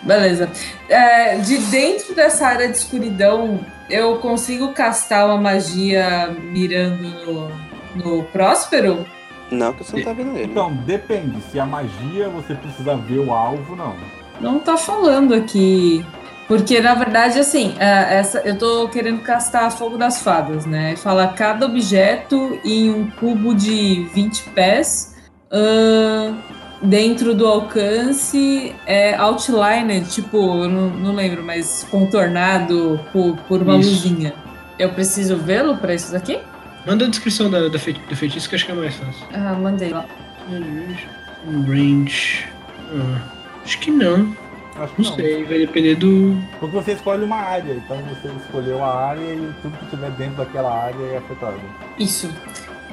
Beleza. É, de dentro dessa área de escuridão, eu consigo castar uma magia mirando no, no Próspero? Não, que você não tá vendo ele. Então, depende. Se a magia você precisa ver o alvo, não. Não tá falando aqui. Porque, na verdade, assim, é, essa, eu tô querendo castar Fogo das Fadas, né? Fala cada objeto em um cubo de 20 pés, ahn, dentro do alcance, é outliner, tipo, não, não lembro, mas contornado por, por uma Isso. luzinha. Eu preciso vê-lo pra isso daqui? Manda a descrição da, da, do feitiço que acho que é mais fácil. Ah, mandei lá. Range. Ah, acho que não. Acho que Não não. sei, vai depender do. Porque você escolhe uma área. Então você escolheu a área e tudo que estiver dentro daquela área é afetado. Isso.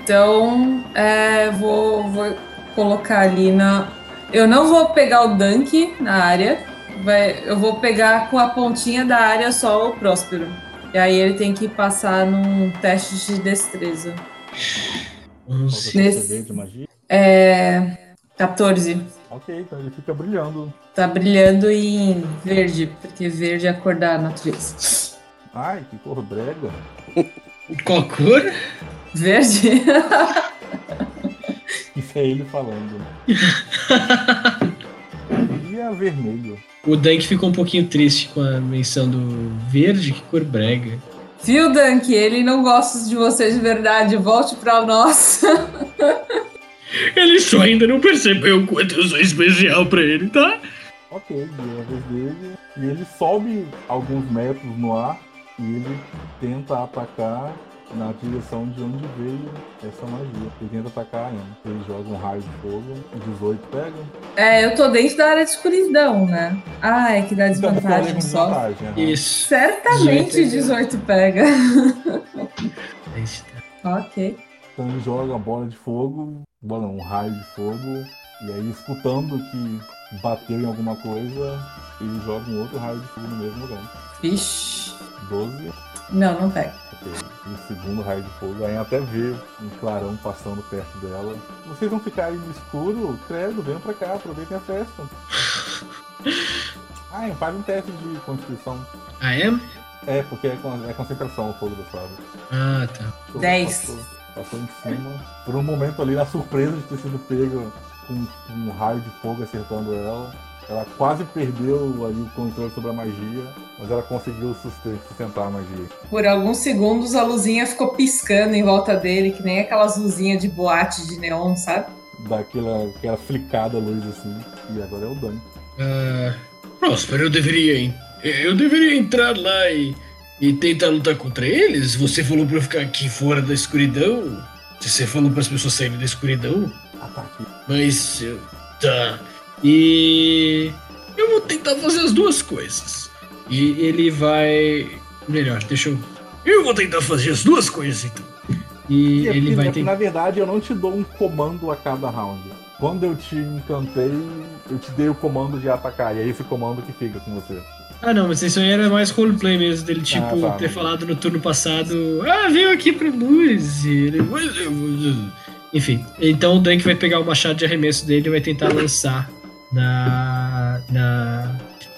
Então, é, vou, vou colocar ali na. Eu não vou pegar o Dunk na área. Vai, eu vou pegar com a pontinha da área só o Próspero. E aí ele tem que passar num teste de destreza. Qual 11. que o Nesse- CD de magia? É. 14. Ok, então ele fica brilhando. Tá brilhando em verde, porque verde é a cor da natureza. Ai, que cor brega. Qual cor? Verde? Isso é ele falando. E a vermelho. O Dunk ficou um pouquinho triste com a menção do verde, que cor brega. Viu, Dunk? Ele não gosta de você de verdade. Volte pra nós. Ele só ainda não percebeu o quanto eu sou especial pra ele, tá? Ok, é a vez dele. E ele sobe alguns metros no ar e ele tenta atacar na direção de onde veio essa magia. Ele tenta atacar a Anne. Ele joga um raio de fogo. 18 pega. É, eu tô dentro da área de escuridão, né? Ah, é que dá Então, desvantagem só. desvantagem. aham. Isso. Certamente 18 18 pega. Está. ok. Então ele joga a bola de fogo, não, um raio de fogo, e aí escutando que bateu em alguma coisa, ele joga um outro raio de fogo no mesmo lugar. Vixe. 12, Não, não pega. ok. E o segundo raio de fogo, aí até vê um clarão passando perto dela. Vocês vão ficar aí no escuro? Credo, venham pra cá, aproveitem a festa. Ah, faz um teste de constituição. I am? É, porque é, é concentração o fogo do sábio. Ah, tá. Passou- Dez. Passou, em cima. Por um momento ali, na surpresa de ter sido pego com um raio de fogo acertando ela. Ela quase perdeu ali o controle sobre a magia, mas ela conseguiu susten- sustentar a magia. Por alguns segundos a luzinha ficou piscando em volta dele, que nem aquelas luzinhas de boate de neon, sabe? Daquela aquela flicada luz assim. E agora é o Dani. Ah, Próspero, eu deveria. Eu deveria entrar lá e, e tentar lutar contra eles? Você falou pra eu ficar aqui fora da escuridão? Você falou para as pessoas saírem da escuridão? Ataque. Mas. eu- Tá. E. Eu vou tentar fazer as duas coisas. E ele vai. Melhor, deixa eu. Eu vou tentar fazer as duas coisas então. E é ele porque, vai tentar. Na verdade, eu não te dou um comando a cada round. Quando eu te encantei, eu te dei o comando de atacar. E é esse comando que fica com você. Ah, não, mas isso aí era mais roleplay mesmo, dele tipo Ah, tá. ter falado no turno passado, ah, veio aqui pra luz, e ele. Enfim, então o Dunk vai pegar o machado de arremesso dele e vai tentar lançar na. na.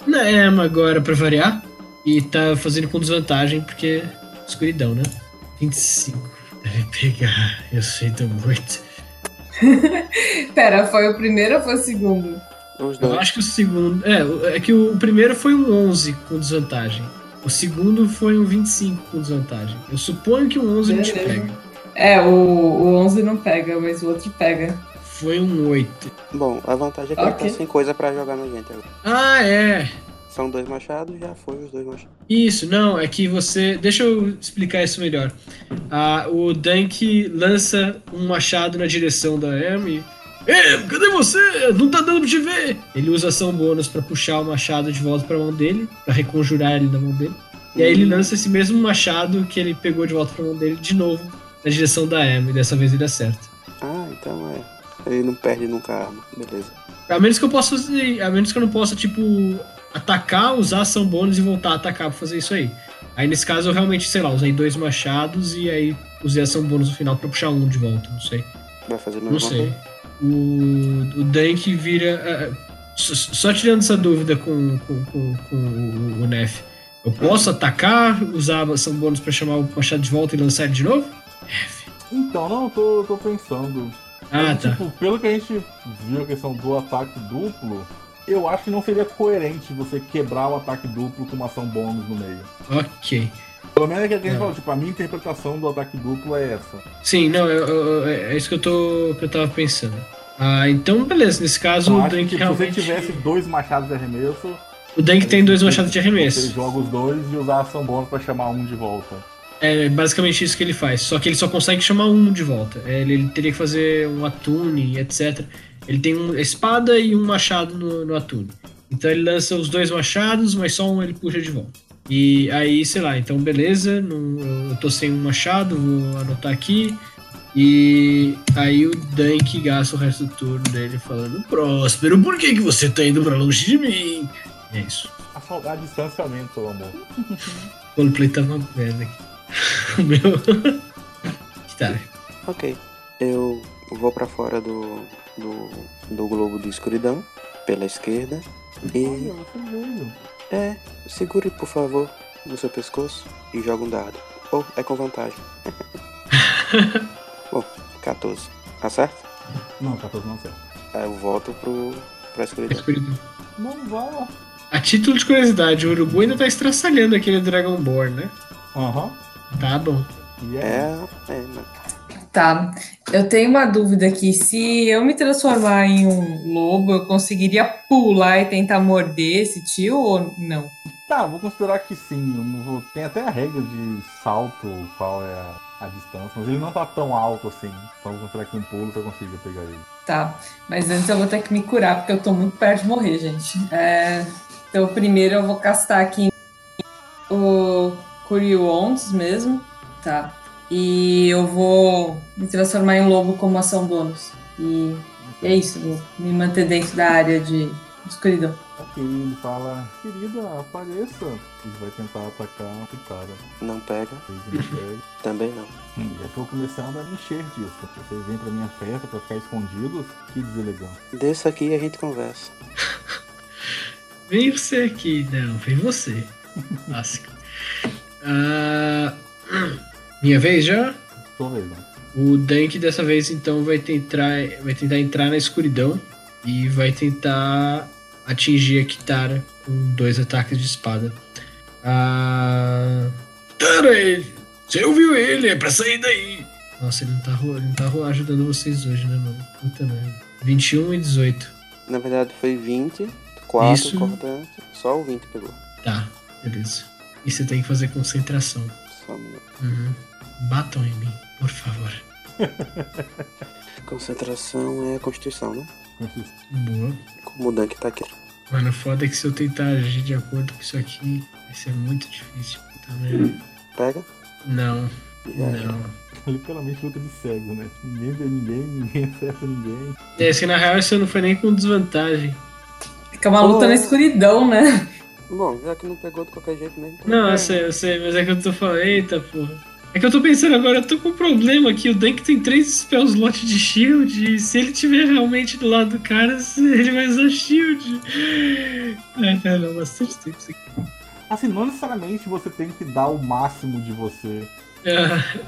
na Emma agora pra variar. E tá fazendo com desvantagem, porque. escuridão, né? 25. Deve pegar, eu sinto muito. Pera, foi o primeiro ou foi o segundo? Os Eu dois. acho que o segundo. É, é que o primeiro foi um 11 com desvantagem. O segundo foi um 25 com desvantagem. Eu suponho que um 11 não te Beleza. pega. É, o, o 11 não pega, mas o outro pega. Foi um 8. Bom, a vantagem é que ele Ok. tá sem coisa pra jogar na gente agora. Ah, é. São dois machados, já foi os dois machados. Isso, não, é que você. Deixa eu explicar isso melhor. Ah, o Dunk lança um machado na direção da Amy. É, cadê você? Não tá dando pra te ver! Ele usa ação bônus pra puxar o machado de volta pra mão dele, pra reconjurar ele na mão dele. E aí ele lança esse mesmo machado que ele pegou de volta pra mão dele de novo na direção da Amy. Dessa vez ele acerta. Ah, então é. Ele não perde nunca a arma. Beleza. A menos que eu possa fazer. A menos que eu não possa, tipo, atacar, usar ação bônus e voltar a atacar pra fazer isso aí. Aí nesse caso eu realmente, sei lá, usei dois machados e aí usei ação bônus no final pra puxar um de volta, não sei. Vai fazer Não mais sei. coisa? O, o Dank vira. ah, só, só tirando essa dúvida com, com, com, com o, o Nef. Eu posso atacar, usar ação bônus pra chamar o machado de volta e lançar ele de novo? Nef. Então, não, eu tô, tô pensando. Ah, Mas, tá. tipo, pelo que a gente viu a questão do ataque duplo, eu acho que não seria coerente você quebrar o ataque duplo com uma ação bônus no meio. Ok. Pelo menos é que a gente É. falou, tipo, a minha interpretação do ataque duplo é essa. Sim, não, eu- eu- eu- é isso que eu, tô, que eu tava pensando. Ah, então beleza, nesse caso Eu o que Dank tipo, realmente. se você tivesse dois machados de arremesso, O Dank tem dois você- machados de Você arremesso. joga os dois e usar ação bônus pra chamar um de volta. É basicamente isso que ele faz. Só que ele só consegue chamar um de volta. É, Ele, ele teria que fazer um atune, etc. Ele tem uma espada e um machado no, no atune. Então ele lança os dois machados, mas só um ele puxa de volta. E aí, sei lá, então beleza, não- eu tô sem um machado, vou anotar aqui. E aí o Dank gasta o resto do turno dele falando: Próspero, por que, que você tá indo pra longe de mim? E é isso. A saudade de distanciamento, seu amor. O roleplay tá uma merda aqui. O meu. tá. Ok. Eu vou pra fora do, do, do globo de escuridão, pela esquerda. E. Olha. É, segure por favor no seu pescoço e joga um dado. Ou é com vantagem. Bom, 14. Acerta? Não, 14 não serve. Aí eu volto pro, pra escuridão. Escuridão. Não vai. A título de curiosidade, o Urubu ainda tá estraçalhando aquele Dragonborn, né? Aham. Tá bom. É. É, é, né? Tá. Eu tenho uma dúvida aqui. Se eu me transformar em um lobo, eu conseguiria pular e tentar morder esse tio ou não? Tá, vou considerar que sim. Eu não vou... Tem até a regra de salto, qual é a, a distância, mas ele não tá tão alto assim. Então vou considerar que um pulo você consiga pegar ele. Tá. Mas antes eu vou ter que me curar, porque eu tô muito perto de morrer, gente. É, Então, primeiro eu vou castar aqui o Curions mesmo. Tá. E eu vou me transformar em lobo como ação bônus. E é isso, vou me manter dentro da área de escuridão. Ok, ele fala, querida, apareça. Ele vai tentar atacar a Kitara. Não pega, Ele pega. também não. E eu tô começando a me encher disso. Vocês vêm pra minha festa pra ficar escondidos? Que deselegante. Desça aqui e a gente conversa. Vem você aqui. Não, vem você. Clássico. Ah, minha vez já? Sua vez, né? O Dank dessa vez então vai tentar, vai tentar entrar na escuridão e vai tentar atingir a Kitara com dois ataques de espada. Ah. Ele- você ouviu ele, é pra sair daí. Nossa, ele não tá, ele não tá ajudando vocês hoje, né, mano? Puta merda. 21 e 18. Na verdade foi 20, 4 Isso. cortante, só o 20 pegou. Tá, beleza. E você tem que fazer concentração. Só um minuto. Uhum. Batam em mim, por favor. Concentração é Constituição, né? Boa. Como o Dunk tá aqui. Mano, foda é que se eu tentar agir de acordo com isso aqui, vai ser muito difícil. Puta merda. Pega. Não, E aí, não. Literalmente luta de cego, né? Ninguém vê ninguém, ninguém acerta ninguém. É, se na real isso não foi nem com desvantagem. Fica uma luta Oh. na escuridão, né? Bom, já que não pegou de qualquer jeito mesmo. Não, é. eu sei, eu sei, mas é que eu tô falando. Eita, porra. É que eu tô pensando agora, eu tô com um problema aqui. O Dank tem três spell slots de shield. E se ele tiver realmente do lado do cara, ele vai usar shield. Ai, cara, bastante tempo isso aqui. Assim, não necessariamente você tem que dar o máximo de você.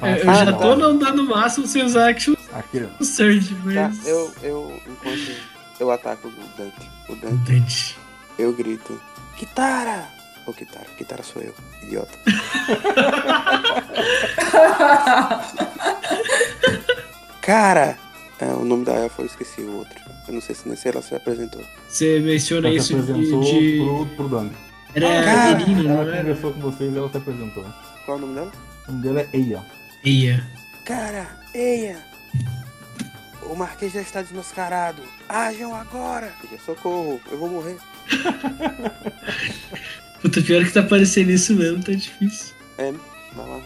Ah, eu já tô não dando o máximo sem usar action Aqui, surge, Tá, mas. eu, eu, enquanto eu ataco o Dante, o Dante, Dante. eu grito, Kitara! Ô, Kitara, Kitara sou eu, idiota. Cara! É, o nome da elfa eu esqueci o outro. Eu não sei se nem se ela se apresentou. Você menciona ela isso se apresentou de. pro, pro Dunk. Era Cara, Irina, não Ela era? conversou com vocês e ela se apresentou. Qual é o nome dela? O nome dela é Eia. Eia. Cara, eia! O Marquês já está desmascarado. Ajam agora! Socorro, eu vou morrer. Puta, pior que tá parecendo isso mesmo, tá difícil. É, vai lá.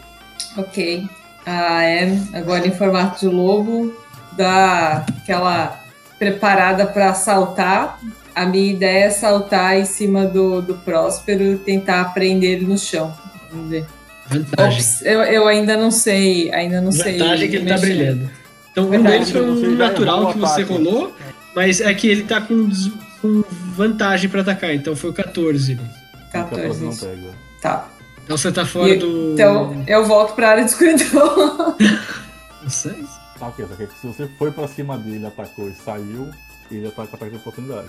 Ok. A Em, agora em formato de lobo, dá aquela preparada para assaltar. A minha ideia é saltar em cima do, do Próspero e tentar prender ele no chão. Vamos ver. Vantagem. Ops, eu, eu ainda não sei, ainda não sei. Vantagem é que ele tá mexer. brilhando. Então um Verdade. deles foi um natural que você ataque. rolou, mas é que ele tá com, com vantagem pra atacar, então foi o 14. né? 14. não pega. Tá. Então você tá fora E- do. Então eu volto pra área de escuridão. Não sei. Tá, ok, só que se você foi pra cima dele, atacou e saiu, ele ataca com ataque de oportunidade.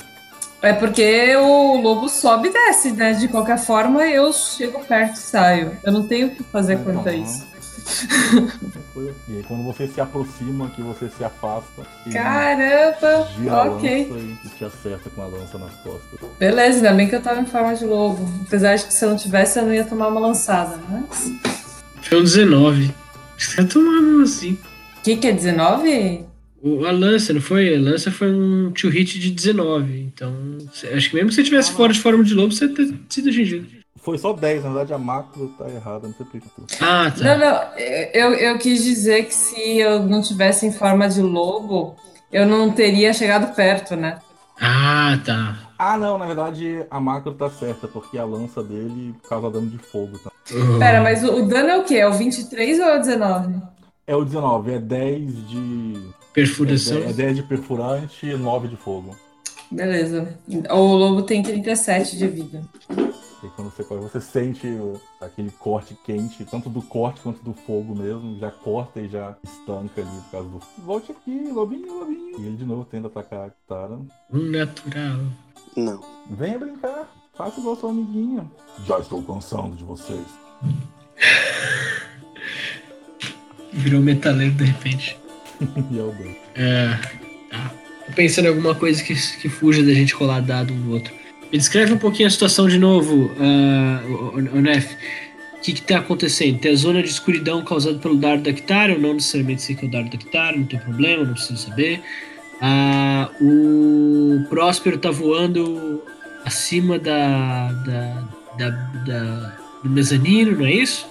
É porque o lobo sobe e desce, né? De qualquer forma, eu chego perto e saio. Eu não tenho o que fazer quanto a Então, isso. E aí, quando você se aproxima, que você se afasta, Caramba! gira a ok. lança e te acerta com a lança nas costas. Beleza, ainda bem que eu tava em forma de lobo. Apesar de que se eu não tivesse, eu não ia tomar uma lançada, né? Foi um 19. Você vai tomar mesmo assim. O que, que é 19? O- A lança, não foi? A lança foi um two hit de 19. Então, cê- acho que mesmo que você tivesse fora de forma de lobo, você ia ter sido atingido. Foi só 10, na verdade a macro tá errada, não sei por que. Ah, tá. Não, não. Eu, eu quis dizer que se eu não tivesse em forma de lobo, eu não teria chegado perto, né? Ah, tá. Ah, não, na verdade a macro tá certa, porque a lança dele causa dano de fogo. Tá? Pera, mas o, o dano é o quê? É o 23 ou é o 19? É o 19, é 10 de. Perfuração. É 10 de perfurante e 9 de fogo. Beleza. O lobo tem 37 de vida. E quando você corre, você sente aquele corte quente, tanto do corte quanto do fogo mesmo, já corta e já estanca ali por causa do. Volte aqui, lobinho, lobinho. E ele de novo tenta atacar a Kitara. Natural. Não. Venha brincar, faça igual seu amiguinho. Já estou cansando de vocês. Virou metaleiro de repente. e é o. É. Tá. Tô pensando em alguma coisa que, que fuja da gente colar dado um no outro. Me descreve um pouquinho a situação de novo, ah, o, o, que, que tá acontecendo? Tem a zona de escuridão causada pelo dardo da Kitara. Eu não necessariamente sei que é o dardo da Kitara, não tem problema, não preciso saber. Ah, o Próspero tá voando acima da, da, da, da- do mezanino, não é isso?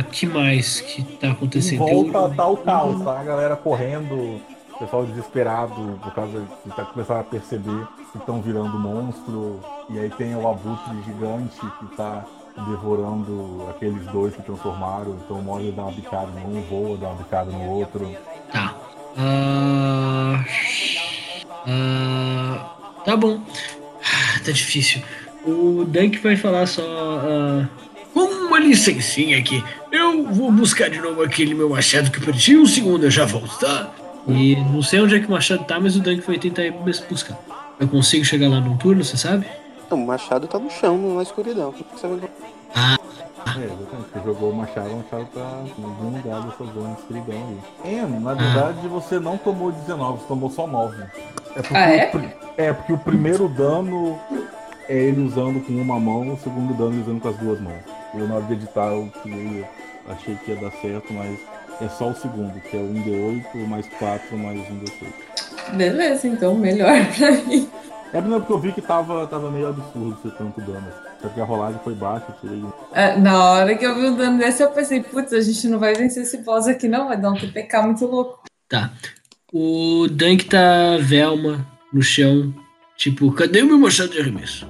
O que mais que tá Em acontecendo? Tem volta tá o caos, tá? A galera correndo, o pessoal desesperado por causa de tá começando a perceber que estão virando monstro. E aí tem o abutre gigante que tá devorando aqueles dois que transformaram. Então ele dá uma bicada num, voa, dá uma bicada no outro. Tá. Ah, ah, tá bom. Ah, Tá difícil. O Dunk vai falar só. ah, como uma licencinha aqui. Eu vou buscar de novo aquele meu machado que perdi. Um segundo, eu já volto, tá? E não sei onde é que o machado tá, mas o Dunk foi tentar buscar. Eu consigo chegar lá num turno, você sabe? O machado tá no chão, na escuridão. O que você vai É, exatamente. Você jogou o machado, o machado tá lugar dessa zona de escuridão ali. É, na verdade você não tomou 19, você tomou só 9. É porque, Ah, é? o é porque o primeiro dano é ele usando com uma mão, o segundo dano ele usando com as duas mãos. Eu na hora de editar eu, eu achei que ia dar certo, mas é só o segundo, que é 1D8 mais 4 mais 1D6. Beleza, então melhor pra mim. É porque eu vi que tava, tava meio absurdo ser tanto dano. Só que a rolagem foi baixa, eu tirei um. É, na hora que eu vi o dano desse, eu pensei, putz, a gente não vai vencer esse boss aqui, não. Vai dar um TPK muito louco. Tá. O Dunk tá Velma no chão. Tipo, cadê o meu machado de arremesso?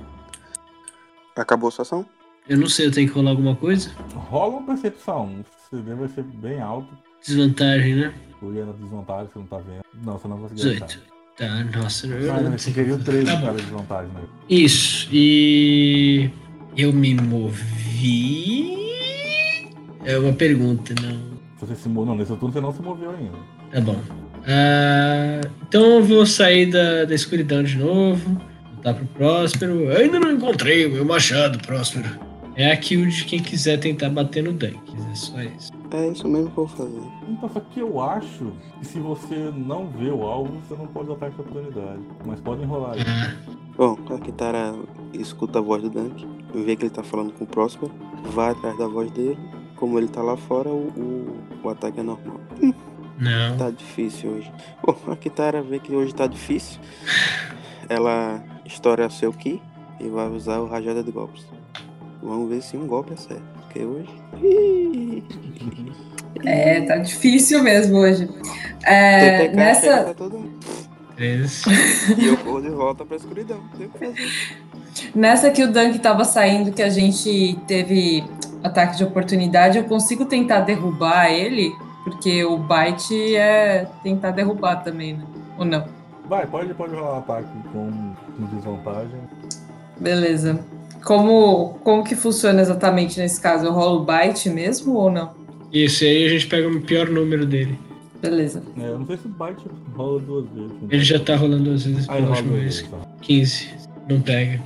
Acabou a sua ação? Eu não sei, eu tenho que rolar alguma coisa? Rola uma percepção. O CD vai ser bem alto. Desvantagem, né? Ia na desvantagem, você não tá vendo. Não, você não conseguiu 18. Tá, nossa. eu- Ah, não, você queria o 13, Tá cara, desvantagem, né? Isso, e. Eu me movi. É uma pergunta, não. Você se moveu. Não, nesse turno você não se moveu ainda. Tá bom. Ah, então eu vou sair da, da escuridão de novo. Voltar pro Próspero. Eu ainda não encontrei o meu machado, Próspero. É a kill de quem quiser tentar bater no Dunk. É só isso. É isso mesmo que eu vou fazer. Então, só que eu acho que se você não vê o alvo, você não pode ataque de oportunidade. Mas pode enrolar aí. Bom, a Kitara escuta a voz do Dunk, vê que ele tá falando com o Próspero, vai atrás da voz dele. Como ele tá lá fora, o, o, o ataque é normal. não. Tá difícil hoje. Bom, a Kitara vê que hoje tá difícil. Ela estoura seu Ki e vai usar o Rajada de Golpes. Vamos ver se um golpe acerta. Porque hoje. É, tá difícil mesmo hoje. É, TTK nessa. Três. E eu corro de volta pra escuridão. Nessa que o Dunk tava saindo, que a gente teve ataque de oportunidade, eu consigo tentar derrubar ele, porque o bite é tentar derrubar também, né? Ou não? Vai, pode, pode rolar um ataque com, com desvantagem. Beleza. Como, como que funciona exatamente nesse caso? Eu rolo o bite mesmo ou não? Isso, aí a gente pega o pior número dele. Beleza. É, eu não sei se o bite rola duas vezes. Ele já tá rolando duas vezes pela última vez. tá. 15. Não pega.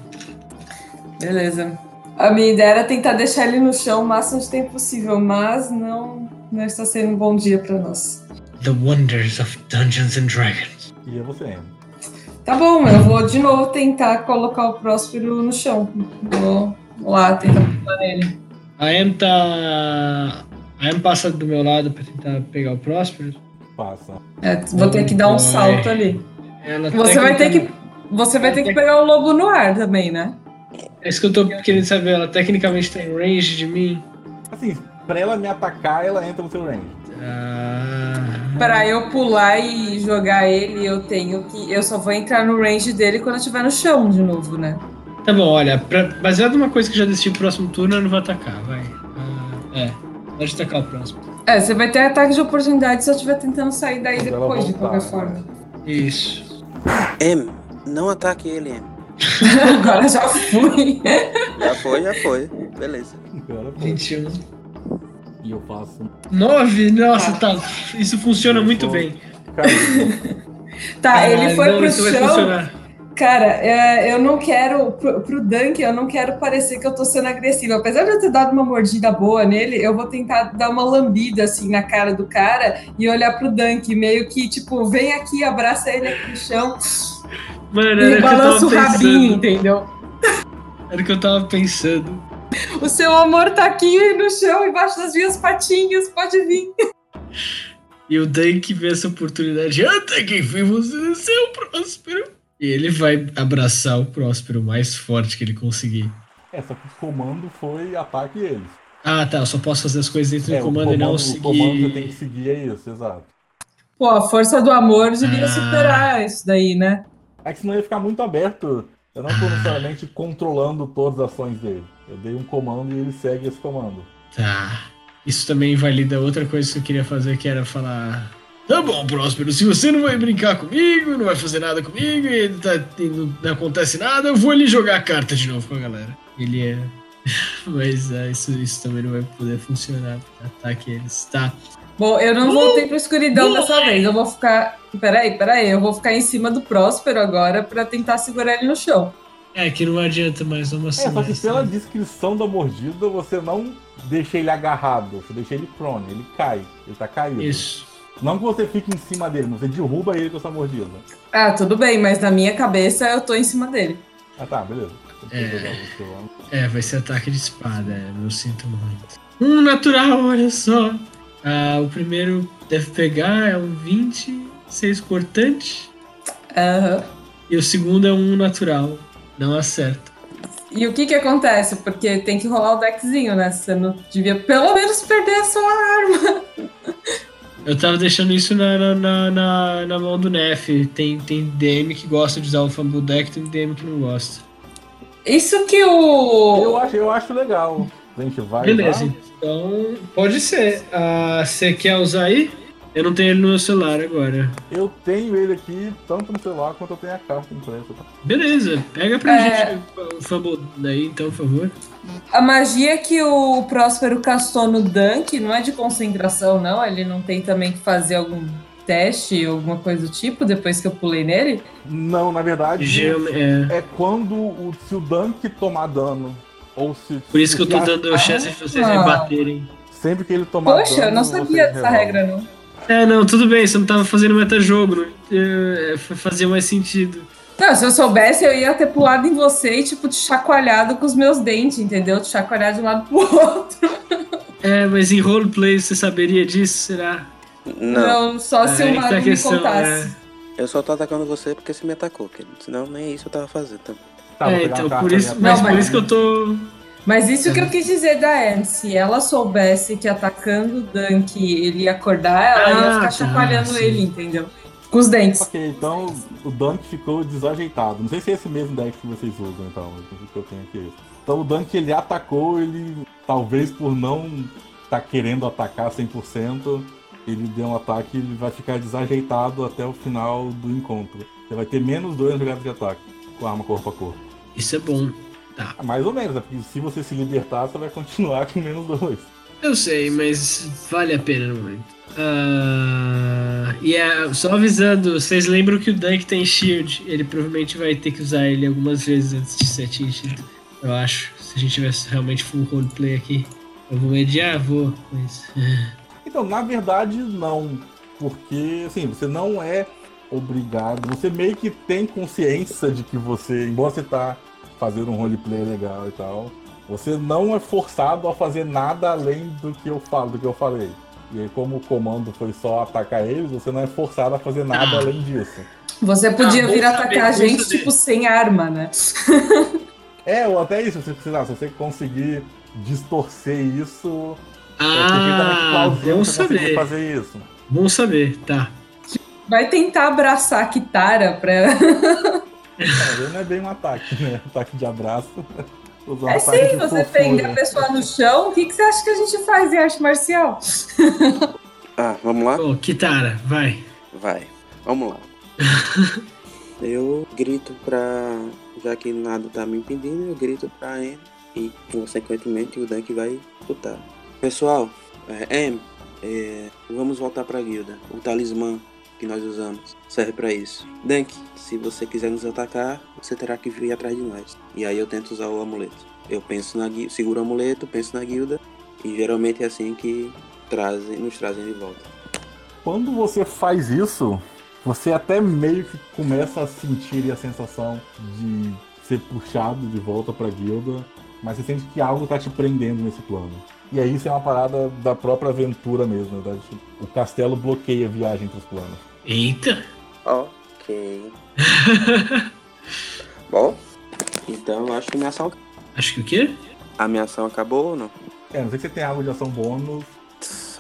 Beleza. A minha ideia era tentar deixar ele no chão o máximo de tempo possível, mas não, não está sendo um bom dia para nós. The Wonders of Dungeons and Dragons. E é você, Anne. Tá bom, eu vou de novo tentar colocar o Próspero no chão. Vou lá tentar pular nele. A Em tá. A Em passa do meu lado pra tentar pegar o Próspero. Passa. É, vou ter que dar um salto ali. Ela Você vai ter que, você vai ter que pegar o lobo no ar também, né? É isso que eu tô querendo saber. Ela tecnicamente tem range de mim. Assim, pra ela me atacar, ela entra no seu range. Ah, Pra eu pular e jogar ele, eu tenho que. Eu só vou entrar no range dele quando eu estiver no chão de novo, né? Tá bom, olha. Pra, baseado numa coisa que já decidi pro próximo turno, eu não vou atacar. Vai. Ah, é. Pode atacar o próximo. É, você vai ter ataque de oportunidade se eu estiver tentando sair daí ela depois, de qualquer né? forma. Isso. M, não ataque ele, M. Agora já fui. Já foi, já foi. Beleza. Agora, pô. 21. E eu faço. 9? Nossa, tá. Isso funciona muito Pô. bem. Cara, Tá, ele Caralho, foi não, pro chão. Cara, é, eu não quero. Pro, pro Dunk, eu não quero parecer que eu tô sendo agressiva. Apesar de eu ter dado uma mordida boa nele, eu vou tentar dar uma lambida assim na cara do cara e olhar pro Dunk, meio que tipo, vem aqui, abraça ele aqui no chão Mano, era e eu balança o rabinho, entendeu? Era o que eu tava pensando. O seu amor tá aqui no chão, embaixo das minhas patinhas, pode vir. E o Dunk vê essa oportunidade. Até que enfim você desceu, Próspero. E ele vai abraçar o Próspero o mais forte que ele conseguir. é, só que o comando foi ataque eles. Ah, tá. Eu só posso fazer as coisas dentro É, do comando, e não o seguir. comando você tem que seguir é isso, exato. Pô, a força do amor devia Ah. superar isso daí, né? É que senão ia ficar muito aberto. Eu não tô necessariamente controlando todas as ações dele. Eu dei um comando e ele segue esse comando. Tá. Isso também invalida outra coisa que eu queria fazer, que era falar. Tá bom, Próspero, se você não vai brincar comigo, não vai fazer nada comigo, e tá- não, não acontece nada, eu vou ali jogar a carta de novo com a galera. Ele é. Mas ah, isso, isso também não vai poder funcionar. Ataque eles. Tá. Bom, eu não voltei pra escuridão dessa vez. Eu vou ficar. Peraí, peraí. Eu vou ficar em cima do Próspero agora pra tentar segurar ele no chão. É, que não adianta mais uma É, só que semana. pela descrição da mordida, você não deixa ele agarrado, você deixa ele prone, ele cai, ele tá caído. Isso. Não que você fique em cima dele, mas você derruba ele com essa mordida. Ah, tudo bem, mas na minha cabeça eu tô em cima dele. Ah tá, beleza. É. É, vai ser ataque de espada, é, eu sinto muito. Um natural, olha só. Ah, o primeiro deve pegar, é um 20, 6 cortante. Aham. E o segundo é um natural. Não acerta. E o que que acontece? Porque tem que rolar o deckzinho, né? Você não devia pelo menos perder a sua arma. Eu tava deixando isso na, na, na, na- na mão do Nef. Tem, tem DM que gosta de usar o Fumble Deck, tem DM que não gosta. Isso que Eu o. acho, eu acho legal. A gente vai. Beleza, lá. então pode ser. Ah, Você quer usar aí? Eu não tenho ele no meu celular agora. Eu tenho ele aqui, tanto no celular quanto eu tenho a carta impressa. tá? Beleza, pega pra É. gente o Fumble daí, então, por favor. A magia que o Próspero castou no Dunk não é de concentração, não? Ele não tem também que fazer algum teste, alguma coisa do tipo, depois que eu pulei nele? Não, na verdade. Geralmente, é. É quando o, se o Dunk tomar dano. Ou se. Por isso que eu tô se a- dando chance de vocês Ah. rebaterem. Sempre que ele tomar dano. Poxa, eu não sabia dessa regra, não. É, não, tudo bem, você não tava fazendo metajogo. não- é, Fazia mais sentido. Não, se eu soubesse, eu ia ter pulado em você e, tipo, te chacoalhado com os meus dentes, entendeu? Te chacoalhar de um lado pro outro. É, mas em roleplay você saberia disso, será? Não, Não, só se É, o aí que tá me questão, contasse. eu só tô atacando você porque você me atacou, querido. Senão nem isso eu tava fazendo também. Tá, é, então, por isso, ali mas Não, por mas- isso que eu tô. Mas isso que eu quis dizer da Anne, se ela soubesse que atacando o Dunk ele ia acordar, ela ia Ah, ficar tá, chacoalhando sim. ele, entendeu? Com os dentes. Ok, então o Dunk ficou desajeitado. Não sei se é esse mesmo deck que vocês usam, então. O que eu tenho aqui é. Então o Dunk ele atacou, ele talvez por não estar querendo atacar 100%, ele deu um ataque e ele vai ficar desajeitado até o final do encontro. Você vai ter menos dois jogadas de ataque com a arma corpo a corpo. Isso é bom. Ah, Mais ou menos, né? porque se você se libertar, você vai continuar com menos dois. Eu sei, mas vale a pena no momento. Ah, e é, só avisando, vocês lembram que o Dunk tem shield. Ele provavelmente vai ter que usar ele algumas vezes antes de ser atingido. Eu acho. Se a gente tivesse realmente full roleplay aqui. Eu vou mediar? Vou. Mas... Então, na verdade, não. Porque, assim, você não é obrigado. Você meio que tem consciência de que você, embora você tá fazendo um roleplay legal e tal, você não é forçado a fazer nada além do que eu falo, do que eu falei. E aí, como o comando foi só atacar eles, você não é forçado a fazer nada Ah. além disso. Você podia Ah, vir atacar a gente, saber. tipo, sem arma, né? É, ou até isso, se, sei lá, se você conseguir distorcer isso, é Ah, perfeitamente plausível você conseguir saber. fazer isso. Bom saber, tá. Vai tentar abraçar a Kitara pra. É, não é bem um ataque, né? Ataque de abraço. Usar um É sim, de você prender a pessoa no chão. O que, que você acha que a gente faz em arte marcial? Ah, vamos lá? Ô, Kitara, vai. Vai. Vamos lá. eu grito pra. Já que nada tá me impedindo, eu grito pra Anne e, consequentemente, o Dunk vai lutar. Pessoal, é, Anne, é, vamos voltar pra guilda. O talismã que nós usamos serve pra isso. Dunk, se você quiser nos atacar, você terá que vir atrás de nós. E aí eu tento usar o amuleto. Eu penso na guilda, seguro o amuleto, penso na guilda, e geralmente é assim que trazem, nos trazem de volta. Quando você faz isso, você até meio que começa a sentir a sensação de ser puxado de volta pra guilda, mas você sente que algo tá te prendendo nesse plano. E aí isso é uma parada da própria aventura mesmo, né? O castelo bloqueia a viagem entre os planos. Eita. Ok. Bom, então eu acho que minha ação. Acho que o quê? A minha ação acabou ou não? É, não sei se você tem algo de ação bônus,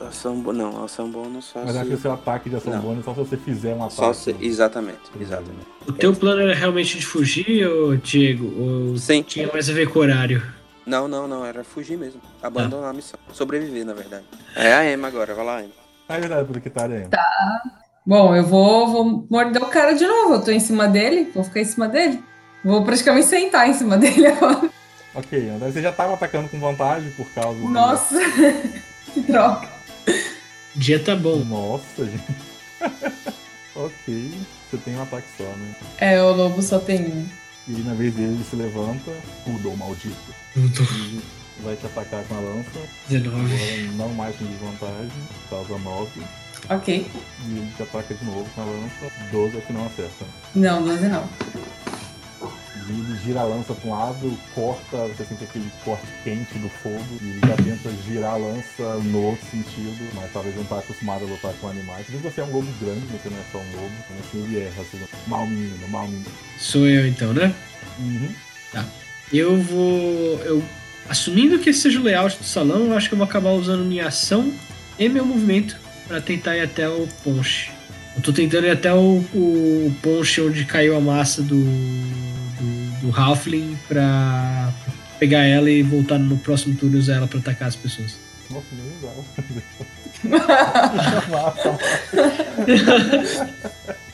Ação, não, ação bônus só mas se... acho que o seu ataque de ação Não. bônus é só se você fizer um ataque. Só se... Exatamente, exatamente. O teu plano era realmente de fugir, ou Diego? Ou Sim. tinha mais a ver com o horário? Não, não, não, era fugir mesmo. Abandonar a missão. Sobreviver, na verdade. É a Emma agora, vai lá, Emma. Ah, é verdade, porque tá aí. Bom, eu vou, vou morder o cara de novo. Eu tô em cima dele, vou ficar em cima dele. Vou praticamente sentar em cima dele agora. Ok, André, você já tava atacando com vantagem por causa do- Nossa, que droga. O dia tá bom. Nossa, gente. ok, você tem um ataque só, né? É, o lobo só tem um. E na vez dele, ele se levanta, mudou, maldito. E vai te atacar com a lança, 19. agora não mais com desvantagem, causa 9. Ok. E ele te ataca de novo com a lança, 12 é que não acerta. Não, 12 não. E ele gira a lança para um lado, corta, você sente aquele corte quente do fogo, e ele já tenta girar a lança no outro sentido, mas talvez não está acostumado a lutar com animais. Se você é um lobo grande, você não é só um lobo, então assim ele erra, assim, mal menino, mal menino. Sou eu então, né? Uhum. Eu vou. Eu, assumindo que esse seja o layout do salão, eu acho que eu vou acabar usando minha ação e meu movimento pra tentar ir até o ponche. Eu tô tentando ir até o, o ponche onde caiu a massa do, do, do Halfling pra pegar ela e voltar no próximo turno e usar ela pra atacar as pessoas. Nossa, nem legal.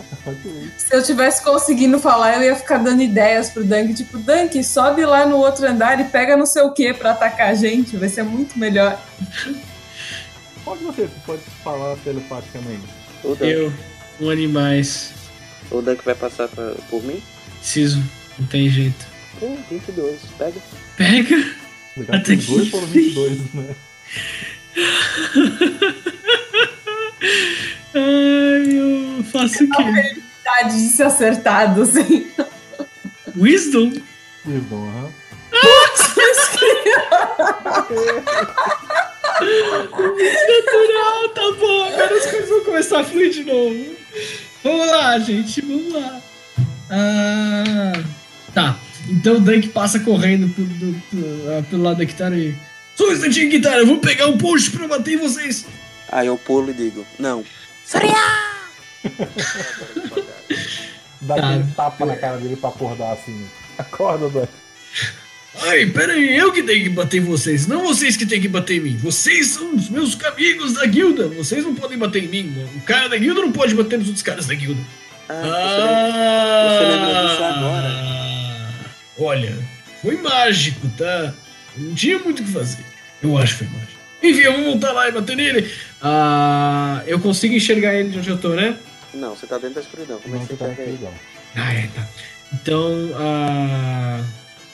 Se eu tivesse conseguindo falar, eu ia ficar dando ideias pro Dunk, tipo, Dunk, sobe lá no outro andar e pega não sei o que pra atacar a gente, vai ser muito melhor. Pode você, pode falar telepaticamente. O Dunk, Eu, com animais, o Dunk vai passar pra- por mim? preciso, não tem jeito. Pô, 22, pega. Pega! Legal, Até os dois que foram enfim. 22, né? Ai, eu faço o quê? Verdade de ser acertado, assim. Wisdom? Wisdom, aham. Natural, tá bom. Agora as coisas vão começar a fluir de novo. Vamos lá, gente, vamos lá. Ah, tá. Então o Dunk passa correndo pelo, do- do- ah, pelo lado da guitarra e. Só um instantinho, guitarra, eu vou pegar um post pra bater em vocês. Aí eu pulo e digo, não. Dá Tá. aquele tapa na cara dele pra acordar assim. Acorda, Dunk. Ai, pera aí, eu que tenho que bater em vocês, não vocês que têm que bater em mim. Vocês são os meus amigos da guilda. Vocês não podem bater em mim. O cara da guilda não pode bater nos outros caras da guilda. Ah, você lembra- você lembra disso Ah, Olha, foi mágico, tá? Não tinha muito o que fazer. Eu acho que foi mágico. Enfim, eu vou voltar lá e bater nele. Ah, eu consigo enxergar ele de onde eu tô, né? Não, você tá dentro da escuridão. Como é que você tá ele? Ah, é, tá. Então, ah,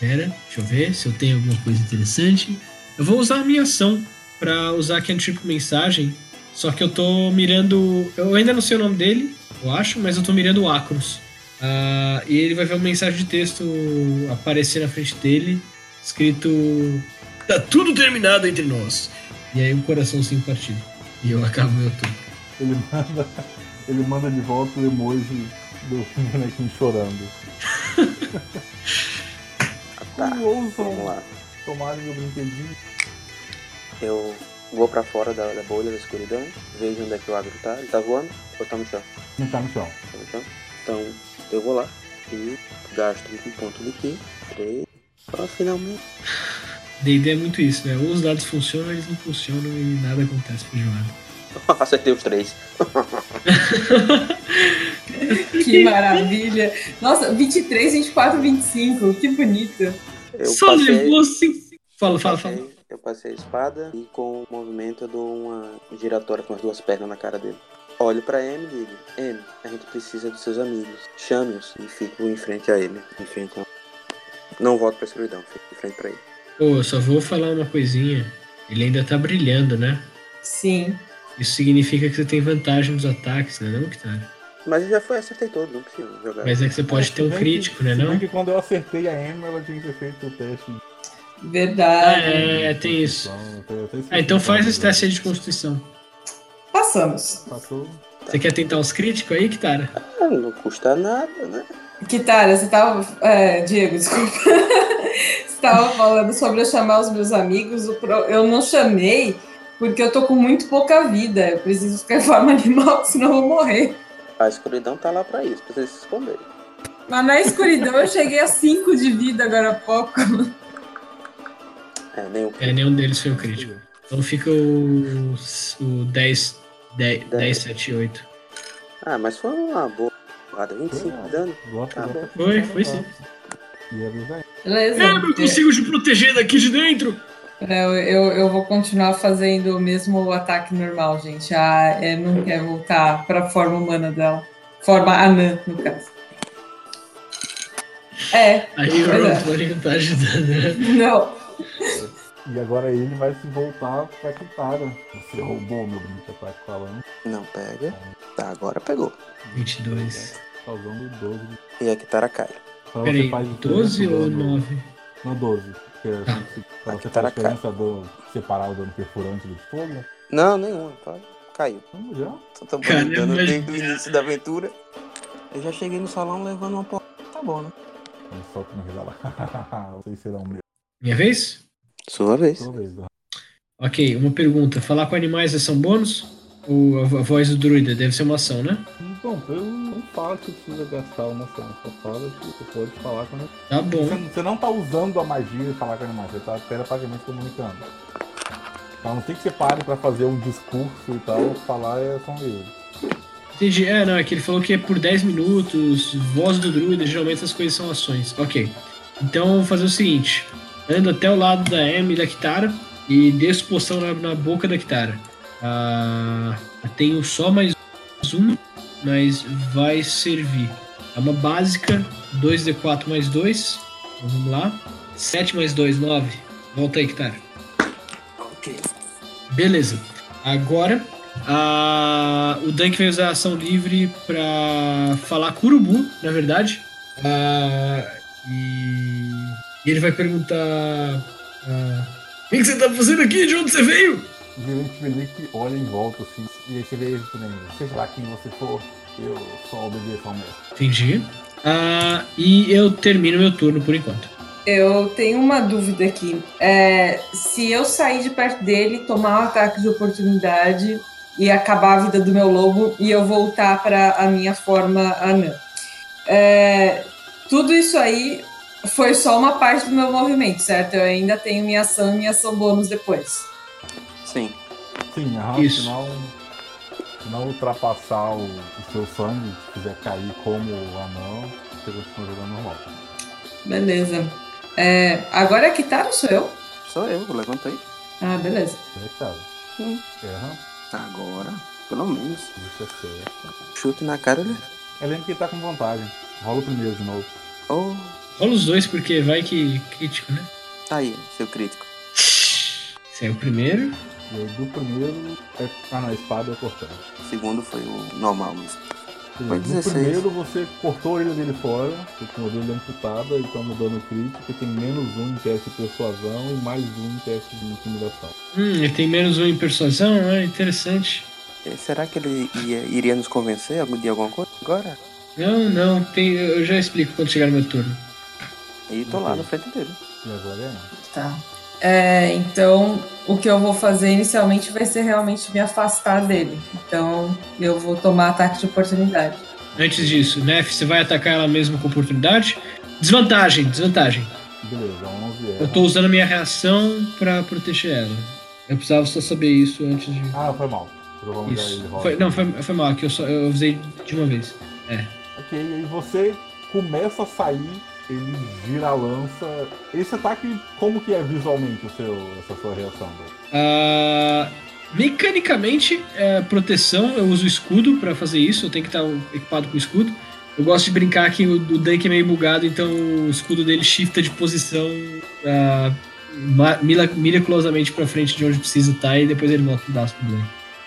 pera, deixa eu ver se eu tenho alguma coisa interessante. Eu vou usar a minha ação pra usar cantrip mensagem. Só que eu tô mirando. Eu ainda não sei o nome dele, eu acho, mas eu tô mirando o Acros. Ah, e ele vai ver uma mensagem de texto aparecer na frente dele, escrito. Tá tudo terminado entre nós. E aí um coraçãozinho partido. E eu acabo meu turno. Ele manda, ele manda de volta o emoji do bonequinho chorando. Tá, Ouçam vamos lá. tomarem meu brinquedinho. Eu vou pra fora da, da bolha da escuridão, vejo onde é que o agro tá. Ele tá voando ou tá no chão? Não tá no chão. Tá no chão? Então eu vou lá e gasto um ponto de ki. Três. Pra finalmente. D&D é muito isso, né? Ou os dados funcionam, eles não funcionam e nada acontece pro jogador. Acertei os três. Que maravilha. Nossa, 23, 24, 25. Que bonito. Eu Só passei, levou assim. Fala, fala, fala. eu passei a espada e com o movimento eu dou uma giratória com as duas pernas na cara dele. Olho pra M e digo, M, a gente precisa dos seus amigos. Chame-os e fico em frente a ele. Em frente a... Não volto pra escuridão, fico em frente pra ele. Pô, eu só vou falar uma coisinha. Ele ainda tá brilhando, né? Sim. Isso significa que você tem vantagem nos ataques, né? Não, Kitara? Mas já foi, acertei todo, não preciso jogar. Mas é que você pode ter um crítico, que, né? Não? que quando eu acertei a Emma, ela tinha que ter feito o teste. Verdade. É, tem isso. Então, eu Ah, então faz esse teste aí de constituição. Passamos. Passou. Você quer tentar os críticos aí, Kitara? Ah, não custa nada, né? Kitara, você tava. É, Diego, desculpa. você tava falando sobre eu chamar os meus amigos. o pro- Eu não chamei porque eu tô com muito pouca vida. Eu preciso ficar em forma animal, senão eu vou morrer. A escuridão tá lá pra isso, pra vocês se esconderem. Mas na escuridão eu cheguei a 5 de vida agora há pouco. É, nem o É, nenhum deles foi o crítico. Então fica o, o 10, 10, 10, 7 e 8. Ah, mas foi uma boa porrada. 25 de dano. Gosto, Tá bom. de Foi, foi sim. E. Beleza. É, eu consigo te proteger daqui de dentro. É, Eu, eu, vou continuar fazendo o mesmo ataque normal, gente. A é, não quer voltar pra forma humana dela. Forma anã, no caso. É, Aí o Verdade. Antônio tá ajudando. né? não. E agora ele vai se voltar pra Kitara. Você roubou meu bonito ataque com a lança, Não pega. Tá, agora pegou. 22. causando 12. E a Kitara cai. Então Peraí, você faz 12 diferença ou do dano- 9? Não, 12. Tá. pra A você Kitara faz diferença do separar o dano perfurante do fogo. Não, nenhuma. Tá? Caiu. Vamos já. Só tô Caramba, dando desde o início da aventura. Eu já cheguei no salão levando uma porra. Tá bom, né? Ele solta uma risada. Vocês serão meus. Minha vez? Sua vez. Sua vez. Ok, uma pergunta. Falar com animais é ação bônus? Ou a voz do druida deve ser uma ação, né? Então, eu não falo que precisa gastar uma ação. Só fala que você pode falar com animais. Tá bom. Você, você não tá usando a magia e falar com animais. Você tá telepagamente comunicando. Então, não tem que você pare pra fazer um discurso e tal. Falar é só livre. Entendi. É, não, é que ele falou que é por 10 minutos, voz do druida, geralmente essas coisas são ações. Ok. Então vou fazer o seguinte: ando até o lado da M da Kitara e desço poção na, na boca da Kitara. Ah, eu tenho só mais um, mas vai servir. É uma básica, 2d4 mais 2. Então, vamos lá. 7 mais 2, 9. Volta aí, Kitara. Ok. Beleza. Agora, a- o Dunk vai usar a ação livre pra falar curubu, na verdade. Ah, e... e ele vai perguntar: ah, O que que você tá fazendo aqui? De onde você veio? O gerente Felipe olha em volta assim. E aí você vê ele também. Seja lá quem você for, eu só obedeço ao mestre. Entendi. Ah, e eu termino meu turno por enquanto. Eu tenho uma dúvida aqui. É, se eu sair de perto dele, tomar um ataque de oportunidade e acabar a vida do meu lobo e eu voltar para a minha forma anã. É, tudo isso aí foi só uma parte do meu movimento, certo? Eu ainda tenho minha ação e minha ação bônus depois. Sim. Sim, aham, Isso. se não, se não ultrapassar o, o seu sangue, se quiser cair como anão, você continua jogando normal. Beleza. É, agora a Kitara sou eu? Sou eu, levantei. Ah, beleza. Conectado. Hum. Erra, Agora, pelo menos. isso é certo. Chute na cara dele. É lembro que ele tá com vantagem. Rola o primeiro de novo. Oh, Rola os dois, porque vai que crítico, né? tá aí, seu crítico. Esse é o primeiro. E aí do primeiro. É... Ah não, a espada é cortando. O segundo foi o normal mesmo. E Foi No 16. primeiro você cortou a orelha dele fora, ficou com a orelha amputada, ele toma dano crítico, e tem menos um em teste de persuasão e mais um em teste de intimidação. Hum, ele tem menos um em persuasão, é interessante. Será que ele ia- iria nos convencer de alguma coisa agora? Não, não, tem, eu já explico quando chegar no meu turno. E tô lá na frente dele. E agora é. Tá. É, então, o que eu vou fazer inicialmente vai ser realmente me afastar dele. Então, eu vou tomar ataque de oportunidade. Antes disso, Nef, você vai atacar ela mesmo com oportunidade? Desvantagem, desvantagem. Beleza, 11 é. Eu tô usando a minha reação pra proteger ela. Eu precisava só saber isso antes de. Ah, foi mal. Isso. Foi, não, foi, foi mal, que eu, só, eu usei de uma vez. Ok, e você começa a sair, ele gira a lança. Esse ataque, como que é visualmente o seu, essa sua reação? Ah, mecanicamente, é, proteção, eu uso escudo pra fazer isso, eu tenho que estar equipado com escudo. Eu gosto de brincar que o, o Dunk é meio bugado, então o escudo dele shifta de posição mila- miraculosamente pra frente de onde precisa estar e depois ele volta pro braço Dunk.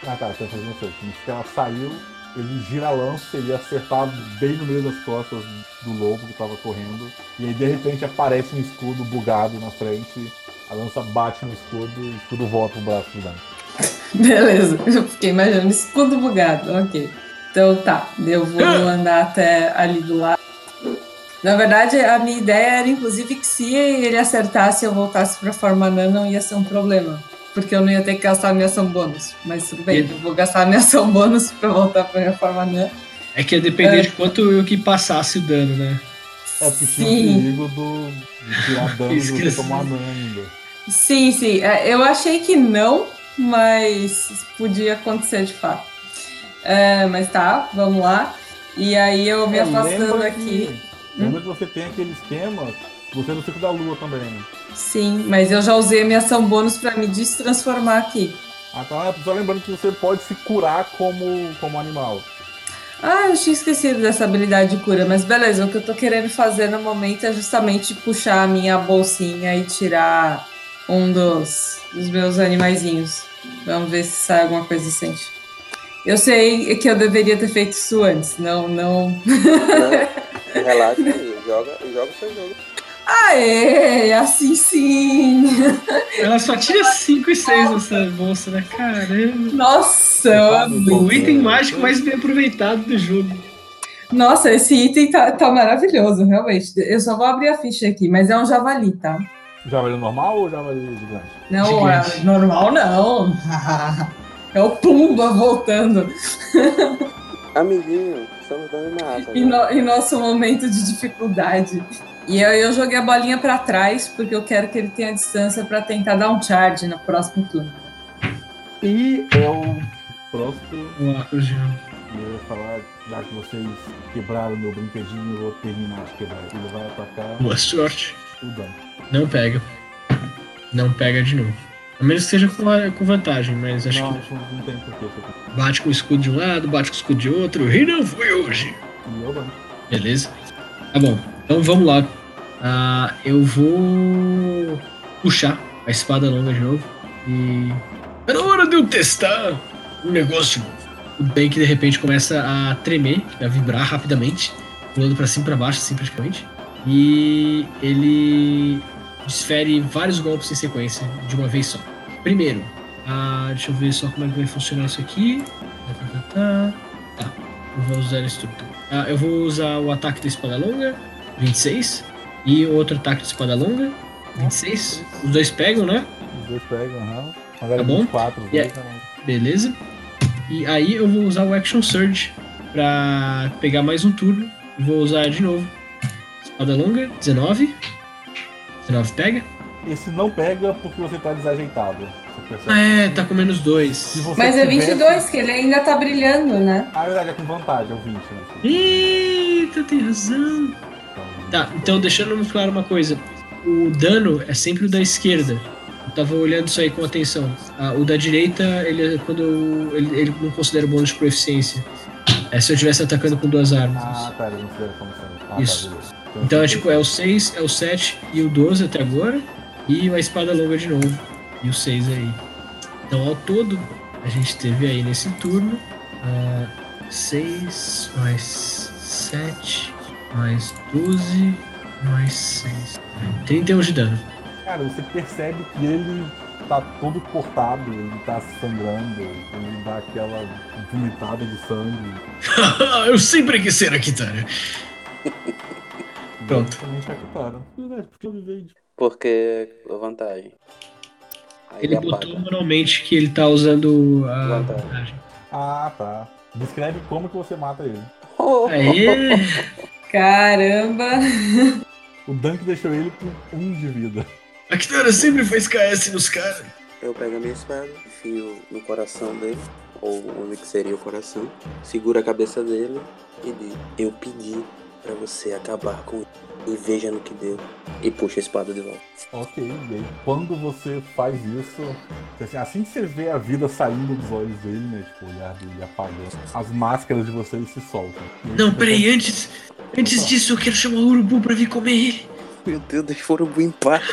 Ah tá, tá fazendo isso. Como se ela saiu, ele gira a lança e ia acertar bem no meio das costas do lobo que tava correndo. E aí de repente aparece um escudo bugado na frente. A lança bate no escudo e o escudo volta pro braço do Dante. Beleza. Eu fiquei imaginando escudo bugado. Ok. Então tá. Eu vou andar até ali do lado. Na verdade, a minha ideia era, inclusive, que se ele acertasse e eu voltasse pra forma anã, não ia ser um problema. Porque eu não ia ter que gastar a minha ação bônus. Mas tudo bem, E- eu vou gastar a minha ação bônus pra voltar pra minha forma anã. É que ia depender É. de quanto eu que passasse o dano, né? É porque tinha o Sim. perigo do, de tirar dano Esqueci. tomar dano ainda. Sim, sim. É, Eu achei que não, mas podia acontecer de fato. É, mas tá, vamos lá. E aí eu me É, afastando aqui. Que, lembra que você tem aquele esquema Você é do ciclo da lua também. Sim, mas eu já usei a minha ação bônus pra me destransformar aqui. Ah, tá. Só lembrando que você pode se curar como, como animal. Ah, eu tinha esquecido dessa habilidade de cura, mas beleza, o que eu tô querendo fazer no momento é justamente puxar a minha bolsinha e tirar um dos, dos meus animaizinhos. Vamos ver se sai alguma coisa decente. Eu sei que eu deveria ter feito isso antes, não, não. Não, relaxa aí, joga, joga o seu jogo. Aê, assim sim! Ela só tira 5 e 6 nessa bolsa, né? Caramba. Nossa, eu amei. O item mágico mais bem aproveitado do jogo. Nossa, esse item tá, tá maravilhoso, realmente. Eu só vou abrir a ficha aqui, mas é um javali, tá? Javali normal ou javali gigante? Não, é Gigante. normal não. É o Pumba voltando. Amiguinho, estamos dando na asa. Em, no- em nosso momento de dificuldade. E eu, eu joguei a bolinha pra trás, porque eu quero que ele tenha distância pra tentar dar um charge no próximo turno. E é o próximo. O óculos de novo. Eu ia falar, já que vocês quebraram meu brinquedinho, eu vou terminar de quebrar. Ele vai atacar Boa sorte. o Dan. Não pega. Não pega de novo. A menos que seja com, a- com vantagem, mas acho não, que não, não tem porquê bate com o escudo de um lado, bate com o escudo de outro. E não foi hoje. E eu. Beleza? Tá bom. Então vamos lá. Ah, eu vou puxar a espada longa de novo. E. É na hora de eu testar um negócio novo. O Bank de repente começa a tremer, a vibrar rapidamente, pulando pra cima e pra baixo, assim praticamente. E ele desfere vários golpes em sequência, de uma vez só. Primeiro, ah, deixa eu ver só como é que vai funcionar isso aqui. Tá, tá, tá, tá. Eu vou usar isso tudo. Ah, eu vou usar o ataque da espada longa, 26. E o outro ataque de espada longa, 26. Os dois pegam, né? Os dois pegam, aham. Mas era Tá bom? 24, os E dois, né? Beleza. E aí eu vou usar o Action Surge pra pegar mais um turno. E vou usar de novo. Espada longa, 19. 19 pega. Esse não pega porque você tá desajeitado. Você? Ah, é, tá com menos 2. Se você Mas é tivesse- 22, que ele ainda tá brilhando, né? Ah, é verdade, é com vantagem, é o 20, né? Eita, tem razão. Tá, então deixando muito claro uma coisa. O dano é sempre o da esquerda. Eu tava olhando isso aí com atenção. Ah, o da direita, ele é quando eu- ele, ele não considera bônus de proficiência. É se eu estivesse atacando com duas armas. Ah, tá, ele não fizeram como. Ah, Isso. Tá. Então é tipo, é o 6, é o 7 e o 12 até agora. E a espada longa de novo. E o 6 aí. Então ao todo, a gente teve aí nesse turno 6 mais 7 mais 12 mais 6. 31 de dano. Cara, você percebe que ele tá todo cortado, ele tá sangrando, ele dá aquela vomitada de sangue. eu sempre quis ser a Kitara. Pronto. Basicamente a Kitara. Verdade, porque eu vivei de... Porque a vantagem. Aí Ele apaga. botou manualmente que ele tá usando a Vantagem. vantagem. Ah, tá. Descreve como que você mata ele. Aê! Caramba! O Dunk deixou ele com um de vida. A Kitara sempre faz KS nos caras. Eu pego a minha espada, enfio no coração dele, ou onde que seria o coração, seguro a cabeça dele e digo: Eu pedi pra você acabar com isso. E veja no que deu. E puxa a espada de volta. Ok, e aí quando você faz isso, assim, assim que você vê a vida saindo dos olhos dele, né? Tipo, o olhar dele apagando, as máscaras de vocês se soltam. Não, peraí, antes, antes disso eu quero chamar o urubu pra vir comer ele. Meu Deus, deixa o urubu em paz.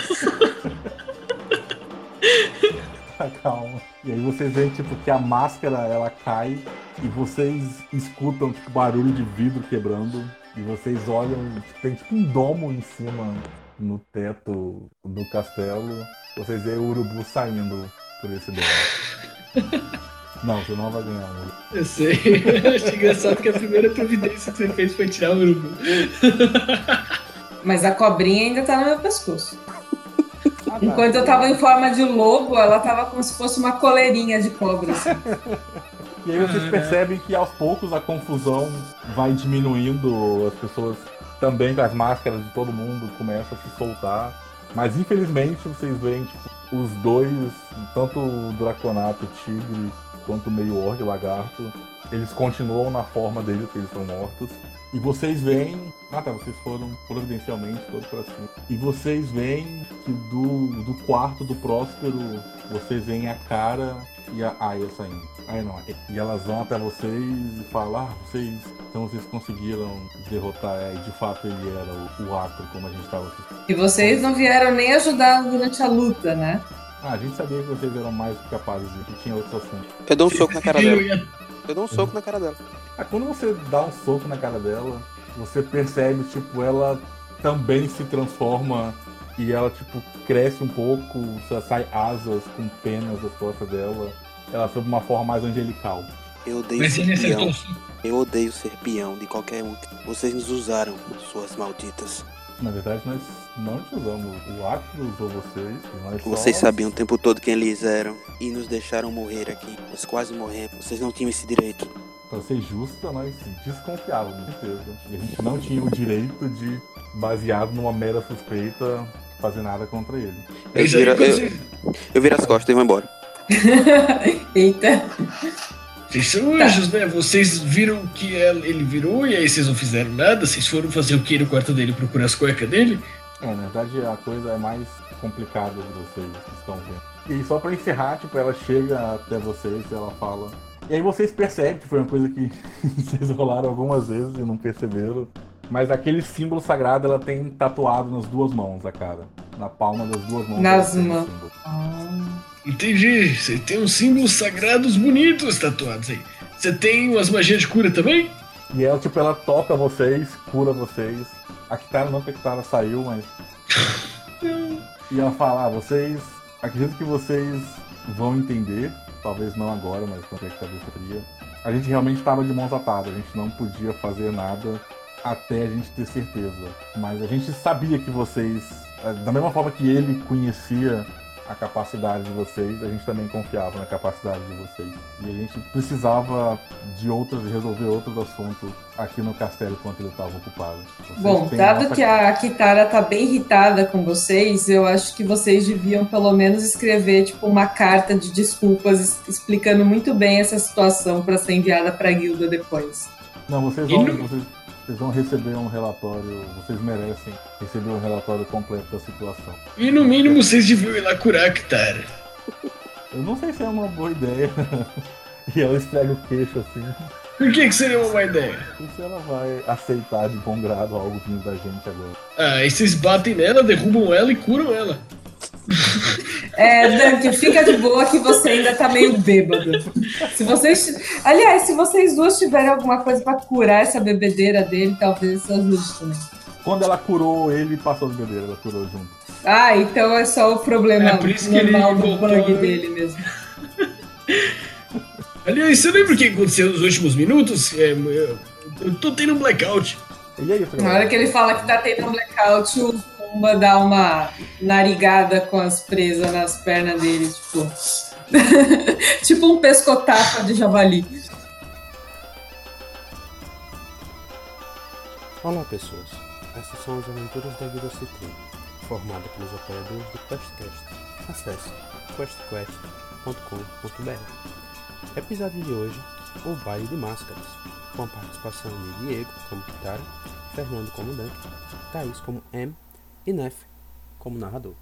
Tá, Calma. E aí vocês veem, tipo, que a máscara, ela cai e vocês escutam, tipo, barulho de vidro quebrando. E vocês olham, tipo, tem tipo um domo em cima no teto do castelo. Vocês veem o urubu saindo por esse domo. Não, você não vai ganhar um urubu. Eu sei. Achei engraçado que a primeira providência que você fez foi tirar o urubu. Mas a cobrinha ainda tá no meu pescoço. Ah. Enquanto eu tava em forma de lobo, ela tava como se fosse uma coleirinha de cobra. assim. E aí vocês percebem que aos poucos a confusão vai diminuindo, as pessoas também com as máscaras de todo mundo começam a se soltar. Mas infelizmente vocês veem tipo, os dois, tanto o Draconato, o Tigre, quanto meio orc, lagarto, eles continuam na forma deles, que eles são mortos. E vocês veem. Ah tá, vocês foram providencialmente todos pra cima. E vocês veem que do, do quarto do Próspero, vocês veem a cara e a Aya saindo. Aí não, e elas vão até vocês e falam, ah, vocês. Então vocês conseguiram derrotar, e de fato ele era o, o como a gente estava E vocês não vieram nem ajudar durante a luta, né? Ah, a gente sabia que vocês eram mais capazes e que tinha outros assuntos. Eu dou um soco na cara dela. Eu dou um soco na cara dela. Ah, quando você dá um soco na cara dela, você percebe, tipo, ela também se transforma e ela, tipo, cresce um pouco, sai asas com penas das costas dela. Ela sob uma forma mais angelical. Eu odeio Mas ser peão. Eu odeio ser peão de qualquer um. Vocês nos usaram, suas malditas. Na verdade, nós não te usamos. O Acro usou vocês. Nós só- Vocês sabiam o tempo todo quem eles eram e nos deixaram morrer aqui. Nós quase morremos. Vocês não tinham esse direito. Pra ser justa, nós desconfiávamos, com certeza. E a gente não tinha o direito de, baseado numa mera suspeita, fazer nada contra ele. Eu viro, quando eu, vocês- eu viro as costas e vou embora. Eita. Vocês são anjos, né? Vocês viram que ele virou e aí vocês não fizeram nada? Vocês foram fazer o que no quarto dele? Procurar as cuecas dele? É, na verdade a coisa é mais complicada do que vocês estão vendo. E só pra encerrar, tipo, ela chega até vocês e ela fala. E aí vocês percebem que foi uma coisa que vocês rolaram algumas vezes e não perceberam. Mas aquele símbolo sagrado ela tem tatuado nas duas mãos, a cara. Na palma das duas mãos. Nas mãos. Ah. Entendi. Você tem uns símbolos sagrados bonitos tatuados aí. Você tem umas magias de cura também? E ela, tipo, ela toca vocês, cura vocês. A Kitara não, porque a Kitara saiu, mas. E ela fala, ah, vocês. Acredito que vocês vão entender. Talvez não agora, mas quando é que talvez fria. A gente realmente estava de mãos atadas, a gente não podia fazer nada até a gente ter certeza. Mas a gente sabia que vocês. eh, Da mesma forma que ele conhecia a capacidade de vocês, a gente também confiava na capacidade de vocês. E a gente precisava de outras, de resolver outros assuntos aqui no castelo enquanto ele estava ocupado. Vocês Bom, dado nossa- que a Kitara tá bem irritada com vocês, eu acho que vocês deviam pelo menos escrever tipo uma carta de desculpas es- explicando muito bem essa situação para ser enviada para a guilda depois. Não, vocês vão, vocês, vocês vão receber um relatório, vocês merecem receber um relatório completo da situação. E no mínimo vocês deviam ir lá curar Kitara. Eu não sei se é uma boa ideia. e ela esfrega o queixo assim. Por que, que seria uma má ideia? E se ela vai aceitar de bom grado algo vindo da gente agora? Ah, aí vocês batem nela, derrubam ela e curam ela. É, Dante, fica de boa que você ainda tá meio bêbado. Se vocês. Aliás, se vocês duas tiverem alguma coisa para curar essa bebedeira dele, talvez isso ajude também. Quando ela curou ele, passou as bebedeiras, ela curou junto. Ah, então é só o problema É por isso que ele normal do bug né? dele mesmo. Aliás, você lembra o que aconteceu nos últimos minutos? É, eu, eu tô tendo um blackout. E isso, Na hora que ele fala que tá tendo um blackout, o Pumba dá uma narigada com as presas nas pernas dele, tipo. tipo um pescotapo de javali. Olá pessoas, essas são as aventuras da Guilda Citrino, formada pelos apoiadores do QuestCast. Acesse questquest.com.br Episódio de hoje, o baile de máscaras, com a participação de Diego como Kitara, Fernando como Dunk, Thaís como M e Nef como narrador.